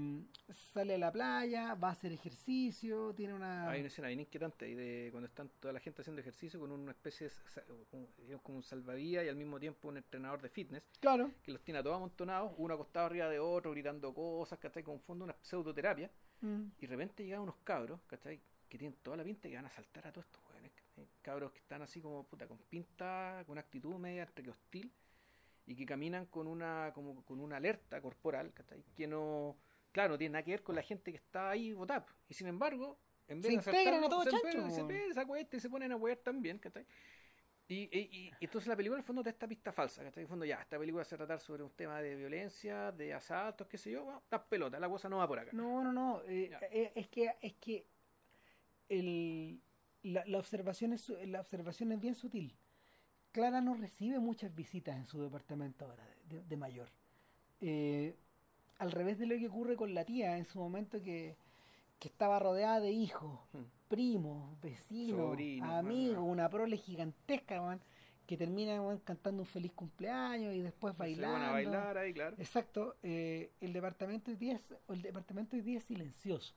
sale a la playa, va a hacer ejercicio, tiene una Hay una escena bien inquietante ahí de cuando están toda la gente haciendo ejercicio con una especie de como un salvavidas y al mismo tiempo un entrenador de fitness claro, que los tiene a todos amontonados, uno acostado arriba de otro, gritando cosas, ¿cachai? Con fondo una pseudoterapia. Mm, Y de repente llegan unos cabros, ¿cachai? Que tienen toda la pinta que van a saltar a todos estos jóvenes. Cabros que están así como puta, con pinta, con actitud media entre que hostil y que caminan con una como con una alerta corporal, ¿cachai? Que no, claro, no tiene nada que ver con la gente que está ahí votada. Y sin embargo, en vez Se de integran a todo se, chancho, se, se y se ponen a huear también, ¿cachai? Y, y, entonces la película en el fondo te esta pista falsa, ¿cachai? En el fondo ya, esta película se va a tratar sobre un tema de violencia, de asaltos, qué sé yo, bueno, las pelotas, la cosa no va por acá. No, no, no. eh, eh, es que es que el, la, la observación es la observación es bien sutil. Clara no recibe muchas visitas en su departamento ahora de, de- de mayor. Eh, al revés de lo que ocurre con la tía en su momento que, que estaba rodeada de hijos, Hmm. Primos, vecinos, Sobrinos, amigos, una prole gigantesca, weón, que termina weón, cantando un feliz cumpleaños y después Se bailando. van a bailar ahí, claro. Exacto, eh, el departamento hoy día es, el departamento hoy día es silencioso.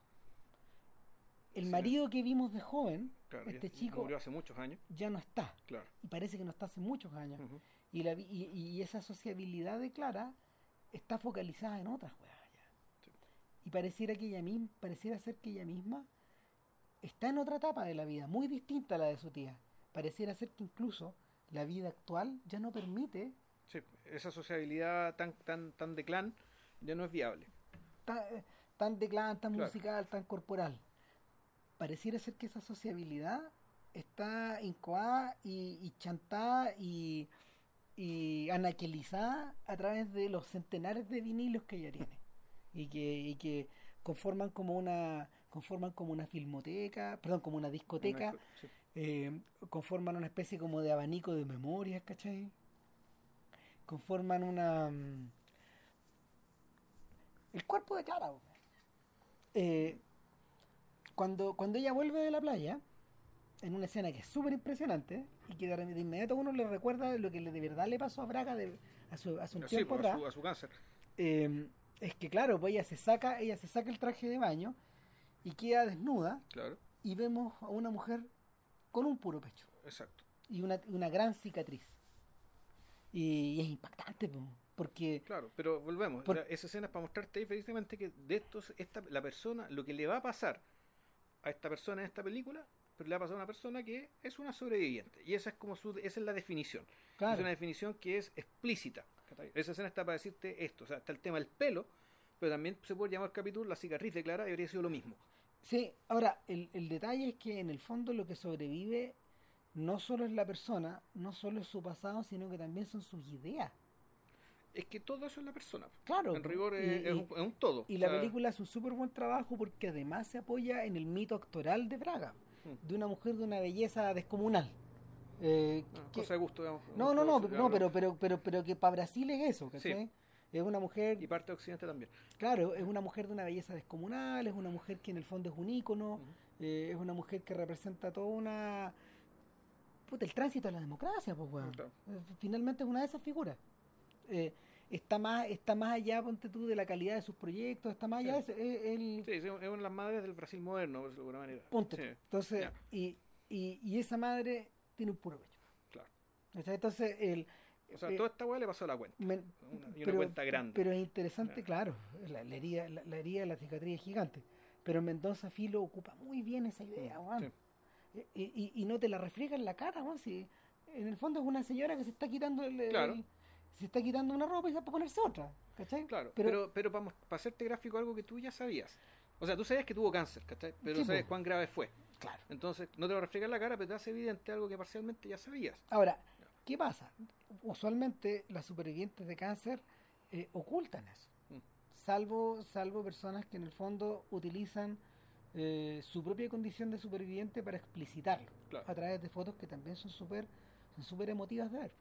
El Sí. marido que vimos de joven, Claro, este ya chico, Murió hace muchos años, ya no está. claro. Y parece que no está hace muchos años. Y, la, vi- y, y esa sociabilidad de Clara está focalizada en otras weas. Sí. Y pareciera que ella misma, pareciera ser que ella misma está en otra etapa de la vida, muy distinta a la de su tía. Pareciera ser que incluso la vida actual ya no permite Sí, esa sociabilidad tan, tan, tan de clan ya no es viable. tan, tan de clan, tan Claro. musical, tan corporal. Pareciera ser que esa sociabilidad está incoada y, y chantada y, y anaquelizada a través de los centenares de vinilos que ella tiene y que, y que conforman como una conforman como una filmoteca, perdón, como una discoteca, Una- sí. eh, conforman una especie como de abanico de memorias, ¿cachai? Conforman una... mm, El cuerpo de Clara. Eh, cuando, cuando ella vuelve de la playa, en una escena que es súper impresionante y que de, inmediato uno le recuerda lo que le- de verdad le pasó a Braga de, hace, hace un Sí, tiempo pues, a, atrás, su, a su cáncer. eh, es que claro, pues ella se saca, ella se saca el traje de baño y queda desnuda Claro. y vemos a una mujer con un puro pecho. Exacto. Y una, una gran cicatriz. Y, y es impactante, po, porque Claro, pero volvemos. Por- esa escena es para mostrarte ahí precisamente que de estos, esta, la persona, lo que le va a pasar a esta persona en esta película, pero le va a pasar a una persona que es una sobreviviente. Y esa es como su, esa es la definición. Claro. Es una definición que es explícita. Esa escena está para decirte esto. O sea, está el tema del pelo, pero también se puede llamar capítulo la cicatriz de Clara y habría sido lo mismo. Sí, ahora, el, el detalle es que en el fondo lo que sobrevive no solo es la persona, no solo es su pasado, sino que también son sus ideas. Es que todo eso es la persona. Claro. En rigor es, y- es un, es un todo. Y O la película hace un súper buen trabajo porque además se apoya en el mito actoral de Braga, Mm. de una mujer de una belleza descomunal. Eh, ah, que- cosa de gusto, digamos. no, no, no, no, pero, pero, pero, pero que para Brasil es eso, ¿cachai? Sí. Es una mujer, Y parte de Occidente también. claro, es una mujer de una belleza descomunal, es una mujer que en el fondo es un ícono, eh, es una mujer que representa toda una... Puta, el tránsito a la democracia, pues, weón. Claro. Eh, Finalmente es una de esas figuras. Eh, está más está más allá, ponte tú, de la calidad de sus proyectos, está más allá de Sí. es el Sí, es una de las madres del Brasil moderno, de alguna manera. Sí, Entonces, y, y, y esa madre tiene un puro pecho. claro. Entonces, el... O sea, eh, toda esta weá le pasó a la cuenta. Una- y una cuenta grande. Pero es interesante, claro, la, la herida, la, la herida, la cicatriz es gigante. Pero Mendoza Filo ocupa muy bien esa idea, weón. Sí. Y, y- y no te la refriega en la cara, weón. Si en el fondo es una señora que se está quitando el, se está quitando una ropa y se va a ponerse otra, ¿cachai? Claro, pero, pero, pero, para, para hacerte gráfico algo que tú ya sabías. O sea, tú sabías que tuvo cáncer, ¿cachai? Pero Sí, no sabes cuán grave fue. claro. Entonces, no te lo refleja en la cara, pero te hace evidente algo que parcialmente ya sabías. Ahora, ¿qué pasa? Usualmente las supervivientes de cáncer eh, ocultan eso. Mm. Salvo, salvo personas que en el fondo utilizan eh, su propia condición de superviviente para explicitarlo Claro. a través de fotos que también son súper son súper emotivas de ver.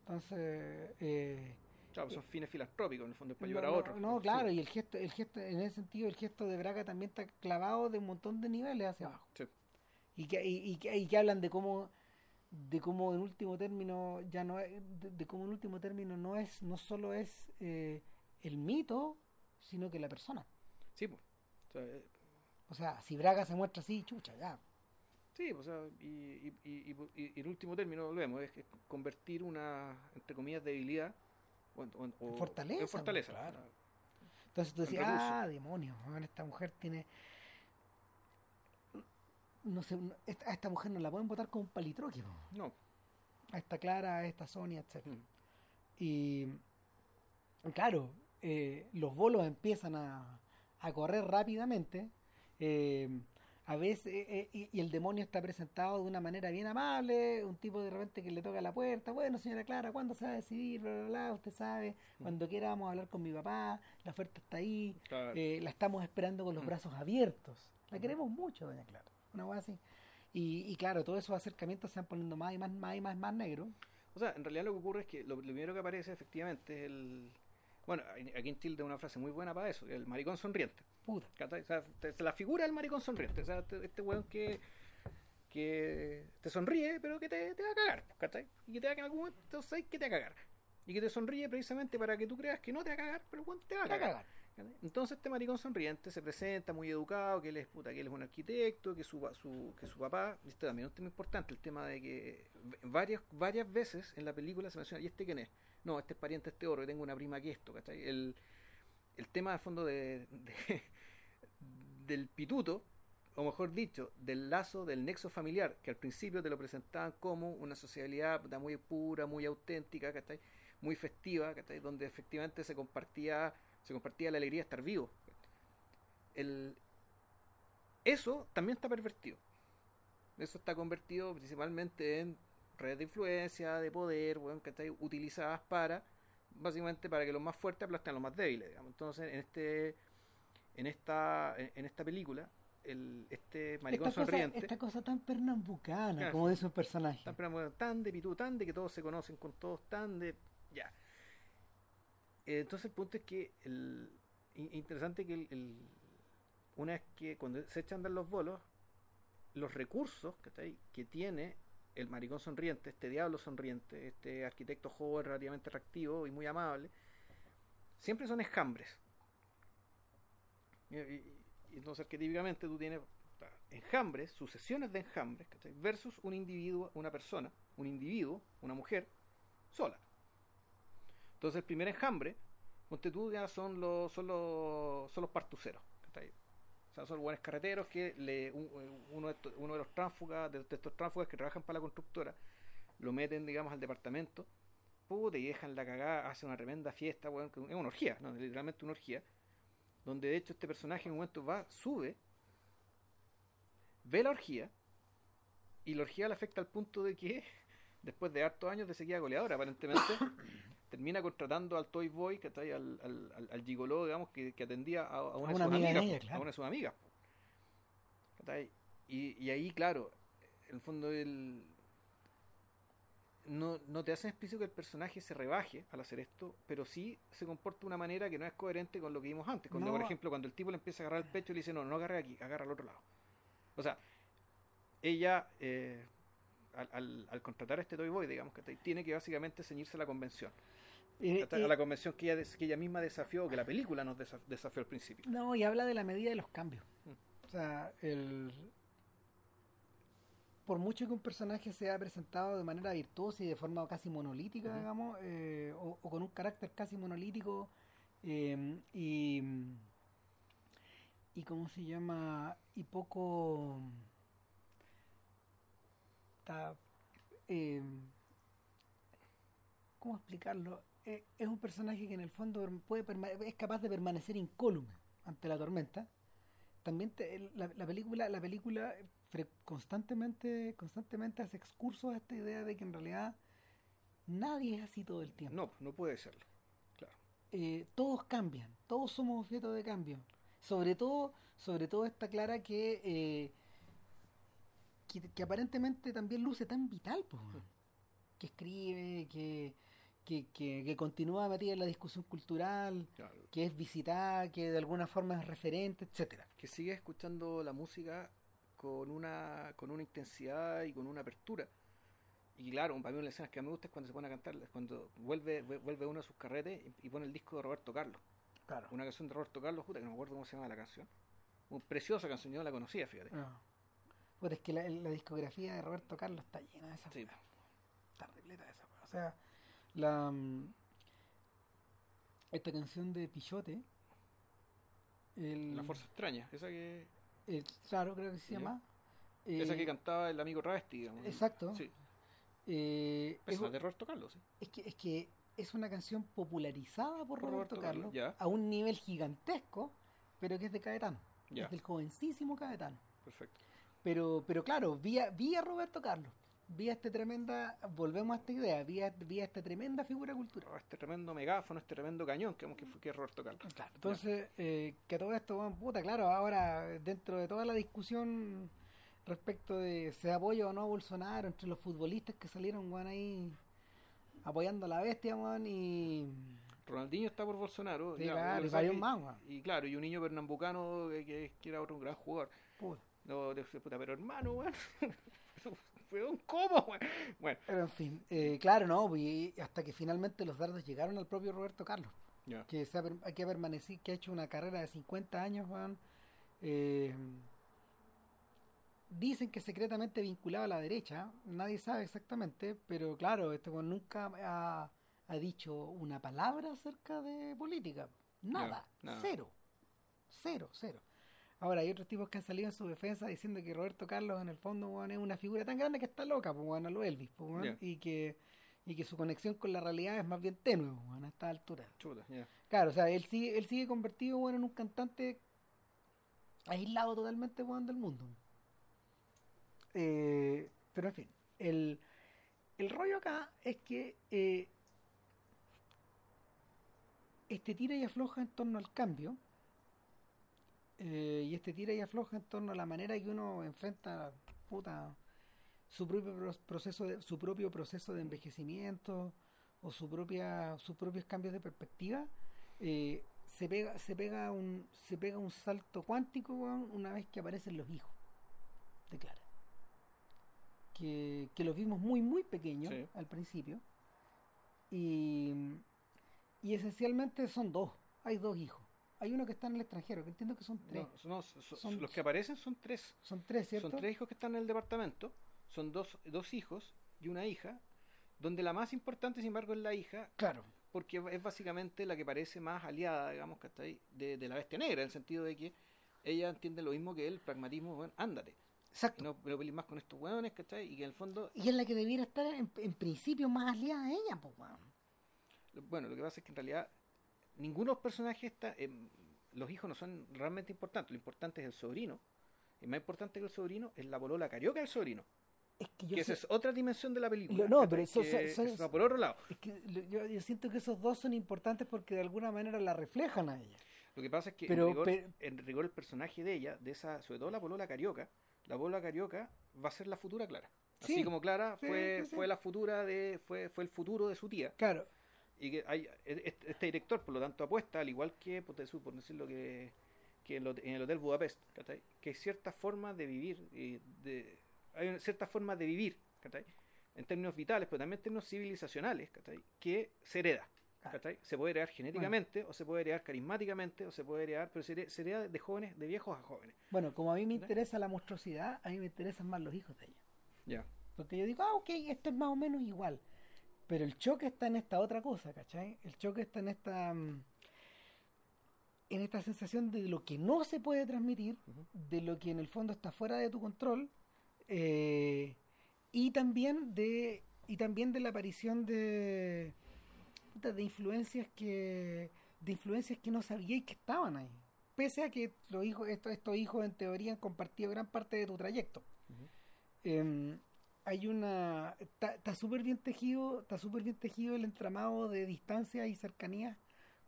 Entonces, eh, Claro, son fines filantrópicos, en el fondo, es para no, ayudar a otros. no, claro, y el gesto, el gesto, en ese sentido, el gesto de Braga también está clavado de un montón de niveles hacia abajo. Sí. y que, y, y que, y que hablan de cómo de cómo en último término ya no es, de, de cómo en último término no es no solo es eh, el mito sino que la persona Sí, pues. O sea, eh, o sea si Braga se muestra así chucha ya sí, o sea, y, y, y, y- y en último término, volvemos, es, es convertir una, entre comillas, debilidad o, fortaleza, en fortaleza. claro. entonces tú El decías ah demonios esta mujer tiene no sé esta- a esta mujer no la pueden votar como un palitroque. No. a esta Clara a esta Sonia etcétera Mm. Y claro, eh, los bolos empiezan a, a correr rápidamente. eh, a veces, eh, y, y el demonio está presentado de una manera bien amable, un tipo de repente que le toca la puerta, bueno señora Clara, ¿cuándo se va a decidir? Bla, bla, bla, usted sabe, cuando quiera vamos a hablar con mi papá, la oferta está ahí, Claro. eh, la estamos esperando con los Mm. brazos abiertos, la queremos mucho, doña Clara, una cosa así. Y, y claro, todos esos acercamientos se van poniendo más y más, más y más, más negros. O sea, en realidad lo que ocurre es que lo, lo primero que aparece efectivamente es el... Bueno, aquí en Tilde una frase muy buena para eso, el maricón sonriente. Puta. O sea, la figura del maricón sonriente. O sea, este, weón que, que te sonríe, pero que te, te va a cagar. ¿cachai? Y que te va a en algún momento que te va a cagar. Y que te sonríe precisamente para que tú creas que no te va a cagar, pero el weón Te va a cagar. Entonces este maricón sonriente se presenta muy educado, que él es puta, que él es un arquitecto, que su, que su papá, también es un tema importante, el tema de que varias, varias veces en la película se menciona, ¿y este quién es? No, este es pariente este oro, que tengo una prima que esto, ¿cachai? El, el tema de fondo de, de- del pituto, o mejor dicho, del lazo, del nexo familiar, que al principio te lo presentaban como una sociabilidad muy pura, muy auténtica, ¿cachai? muy festiva, ¿cachai? donde efectivamente se compartía, se compartía la alegría de estar vivo. El, eso también está pervertido. Eso está convertido principalmente en redes de influencia, de poder, weón, ¿cachai? utilizadas para, básicamente para que los más fuertes aplasten a los más débiles. Digamos. Entonces, en este en esta en, esta película, el, este maricón esta cosa, sonriente, esta cosa tan pernambucana, Claro. como dice un personaje. tan, tan de pitú, tan de que todos se conocen con todos, tan de. Ya. Eh, entonces, el punto es que. El, in- interesante que una vez que cuando se echan a andar los bolos, los recursos que tiene el maricón sonriente, este diablo sonriente, este arquitecto joven relativamente atractivo y muy amable, siempre son escambres. Y, y- y entonces, que típicamente tú tienes enjambres, sucesiones de enjambres, ¿cachai? versus un individuo, una persona, un individuo, una mujer, sola. Entonces el primer enjambre, ponte son los, son los, son los partuceros. ¿cachai? O sea, son buenos carreteros que uno, de uno de los tránsfugas, de, de estos tránsfugas que trabajan para la constructora, lo meten, digamos, al departamento, puta, y dejan la cagada, hacen una tremenda fiesta, que es una orgía, ¿no? literalmente una orgía, donde de hecho este personaje en un momento va, sube, ve la orgía, y la orgía le afecta al punto de que, después de hartos años de sequía goleadora, aparentemente, termina contratando al Toy Boy, que trae al, al, al, gigoló, digamos, que, que atendía a, a una, una de sus amiga amigas, ella, po, claro. a una de sus amigas. Y, y ahí, claro, en el fondo el no, no te hacen explícito que el personaje se rebaje al hacer esto, pero sí se comporta de una manera que no es coherente con lo que vimos antes. Cuando, No. por ejemplo, cuando el tipo le empieza a agarrar el pecho y le dice, no, no agarre aquí, agarra al otro lado. O sea, ella, eh, al, al, al contratar a este Toy Boy, digamos, que tiene que básicamente ceñirse a la convención. Eh, la convención que ella, que ella misma desafió, que la película nos desaf- desafió al principio. No, y habla de la medida de los cambios. Mm. O sea, el... por mucho que un personaje sea presentado de manera virtuosa y de forma casi monolítica, digamos, eh, o, o con un carácter casi monolítico, eh, y, y cómo se llama, y poco... ta- eh, ¿Cómo explicarlo? Eh, es un personaje que en el fondo puede es capaz de permanecer incólume ante la tormenta. También te- la, la película, la película constantemente, constantemente hace excursos a esta idea de que en realidad nadie es así todo el tiempo. No, no puede serlo. Claro. Eh, todos cambian, todos somos objetos de cambio. Sobre todo, sobre todo está clara que, eh, que, que aparentemente también luce tan vital, weón. que escribe, que, que, que, que continúa metida en la discusión cultural, Claro. que es visitada, que de alguna forma es referente, etcétera. que sigue escuchando la música con una con una intensidad y con una apertura y claro para mí una de las escenas que me gusta es cuando se pone a cantar cuando vuelve vu- vuelve uno de sus carretes y, y pone el disco de Roberto Carlos Claro. una canción de Roberto Carlos puta que no me acuerdo cómo se llama la canción una preciosa canción yo no la conocía fíjate Ah. Puta, es que la, la discografía de Roberto Carlos está llena de esa Sí. Está repleta de esa. O sea, la mm, esta canción de Pichote, el, la fuerza extraña esa que el- claro, creo que se llama. esa eh, que cantaba el amigo Ravesti digamos Exacto. sí eh, es, de Roberto Carlos sí. es que, es que es una canción popularizada por, Por Roberto, Roberto Carlos, a un nivel gigantesco, pero que es de Caetano. Ya. Es del jovencísimo Caetano. perfecto Pero, pero claro, vía, vía Roberto Carlos, vía este tremenda, volvemos a esta idea, vía, vía esta tremenda figura cultural. este tremendo megáfono este tremendo cañón que, que, fue- que es Roberto Carlos Claro, entonces, eh, que todo esto, bueno, puta, claro, ahora dentro de toda la discusión respecto de se apoya o no a Bolsonaro entre los futbolistas que salieron, weón, ahí apoyando a la bestia, weón, y... Ronaldinho está por Bolsonaro Sí, ya, claro, y varios más, y claro y un niño pernambucano que, que, era otro gran jugador puta. No, de puta, pero hermano, weón. Weón, ¿cómo, weón? Bueno, Pero en fin, eh, claro, no, y hasta que finalmente los dardos llegaron al propio Roberto Carlos. que, se ha, que ha permanecido, que ha hecho una carrera de 50 años, weón. Eh, dicen que secretamente vinculado a la derecha, nadie sabe exactamente, pero claro, este weón nunca ha, ha dicho una palabra acerca de política. Nada, nada. cero, cero, cero. Ahora, hay otros tipos que han salido en su defensa diciendo que Roberto Carlos, en el fondo, es una figura tan grande que está loca, pues, a lo Elvis, pues, y que y que su conexión con la realidad es más bien tenue, pues, a esta altura. Chuta. Claro, o sea, él sigue, él sigue convertido bueno, en un cantante aislado totalmente bueno, del mundo. Eh, pero en fin, el, el rollo acá es que eh, este tira y afloja en torno al cambio eh, y este tira y afloja en torno a la manera que uno enfrenta puta, su propio pro- proceso de, su propio proceso de envejecimiento o su propia sus propios cambios de perspectiva eh, se pega se pega un se pega un salto cuántico una vez que aparecen los hijos de Clara. Que, que los vimos muy muy pequeños Sí. al principio. Y y esencialmente son dos. Hay dos hijos hay uno que está en el extranjero, que entiendo que son tres. No, no, so- so- Son- los que aparecen son tres. Son tres, ¿cierto? Son tres hijos que están en el departamento. Son dos, dos hijos y una hija. Donde la más importante, sin embargo, es la hija. Claro. Porque es básicamente la que parece más aliada, digamos, que está ahí, de, de la bestia negra. En el sentido de que ella entiende lo mismo que él, pragmatismo, bueno, ándate. Exacto. Y no, más con estos hueones, ¿cachai? Y que en el fondo, Y es la que debiera estar en, en principio más aliada a ella, pues, weón. bueno, lo que pasa es que en realidad ninguno de los personajes está, em, los hijos no son realmente importantes. Lo importante es el sobrino. Y más importante que el sobrino es la polola carioca del sobrino. Es que yo que sé- esa es otra dimensión de la película. No, pero eso- Que son- son- va por otro lado. es que yo, yo siento que esos dos son importantes porque de alguna manera la reflejan a ella. Lo que pasa es que Pero- en, rigor, pero- en rigor el personaje de ella, de esa, sobre todo la polola carioca, la polola carioca va a ser la futura Clara. Así Sí, como Clara sí, fue, sí. fue la futura de, fue, fue el futuro de su tía. Claro. Y que hay, este, este director, por lo tanto, apuesta, al igual que, por, decir- por decirlo que, que en, el Hotel Budapest, ¿cachai? que hay ciertas formas de vivir, y de, hay una- ciertas formas de vivir, en términos vitales, pero también en términos civilizacionales, que se hereda. ¿cachai? Se puede heredar genéticamente, o se puede heredar carismáticamente, o se puede heredar, pero se hereda, de jóvenes, de viejos a jóvenes. Bueno, como a mí me interesa la monstruosidad, a mí me interesan más los hijos de ella. Ya. Porque yo digo, ah, ok, esto es más o menos igual. Pero el choque está en esta otra cosa, ¿cachai? El choque está en esta. mm, En esta sensación de lo que no se puede transmitir, Ujú. de lo que en el fondo está fuera de tu control, eh, y también de. Y también de la aparición de. de influencias que. de influencias que no sabíais que estaban ahí. Pese a que los hijos, estos, estos hijos en teoría han compartido gran parte de tu trayecto. Ujú. Em, hay una está súper bien tejido está súper bien tejido el entramado de distancia y cercanía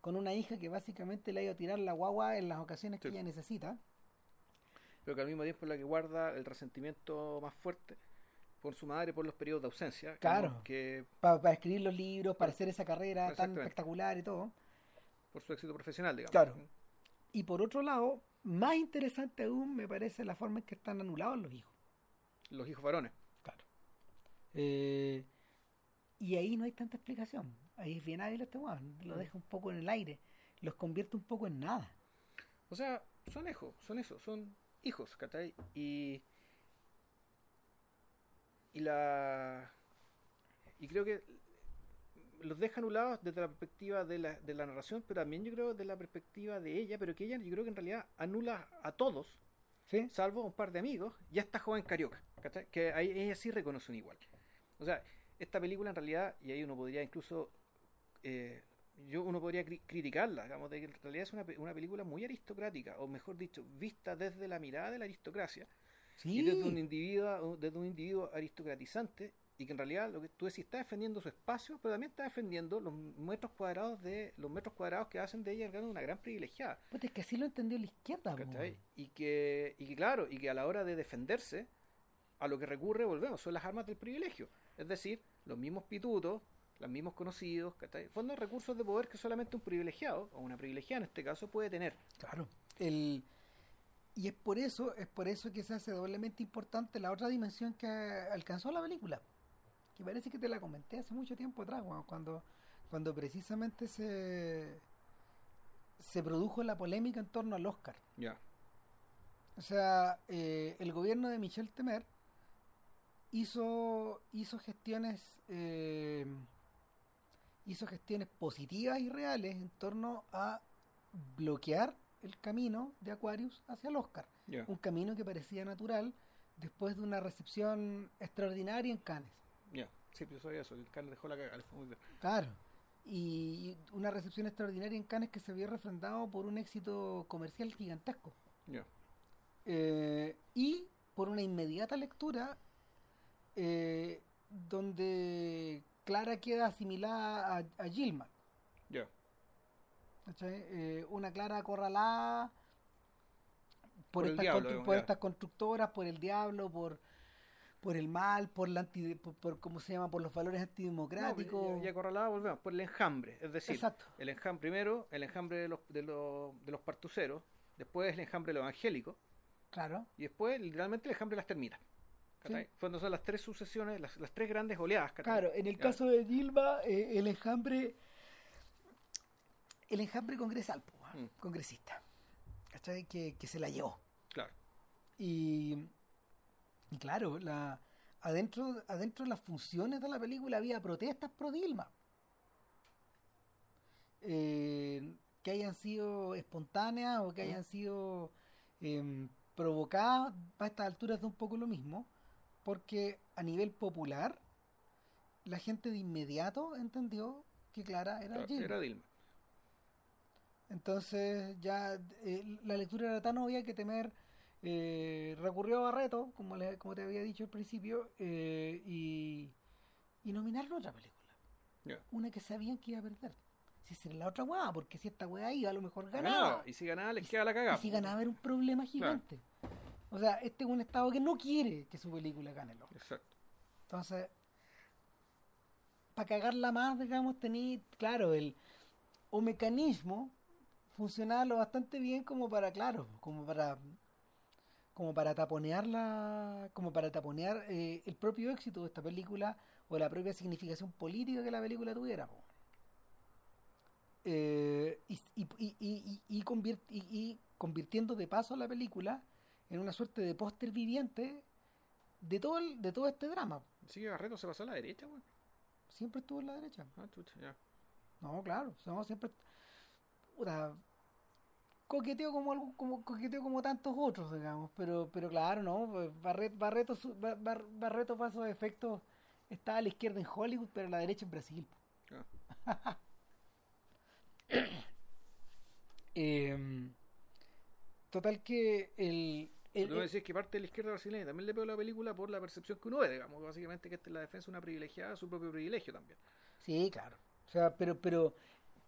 con una hija que básicamente le ha ido a tirar la guagua en las ocasiones que ella necesita pero que al mismo tiempo es la que guarda el resentimiento más fuerte por su madre por los periodos de ausencia. Claro. Que para escribir los libros para hacer esa carrera tan espectacular y todo por su éxito profesional, digamos. Claro. y por otro lado más interesante aún me parece la forma en que están anulados los hijos Los hijos varones. Eh, y ahí no hay tanta explicación ahí es bien hábil este weón lo Mm. deja un poco en el aire los convierte un poco en nada O sea, son hijos, son eso, son hijos, ¿cachai? Y. Y la. Y creo que los deja anulados desde la perspectiva de la, de la narración, pero también yo creo desde la perspectiva de ella, pero que ella yo creo que en realidad anula a todos, ¿sí? salvo a un par de amigos, y a esta joven carioca, ¿cachai? Que ahí ella sí reconoce un igual. O sea, esta película en realidad, y ahí uno podría incluso, eh, yo uno podría cri- criticarla, digamos, de que en realidad es una, una película muy aristocrática, o mejor dicho, vista desde la mirada de la aristocracia, Sí. y desde un individuo, desde un individuo aristocratizante, y que en realidad lo que tú decís está defendiendo su espacio, pero también está defendiendo los metros cuadrados de los metros cuadrados que hacen de ella una gran privilegiada. Puta, es que así lo entendió la izquierda. Y que, y que claro, y que a la hora de defenderse, a lo que recurre, volvemos, son las armas del privilegio. Es decir, los mismos pitutos, los mismos conocidos, ¿cachai? Fondos recursos de poder que solamente un privilegiado, o una privilegiada en este caso, puede tener. Claro. El, y es por eso, es por eso que se hace doblemente importante la otra dimensión que alcanzó la película. Que parece que te la comenté hace mucho tiempo atrás, cuando, cuando precisamente se, se produjo la polémica en torno al Oscar. Ya. O sea, eh, el gobierno de Michel Temer hizo, hizo gestiones eh, hizo gestiones positivas y reales en torno a bloquear el camino de Aquarius hacia el Oscar. Un camino que parecía natural después de una recepción extraordinaria en Cannes. Ya. Sí, pero sabía eso. El Carlos dejó la cagada, le fue muy bien. Claro. Y una recepción extraordinaria en Cannes que se vio refrendado por un éxito comercial gigantesco. Eh, y por una inmediata lectura eh, donde Clara queda asimilada a, a Gilman. Ya. Eh, una Clara acorralada por, estas, diablo, constru- digamos, por estas constructoras, por el diablo, por por el mal, por la anti, por, por- ¿cómo se llama? por los valores antidemocráticos. No, y, y acorralada volvemos, por el enjambre. Es decir, Exacto. el enjambre, primero, el enjambre de los, de los, de los partuceros, después el enjambre de los evangélicos, Claro. y después literalmente el enjambre de las termitas. Sí. Cuando son las tres sucesiones, las, las tres grandes oleadas. Claro, en el caso de Gilma, eh, el enjambre el enjambre congresal, weón. Mm. congresista, ¿cachai? Que, que se la llevó. Claro. Y, y claro, la, adentro, adentro de las funciones de la película había protestas pro Dilma. Eh, que hayan sido espontáneas o que hayan sido em, provocadas, a estas alturas de un poco lo mismo, porque a nivel popular, la gente de inmediato entendió que Clara era Claro, Gilma. Era Dilma. Entonces ya eh, la lectura era tan obvia que Temer eh, recurrió a Barreto, como, le- como te había dicho al principio, eh, y, y nominaron otra película. Una que sabían que iba a perder. Si esa era la otra weá, porque si esta weá iba, a lo mejor Ganaba. ganaba. Y si ganaba, les Y queda la cagada. Y si ganaba era un problema gigante. O sea, este es un estado que no quiere que su película gane el Oscar. Exacto. Entonces, para cagarla más, digamos, tenéis, claro, el o mecanismo funcionaba lo bastante bien como para, claro, como para como para taponear la, como para taponear eh, el propio éxito de esta película o la propia significación política que la película tuviera. Eh, y, y, y, y, y convirt- y- y convirtiendo de paso a la película en una suerte de póster viviente de todo el- de todo este drama. Así que Barreto se pasó a la derecha, weón. Siempre estuvo en la derecha. Ah, chucha, ya. No, claro, no, siempre. Puta, coqueteo como algo, como coqueteo como tantos otros, digamos, pero, pero claro, no, pues, Barreto, Bar- Bar- Barreto para esos efectos está a la izquierda en Hollywood, pero a la derecha en Brasil. Ah. Em, total que el, el- Tú me decís que parte de la izquierda brasileña también le pegó la película por la percepción que uno ve, digamos. Básicamente que esta es la defensa de una privilegiada, su propio privilegio también. Sí, claro. O sea, pero, pero,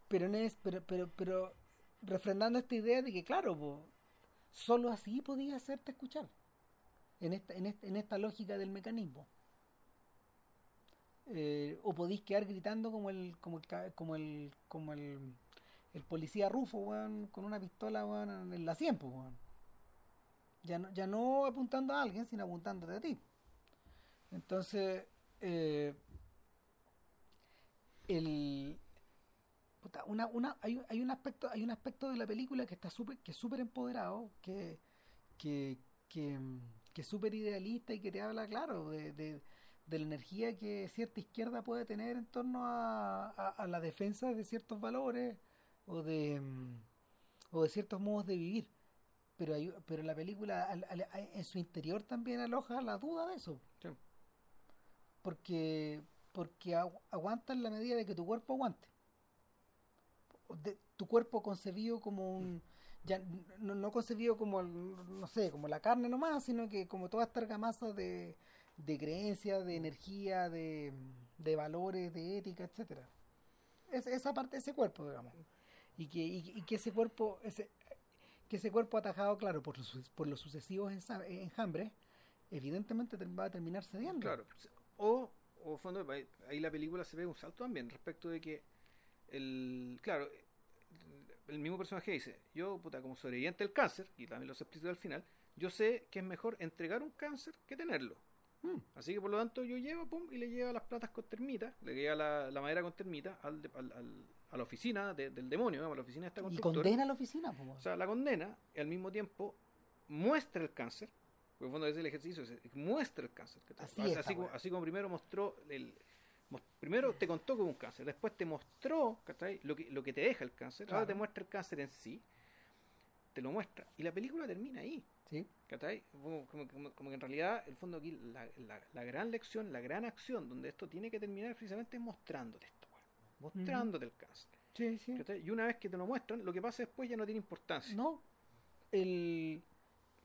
pero, no es, pero, pero, pero, refrendando esta idea de que, claro, po, solo así podía hacerte escuchar. En esta, en esta, en esta lógica del mecanismo. Eh, o podéis quedar gritando como el, como el, como el, como el, el policía Rufo, weón, con una pistola, weón, en la 100, pues, weón. Ya no, ya no apuntando a alguien, sino apuntándote a ti. Entonces, eh, el una, una, hay, hay un aspecto hay un aspecto de la película que está súper que súper empoderado que que que, que es súper idealista y que te habla claro de, de, la energía que cierta izquierda puede tener en torno a, a, a la defensa de ciertos valores o de o de ciertos modos de vivir pero hay, pero la película al- al- en su interior también aloja la duda de eso. Sí. porque porque agu- aguanta en la medida de que tu cuerpo aguante. De- tu cuerpo concebido como un ya no, no concebido como el- no sé como la carne nomás sino que como toda esta argamasa de de creencias de energía de, de valores de ética etcétera. Es, esa parte de ese cuerpo digamos. Y que y, y que ese cuerpo ese que ese cuerpo atajado claro por los, por los sucesivos ensa- enjambres evidentemente te- va a terminar cediendo Claro. O, o fondo, ahí la película se ve un salto también respecto de que el claro el mismo personaje dice yo puta como sobreviviente del cáncer y también lo se explica al final yo sé que es mejor entregar un cáncer que tenerlo Mm. así que por lo tanto yo llevo pum y le llevo las platas con termita le lleva la, la madera con termita al, de- al- al- a la oficina de- del demonio digamos, a la oficina de esta y condena a la oficina po. o sea, la condena y al mismo tiempo muestra el cáncer. Porque en el fondo es el ejercicio, es- es- muestra el cáncer. Así como, así como primero mostró el. Primero te contó que hubo un cáncer, después te mostró ¿cachai? Lo, que, lo que te deja el cáncer, ahora Claro. te muestra el cáncer en sí, te lo muestra. Y la película termina ahí. sí como- como- como que en realidad, el fondo aquí, la, la- la gran lección, la gran acción donde esto tiene que terminar precisamente es mostrándote mostrándote el cáncer. sí sí. Y una vez que te lo muestran, lo que pasa después ya no tiene importancia. no el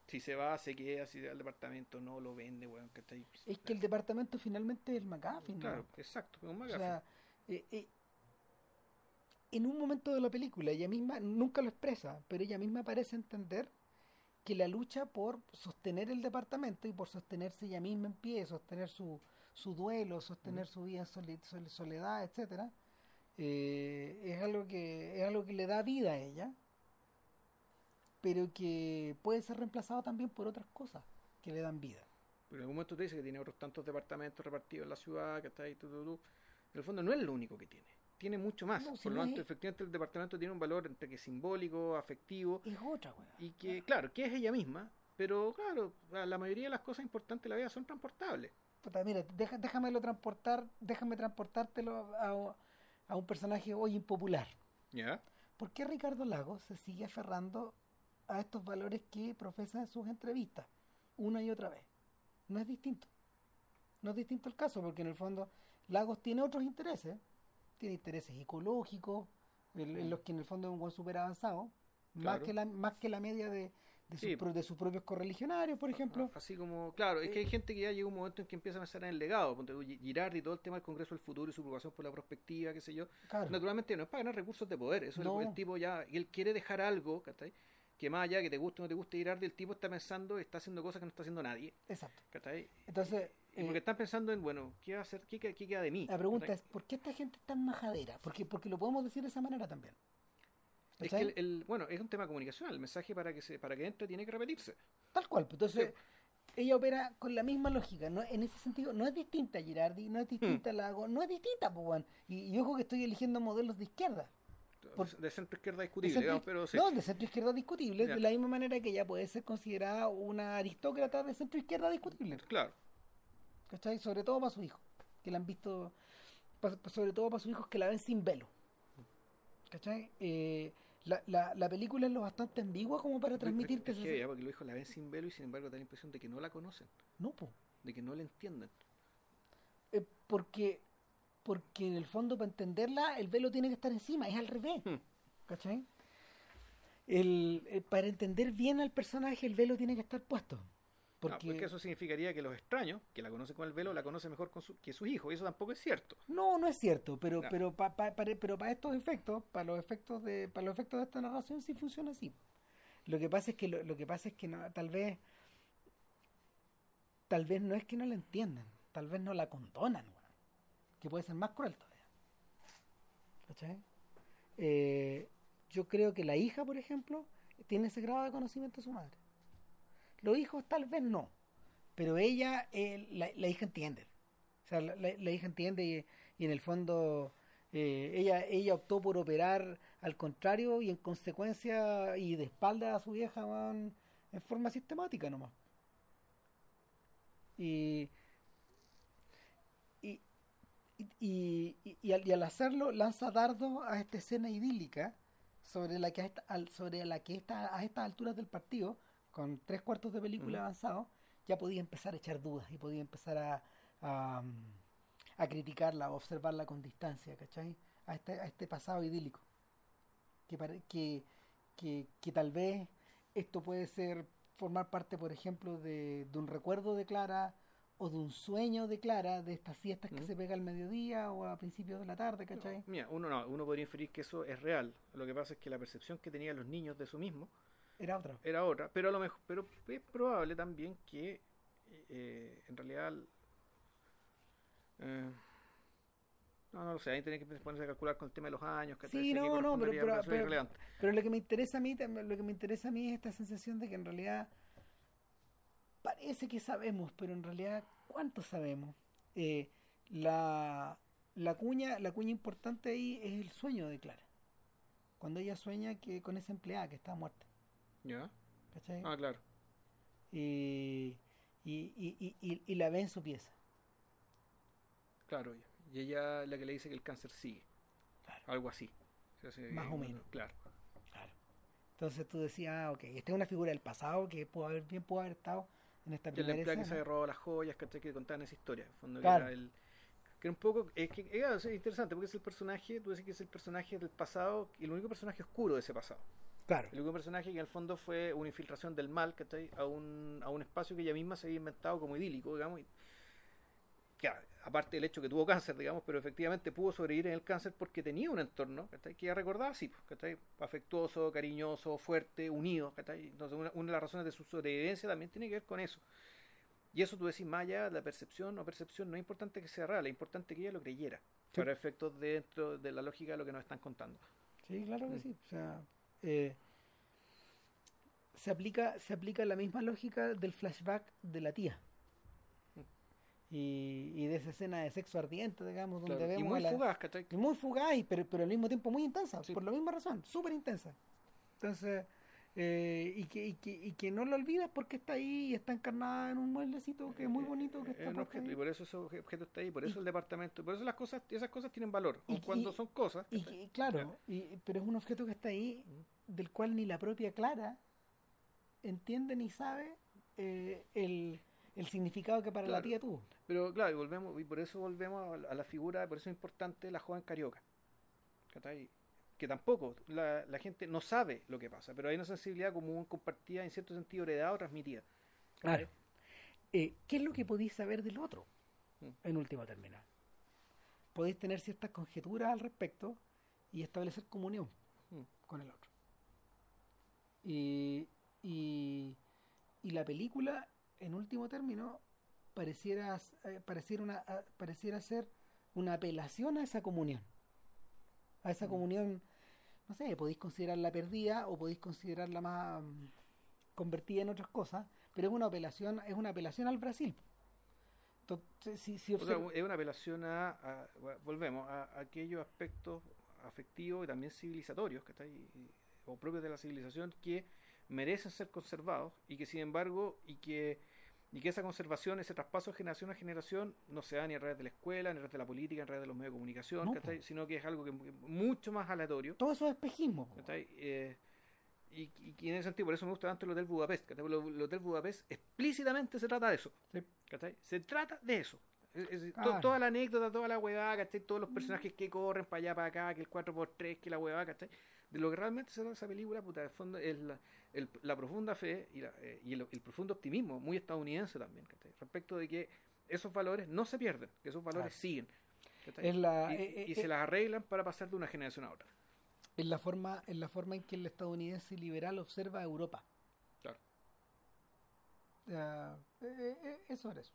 Si se va, se queda, si se va al departamento, no lo vende, weón, ¿cachai? es que el departamento finalmente es el McGuffin ¿no? Claro, exacto, es un o sea eh, eh, en un momento de la película ella misma nunca lo expresa pero ella misma parece entender que la lucha por sostener el departamento y por sostenerse ella misma en pie sostener su, su duelo sostener su vida en soledad etcétera eh, es algo que es algo que le da vida a ella pero que puede ser reemplazado también por otras cosas que le dan vida Pero en algún momento te dice que tiene otros tantos departamentos repartidos en la ciudad, que está ahí, tú, tú, tú. En el fondo no es lo único que tiene. tiene mucho más. No, si Por lo tanto, es- efectivamente el departamento tiene un valor entre que simbólico, afectivo, Es otra, weón. y que, claro, que es ella misma, pero claro, la la mayoría de las cosas importantes de la vida son transportables. Puta, mira, deja, déjamelo transportar, déjame transportártelo a, a un personaje hoy impopular. ¿Ya? ¿Por qué Ricardo Lagos se sigue aferrando a estos valores que profesa en sus entrevistas una y otra vez? No es distinto. No es distinto el caso, porque en el fondo Lagos tiene otros intereses. Tiene intereses ecológicos, en, en los que en el fondo es un buen súper avanzado, más, que la, más que la media de, de, sus Sí. pro- de sus propios correligionarios, por ejemplo. Así como, claro, es que hay gente que ya llega un momento en que empieza a pensar en el legado. Girardi y todo el tema del Congreso del Futuro y su preocupación por la perspectiva, qué sé yo. Claro. Naturalmente no es para ganar recursos de poder. Eso es No. el, el tipo ya, y él quiere dejar algo, ¿cachai? Que más allá que te guste o no te guste Girardi, el tipo está pensando, está haciendo cosas que no está haciendo nadie, Exacto. ¿cachai? Entonces, Y porque eh, están pensando en, bueno, ¿qué va a hacer? ¿Qué, qué- qué queda de mí? la pregunta es, ¿por qué esta gente es tan majadera? Porque, porque lo podemos decir de esa manera también. Es que el, el- bueno, es un tema comunicacional. El mensaje para que se, para que entre tiene que repetirse. Tal cual. pues, Entonces, Sí. ella opera con la misma lógica. ¿no? En ese sentido, no es distinta a Girardi, no es distinta Hmm. a Lago, no es distinta, pues, y, y ojo que estoy eligiendo modelos de izquierda. Por- de centro izquierda discutible, centro- digamos, pero sí. No, de centro izquierda discutible, Ya. de la misma manera que ella puede ser considerada una aristócrata de centro izquierda discutible. Claro. ¿Cachai? Sobre todo para su hijo, que la han visto, sobre todo para sus hijos que la ven sin velo. ¿Cachai? Eh, la, la, la película es lo bastante ambigua como para transmitirte Es esa- que porque los hijos la ven sin velo y sin embargo da la impresión de que no la conocen, No, po. de que no la entienden. Eh, porque, porque en el fondo para entenderla el velo tiene que estar encima, es al revés. Hmm. ¿Cachai? El, eh, para entender bien al personaje el velo tiene que estar puesto. Porque... Porque, porque eso significaría que los extraños, que la conocen con el velo, la conocen mejor con su- que sus hijos. Y eso tampoco es cierto. no, no es cierto, pero No. pero pa- pa- para, pero para estos efectos, para los efectos de para los efectos de esta narración sí funciona así. Lo que pasa es que lo, lo que pasa es que no, tal vez tal vez no es que no la entiendan, tal vez no la condonan, que puede ser más cruel todavía. ¿Cachai? Eh, yo creo que la hija, por ejemplo, tiene ese grado de conocimiento de su madre. Los hijos tal vez no, pero ella, eh, la, hija entiende. O sea, la, hija entiende y, en el fondo eh, ella, ella optó por operar al contrario y en consecuencia y de espalda a su vieja weón, en forma sistemática nomás. Y, y, y, y- al, hacerlo lanza dardo a esta escena idílica sobre la que a sobre la que esta, a estas alturas del partido con tres cuartos de película avanzado ya podía empezar a echar dudas y podía empezar a, a, a criticarla a observarla con distancia ¿cachai? a este, a este pasado idílico que, que, que, que tal vez esto puede ser formar parte por ejemplo de, de un recuerdo de Clara o de un sueño de Clara de estas siestas que se pega al mediodía o a principios de la tarde ¿cachai? No, mira, uno, no, uno podría inferir que eso es real. Lo que pasa es que la percepción que tenían los niños de eso mismo era otra era otra. Pero a lo mejor, pero es probable también que eh, en realidad eh, no, no lo sé, ahí tiene que ponerse a calcular con el tema de los años, que Sí, no, no, pero- pero- pero- lo que me interesa a mí, lo que me interesa a mí es esta sensación de que en realidad parece que sabemos, pero en realidad ¿cuánto sabemos? Eh, la, la cuña, la cuña importante ahí es el sueño de Clara. Cuando ella sueña que con esa empleada que está muerta, ¿Ya? ¿cachai? Ah, claro. Y, y, y, y, y- la ve en su pieza. Claro, y ella la que le dice que el cáncer sigue. Claro. Algo así. Más o menos. Claro. Claro. Entonces tú decías, ah, ok, esta es una figura del pasado que pudo haber, bien pudo haber estado en esta primera empleado que se escena. había robado las joyas, ¿cachai? Que contaban esa historia. en fondo, que Claro. era el- que era un poco. Es que era, es interesante porque es el personaje, tú decís que es el personaje del pasado, y el único personaje oscuro de ese pasado. Claro. El único personaje que en el fondo fue una infiltración del mal, ¿cachai? A un, a un espacio que ella misma se había inventado como idílico, digamos. Y, aparte del hecho que tuvo cáncer, digamos, pero efectivamente pudo sobrevivir en el cáncer porque tenía un entorno, ¿cachai? Que ella recordaba así, pues, ¿cachai? Afectuoso, cariñoso, fuerte, unido, ¿cachai? Entonces una, una de las razones de su sobrevivencia también tiene que ver con eso. Y eso tú decís, más allá la percepción o percepción, no es importante que sea real, es importante que ella lo creyera, Sí. para efectos dentro de la lógica de lo que nos están contando. Sí, claro que Mm. sí. O sea, eh, se aplica, se aplica la misma lógica del flashback de la tía. y, y de esa escena de sexo ardiente, digamos, donde Claro, y vemos muy a la- fugaz, ¿cachai? y muy fugaz, y- pero, pero al mismo tiempo muy intensa, Sí. por la misma razón, súper intensa. Entonces, eh, y, que, y, que, y que no lo olvidas porque está ahí y está encarnada en un mueblecito que es muy bonito, que Eh, está es un puesto objeto, ahí. y por eso ese obje- objeto está ahí, por Y- eso el departamento, por eso las cosas, esas cosas tienen valor, Y- cuando son cosas. Y, claro, y, pero es un objeto que está ahí, del cual ni la propia Clara entiende ni sabe eh, el, el significado que para la tía tuvo. Pero claro, y volvemos, y por eso volvemos a la, figura, por eso es importante la joven carioca. ¿cachai? Que tampoco la, la gente no sabe lo que pasa, pero hay una sensibilidad común compartida, en cierto sentido heredada o transmitida. Claro. Eh, ¿Qué es lo que podéis saber del otro? Mm. En último término. Podéis tener ciertas conjeturas al respecto y establecer comunión Mm. con el otro. Y, y, y la película, en último término, pareciera, eh, pareciera, una, a- pareciera ser una apelación a esa comunión. A esa Mm. comunión, no sé, podéis considerarla perdida o podéis considerarla más mm, convertida en otras cosas, pero es una apelación, es una apelación al Brasil. Entonces, si, si O sea, observ- es una apelación a, a- volvemos, a, a aquellos aspectos afectivos y también civilizatorios, que o propios de la civilización, que merecen ser conservados y que sin embargo, y que, y que esa conservación, ese traspaso de generación a generación, no se da ni a través de la escuela, ni a través de la política, ni a través de los medios de comunicación, No, sino que es algo que mucho más aleatorio. todo eso es espejismo. Eh, y, y- en ese sentido, por eso me gusta tanto el Hotel Budapest. ¿cachai? Porque El Hotel Budapest explícitamente se trata de eso. Se trata de eso. Es- es- to- Claro. toda la anécdota, toda la huevada, ¿cachai? Todos los personajes que corren para allá, para acá, que el 4x3, que la huevada, ¿cachai? De lo que realmente se trata esa película, puta, de fondo, es la, el- la profunda fe y, la- eh, y el, el profundo optimismo, muy estadounidense también, ¿cachai? Respecto de que esos valores no se pierden, que esos valores siguen. Es la- y eh, y eh, se las arreglan para pasar de una generación a otra. en la forma en la forma en que el estadounidense liberal observa a Europa Claro. Eso era eso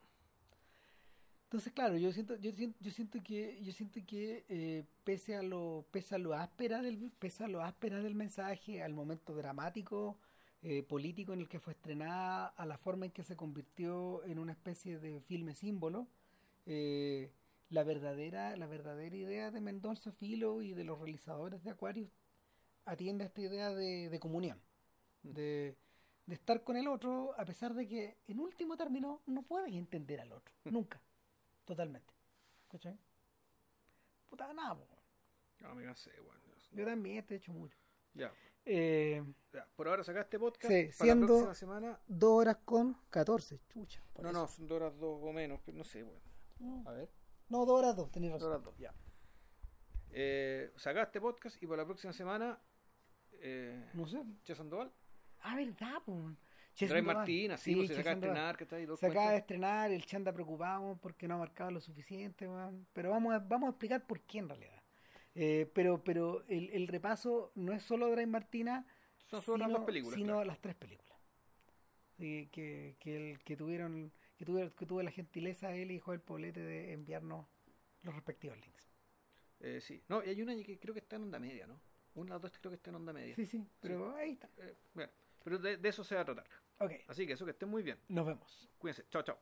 entonces claro yo siento yo siento yo siento que yo siento que eh, pese a lo pese a lo áspera del pese a lo áspera del mensaje al momento dramático eh, político en el que fue estrenada a la forma en que se convirtió en una especie de filme símbolo eh, la verdadera la verdadera idea de Mendoza Filo y de los realizadores de Aquarius atiende a esta idea de, de comunión Mm. de, de estar con el otro a pesar de que en último término no puedes entender al otro nunca totalmente ¿cachai? puta nada po. No, me cansé, weón. Dios, yo también te he hecho mucho Ya, eh, ya. Por ahora sacaste podcast. Sí, para siendo- la próxima semana. dos horas con 14 chucha No, eso. no, son dos horas dos o menos, pero no sé, weón. no A ver. no dos horas dos tenés Dos razón horas dos, ya. Eh, sacaste podcast y para la próxima semana. Eh, no sé Che Sandoval. ah verdad po. Sandoval. Martina, sí, pues se acaba de estrenar, que Se acaba de estrenar, el Chanda preocupado porque no ha marcado lo suficiente, pero vamos a, vamos a explicar por qué en realidad. Eh, pero pero el, el repaso no es solo Dray Martina, Son sino, dos películas. sino claro. las tres películas. Y que, que, el, que tuvieron que tuve, que tuve la gentileza él y Joel Poblete de enviarnos los respectivos links. Eh, sí. No, y hay una que creo que está en onda media, ¿no? Una de las dos creo que está en onda media. Sí, sí, pero ahí está. Eh, bueno, pero de, de eso se va a tratar. Ok, Así que eso, que estén muy bien. nos vemos. Cuídense. Chao, chao.